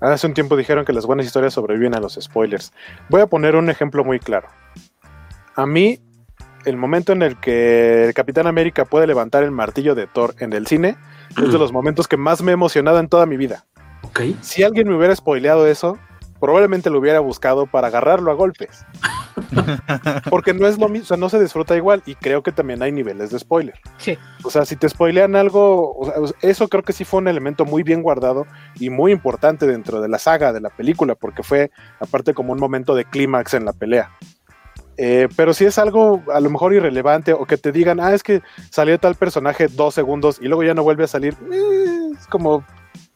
Hace un tiempo dijeron que las buenas historias sobreviven a los spoilers. Voy a poner un ejemplo muy claro. A mí, el momento en el que el Capitán América puede levantar el martillo de Thor en el cine, es de los momentos que más me he emocionado en toda mi vida. Okay. Si alguien me hubiera spoileado eso, probablemente lo hubiera buscado para agarrarlo a golpes. Porque no es lo mismo, o sea, no se disfruta igual y creo que también hay niveles de spoiler. Sí. O sea, si te spoilean algo, eso creo que sí fue un elemento muy bien guardado y muy importante dentro de la saga de la película, porque fue aparte como un momento de clímax en la pelea. Eh, pero si es algo a lo mejor irrelevante o que te digan, ah, es que salió tal personaje dos segundos y luego ya no vuelve a salir, eh, es como,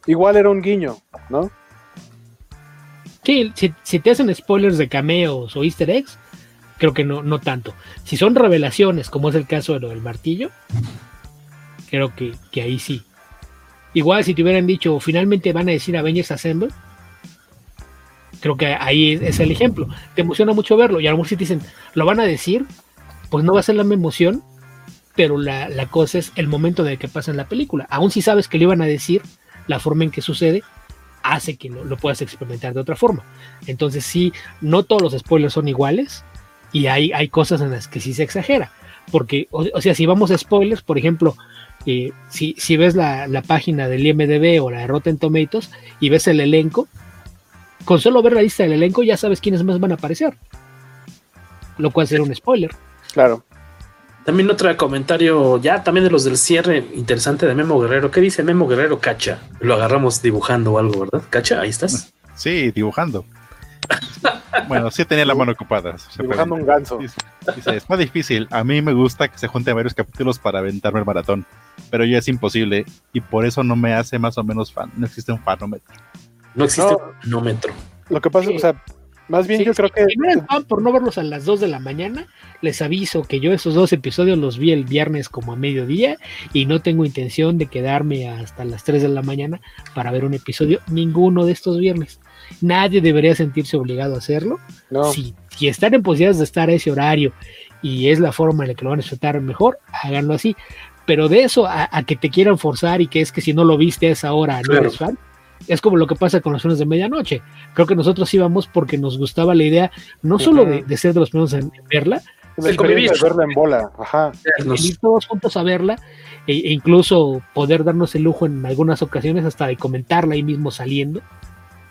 igual era un guiño, ¿no? Sí, si, te hacen spoilers de cameos o easter eggs, creo que no, no tanto. Si son revelaciones, como es el caso de lo del martillo, creo que, que ahí sí. Igual si te hubieran dicho, finalmente van a decir Avengers Assemble, creo que ahí es, el ejemplo. Te emociona mucho verlo y a lo mejor si te dicen, lo van a decir, pues no va a ser la misma emoción, pero la, cosa es el momento de que pasa en la película. Aún si sabes que lo iban a decir, la forma en que sucede hace que lo, puedas experimentar de otra forma. Entonces sí, no todos los spoilers son iguales y hay, hay cosas en las que sí se exagera. Porque, o, sea, si vamos a spoilers, por ejemplo, eh, si, si, ves la, la, página del IMDB o la de Rotten Tomatoes y ves el elenco, con solo ver la lista del elenco ya sabes quiénes más van a aparecer. Lo cual será un spoiler. Claro. También otro comentario, ya también de los del cierre interesante de Memo Guerrero. ¿Qué dice Memo Guerrero Cacha? Lo agarramos dibujando o algo, ¿verdad? Cacha, ahí estás. Sí, dibujando. bueno, sí tenía la mano ocupada. Dibujando un ganso. Dice, es más difícil. A mí me gusta que se junten varios capítulos para aventarme el maratón. Pero ya es imposible. Y por eso no me hace más o menos fan. No existe un fanómetro. No existe no, metro. Lo que pasa, o sea, más bien yo creo que. No fan por no verlos a las 2 de la mañana, les aviso que yo esos dos episodios los vi el viernes como a mediodía y no tengo intención de quedarme hasta las 3 de la mañana para ver un episodio ninguno de estos viernes. Nadie debería sentirse obligado a hacerlo. Si, si están en posibilidades de estar a ese horario y es la forma en la que lo van a disfrutar mejor, háganlo así. Pero de eso a, que te quieran forzar y que es que si no lo viste a esa hora no eres fan, es como lo que pasa con los sueños de medianoche. Creo que nosotros íbamos porque nos gustaba la idea no solo de, ser de los primeros en verla, sino de verla en bola, ajá. ir todos juntos a verla e, e, incluso poder darnos el lujo en algunas ocasiones hasta de comentarla ahí mismo saliendo.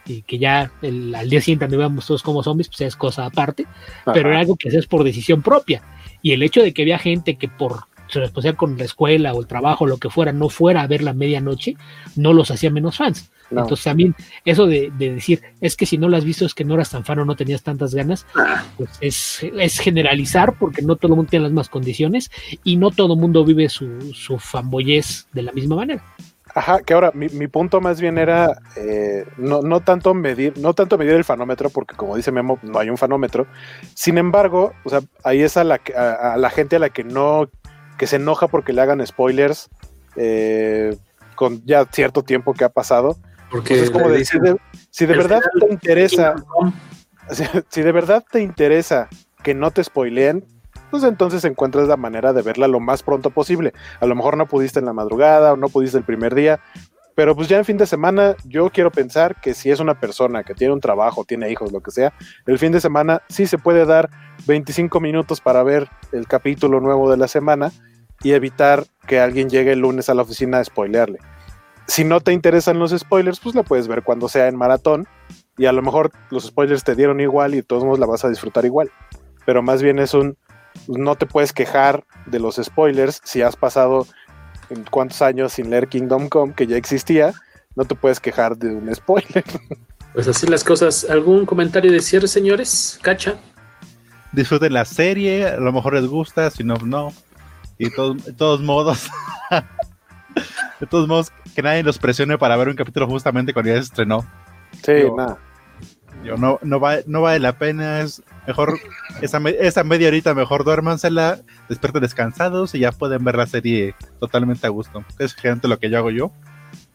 Y que ya al día siguiente íbamos todos como zombies, pues es cosa aparte, pero era algo que haces por decisión propia. Y el hecho de que había gente que por responsabilidad con la escuela o el trabajo lo que fuera, no fuera a ver la medianoche, no los hacía menos fans. Entonces también eso de, decir, es que si no lo has visto es que no eras tan fan o no tenías tantas ganas, ah. pues es, generalizar porque no todo el mundo tiene las mismas condiciones y no todo el mundo vive su, su fanboyez de la misma manera. Ajá, que ahora mi, mi punto más bien era eh, no, no, tanto medir, no tanto medir el fanómetro, porque como dice Memo, no hay un fanómetro. Sin embargo, o sea, ahí es a la, a, a la gente a la que no, que se enoja porque le hagan spoilers eh, con ya cierto tiempo que ha pasado. Porque pues es como decir, si de, si de verdad te interesa, si, si de verdad te interesa que no te spoileen, pues entonces encuentras la manera de verla lo más pronto posible. A lo mejor no pudiste en la madrugada o no pudiste el primer día, pero pues ya en fin de semana yo quiero pensar que si es una persona que tiene un trabajo, tiene hijos, lo que sea, el fin de semana sí se puede dar 25 minutos para ver el capítulo nuevo de la semana y evitar que alguien llegue el lunes a la oficina a spoilearle. Si no te interesan los spoilers, pues la puedes ver cuando sea en maratón y a lo mejor los spoilers te dieron igual y de todos modos la vas a disfrutar igual. Pero más bien es un no te puedes quejar de los spoilers si has pasado en cuántos años sin leer Kingdom Come, que ya existía, no te puedes quejar de un spoiler. Pues así las cosas. ¿Algún comentario de cierre, señores? ¿Cacha? Disfruten la serie, a lo mejor les gusta, si no, no. Y todo, de todos modos, de todos modos, que nadie los presione para ver un capítulo justamente cuando ya se estrenó. Sí, nada. Yo no, no, va, no vale la pena, es mejor esa, esa media horita mejor duérmansela, despierten descansados y ya pueden ver la serie totalmente a gusto. Es gente lo que yo hago yo.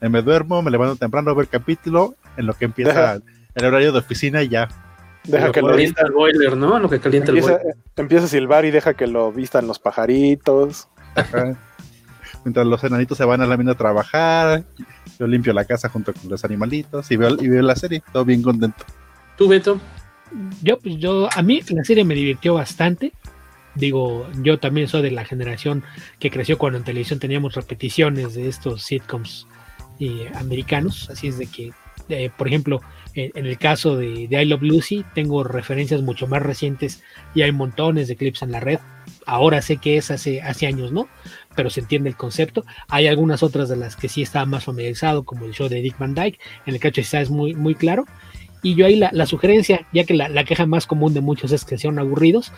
Me duermo, me levanto temprano a ver el capítulo, en lo que empieza el horario de oficina y ya. Deja que lo calienta el boiler, ¿no? Lo que calienta empieza, el boiler. Empieza a silbar y deja que lo vistan los pajaritos. Ajá. Mientras los enanitos se van a la mina a trabajar, yo limpio la casa junto con los animalitos y veo, y veo la serie, todo bien contento. ¿Tú, Beto? Yo, pues yo, a mí la serie me divirtió bastante. Digo, yo también soy de la generación que creció cuando en televisión teníamos repeticiones de estos sitcoms eh, americanos. Así es de que, eh, por ejemplo, en, el caso de, de I Love Lucy, tengo referencias mucho más recientes y hay montones de clips en la red. Ahora sé que es hace, años, ¿no? Pero se entiende el concepto. Hay algunas otras de las que sí estaba más familiarizado, como el show de Dick Van Dyke, en el que quizás es muy, claro. Y yo ahí la, sugerencia, ya que la, la, queja más común de muchos es que sean aburridos,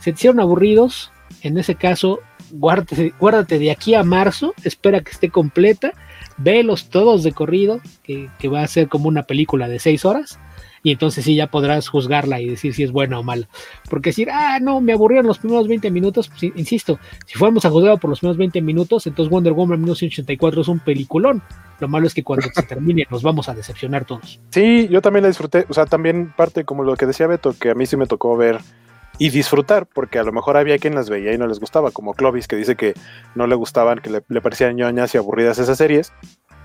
se hicieron aburridos, en ese caso, guárdate, guárdate de aquí a marzo, espera que esté completa, vélos todos de corrido, que, que, va a ser como una película de seis horas, y entonces sí ya podrás juzgarla y decir si es buena o mala. Porque decir, ah, no, me aburrieron los primeros 20 minutos, pues, insisto, si fuéramos a juzgar por los primeros 20 minutos, entonces Wonder Woman 1984 es un peliculón. Lo malo es que cuando se termine nos vamos a decepcionar todos. Sí, yo también la disfruté. O sea, también parte como lo que decía Beto, que a mí sí me tocó ver y disfrutar, porque a lo mejor había quien las veía y no les gustaba, como Clovis, que dice que no le gustaban, que le, le parecían ñoñas y aburridas esas series.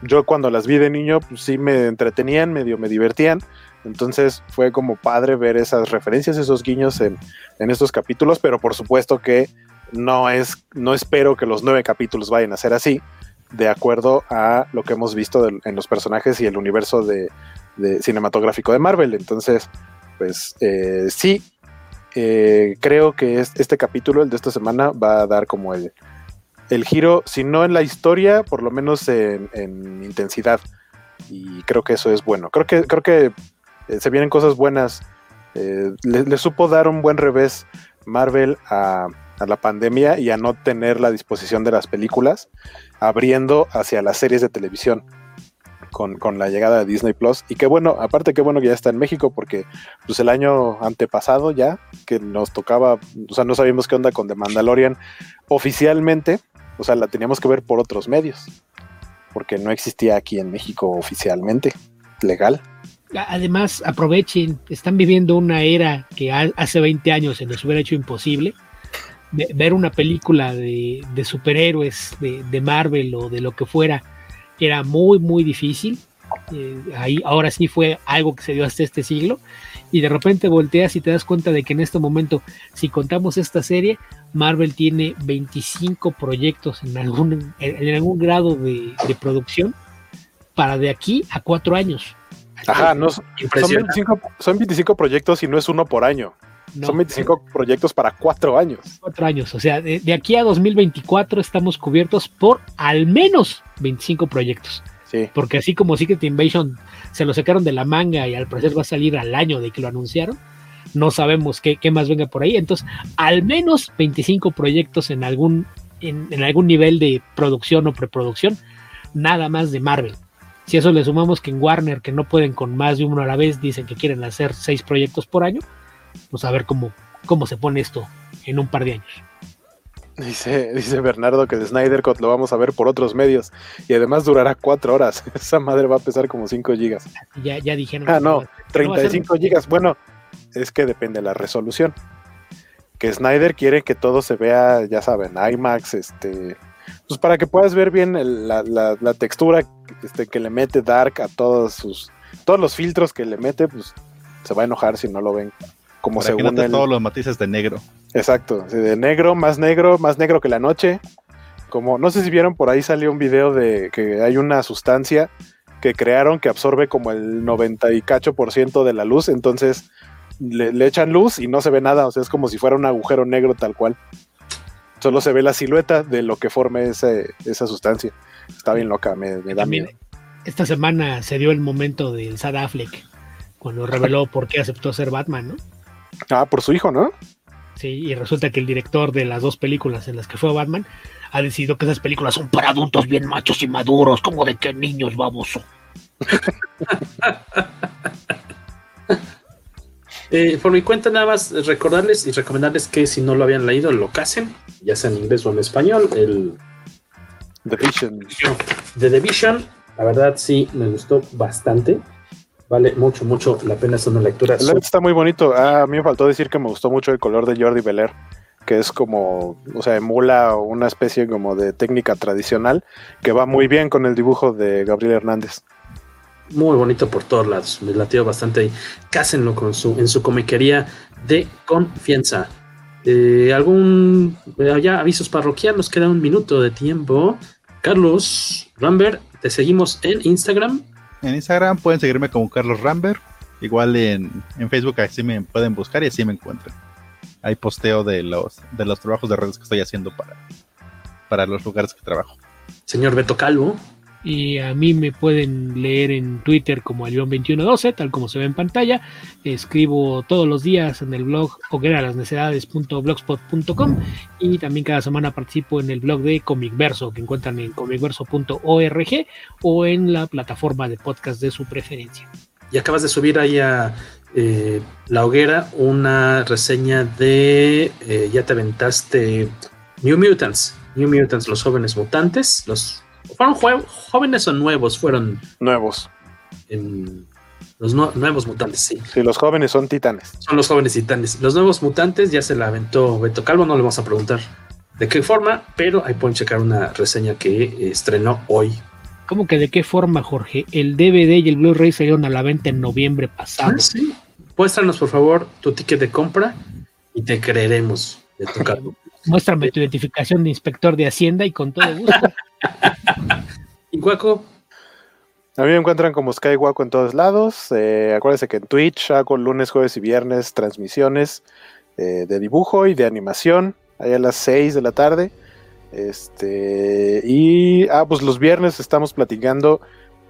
Yo cuando las vi de niño, pues sí me entretenían, medio me divertían. Entonces fue como padre ver esas referencias, esos guiños en, en estos capítulos, pero por supuesto que no es, no espero que los nueve capítulos vayan a ser así de acuerdo a lo que hemos visto en los personajes y el universo de, de cinematográfico de Marvel. Entonces, pues eh, sí, eh, creo que es, este capítulo, el de esta semana, va a dar como el, el giro, si no en la historia, por lo menos en, en intensidad. Y creo que eso es bueno. Creo que, creo que eh, se vienen cosas buenas. Eh, le, le, supo dar un buen revés Marvel a, a la pandemia y a no tener la disposición de las películas abriendo hacia las series de televisión con, con, la llegada de Disney Plus. Y qué bueno, aparte qué bueno que ya está en México, porque pues el año antepasado ya, que nos tocaba, o sea, no sabíamos qué onda con The Mandalorian oficialmente, o sea, la teníamos que ver por otros medios, porque no existía aquí en México oficialmente, legal. Además, aprovechen, están viviendo una era que hace 20 años se nos hubiera hecho imposible ver una película de, de superhéroes de, de, Marvel o de lo que fuera era muy muy difícil. Eh, ahí ahora sí fue algo que se dio hasta este siglo. Y de repente volteas y te das cuenta de que en este momento si contamos esta serie Marvel tiene 25 proyectos en algún en algún grado de, de producción para de aquí a cuatro años. Ajá, no, son, 25, son 25 proyectos y no es uno por año. No, Son 25 sí. proyectos para cuatro años. Cuatro años, o sea, de, de, aquí a 2024 estamos cubiertos por al menos 25 proyectos. Sí. Porque así como Secret Invasion se lo sacaron de la manga y al parecer va a salir al año de que lo anunciaron, no sabemos qué, qué más venga por ahí. Entonces, al menos 25 proyectos en algún, en, en algún nivel de producción o preproducción nada más de Marvel. Si eso le sumamos que en Warner, que no pueden con más de uno a la vez, dicen que quieren hacer seis proyectos por año, pues a ver cómo, cómo se pone esto en un par de años. Dice, dice Bernardo que de Snyder Cut lo vamos a ver por otros medios y además durará cuatro horas. Esa madre va a pesar como 5 gigas. Ya, ya dijeron. Ah, no, 35 gigas. Bueno, es que depende de la resolución. Que Snyder quiere que todo se vea, ya saben, IMAX, este, pues para que puedas ver bien la, la, textura este, que le mete Dark a todos sus, todos los filtros que le mete, pues se va a enojar si no lo ven como Para según todos los matices de negro. Exacto, de negro, más negro, más negro que la noche. Como, no sé si vieron por ahí salió un video de que hay una sustancia que crearon que absorbe como el 90 y cacho por ciento de la luz, entonces le, echan luz y no se ve nada, o sea, es como si fuera un agujero negro tal cual. Solo se ve la silueta de lo que forme ese, esa sustancia. Está bien loca, me, da miedo. Esta semana se dio el momento del Sad Affleck, cuando reveló por qué aceptó ser Batman, ¿no? Ah, por su hijo, ¿no? Sí, y resulta que el director de las dos películas en las que fue Batman ha decidido que esas películas son para adultos bien machos y maduros, como de que niños baboso. eh, por mi cuenta, nada más recordarles y recomendarles que si no lo habían leído, lo casen, ya sea en inglés o en español. El The Vision. The Division, la verdad sí me gustó bastante. Vale mucho, mucho la pena, es una lectura. está muy bonito. Ah, a mí me faltó decir que me gustó mucho el color de Jordi Belair, que es como, o sea, emula una especie como de técnica tradicional que va muy bien con el dibujo de Gabriel Hernández. Muy bonito por todos lados, me latió bastante ahí. Cásenlo con su, en su comiquería de confianza. Eh, ¿Algún eh, ya avisos parroquianos? Queda un minuto de tiempo. Carlos Rambert, te seguimos en Instagram en Instagram pueden seguirme como Carlos Rambert. Igual en, Facebook así me pueden buscar y así me encuentran. Hay posteo de los, de los trabajos de redes que estoy haciendo para, para los lugares que trabajo. Señor Beto Calvo. Y a mí me pueden leer en Twitter como Alión2112, tal como se ve en pantalla. Escribo todos los días en el blog hogueralasnecedades.blogspot.com y también cada semana participo en el blog de Comicverso, que encuentran en comicverso.org o en la plataforma de podcast de su preferencia. Y acabas de subir ahí a eh, La Hoguera una reseña de, eh, ya te aventaste, New Mutants, New Mutants, los jóvenes mutantes, los ¿Fueron jóvenes o nuevos? Fueron. Nuevos. los nuevos mutantes, sí. Sí, los jóvenes son titanes. Son los jóvenes titanes. Los nuevos mutantes ya se la aventó Beto Calvo, no le vamos a preguntar de qué forma, pero ahí pueden checar una reseña que estrenó hoy. ¿Cómo que de qué forma, Jorge? El DVD y el Blu-ray salieron a la venta en noviembre pasado. Ah, sí. Muéstranos, por favor, tu ticket de compra y te creeremos, Beto Calvo. Muéstrame tu identificación de inspector de Hacienda y con todo gusto. ¿Y Guaco? A mí me encuentran como Sky Guaco en todos lados. Eh, acuérdense que en Twitch hago lunes, jueves y viernes transmisiones eh, de dibujo y de animación, ahí a las 6 de la tarde. Este, y ah, pues los viernes estamos platicando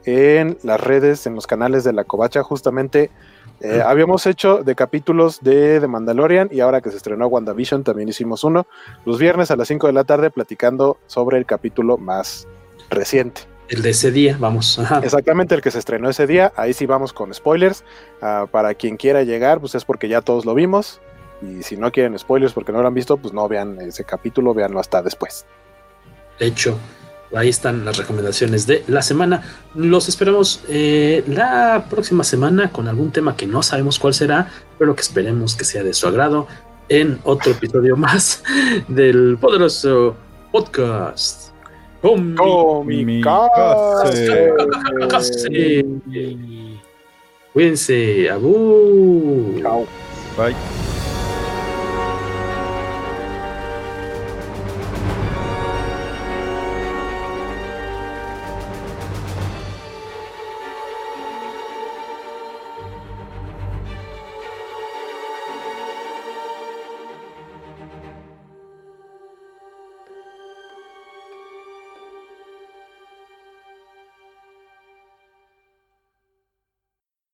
en las redes, en los canales de la Covacha, justamente eh, habíamos hecho de capítulos de The Mandalorian y ahora que se estrenó WandaVision también hicimos uno los viernes a las 5 de la tarde platicando sobre el capítulo más reciente. El de ese día, vamos. Exactamente, el que se estrenó ese día. Ahí sí vamos con spoilers. Ah, para quien quiera llegar, pues es porque ya todos lo vimos. Y si no quieren spoilers porque no lo han visto, pues no vean ese capítulo, véanlo hasta después. De hecho, Ahí están las recomendaciones de la semana. Los esperamos eh, la próxima semana con algún tema que no sabemos cuál será, pero que esperemos que sea de su agrado en otro episodio más del poderoso podcast. Cuídense. Abu. Chao. Bye.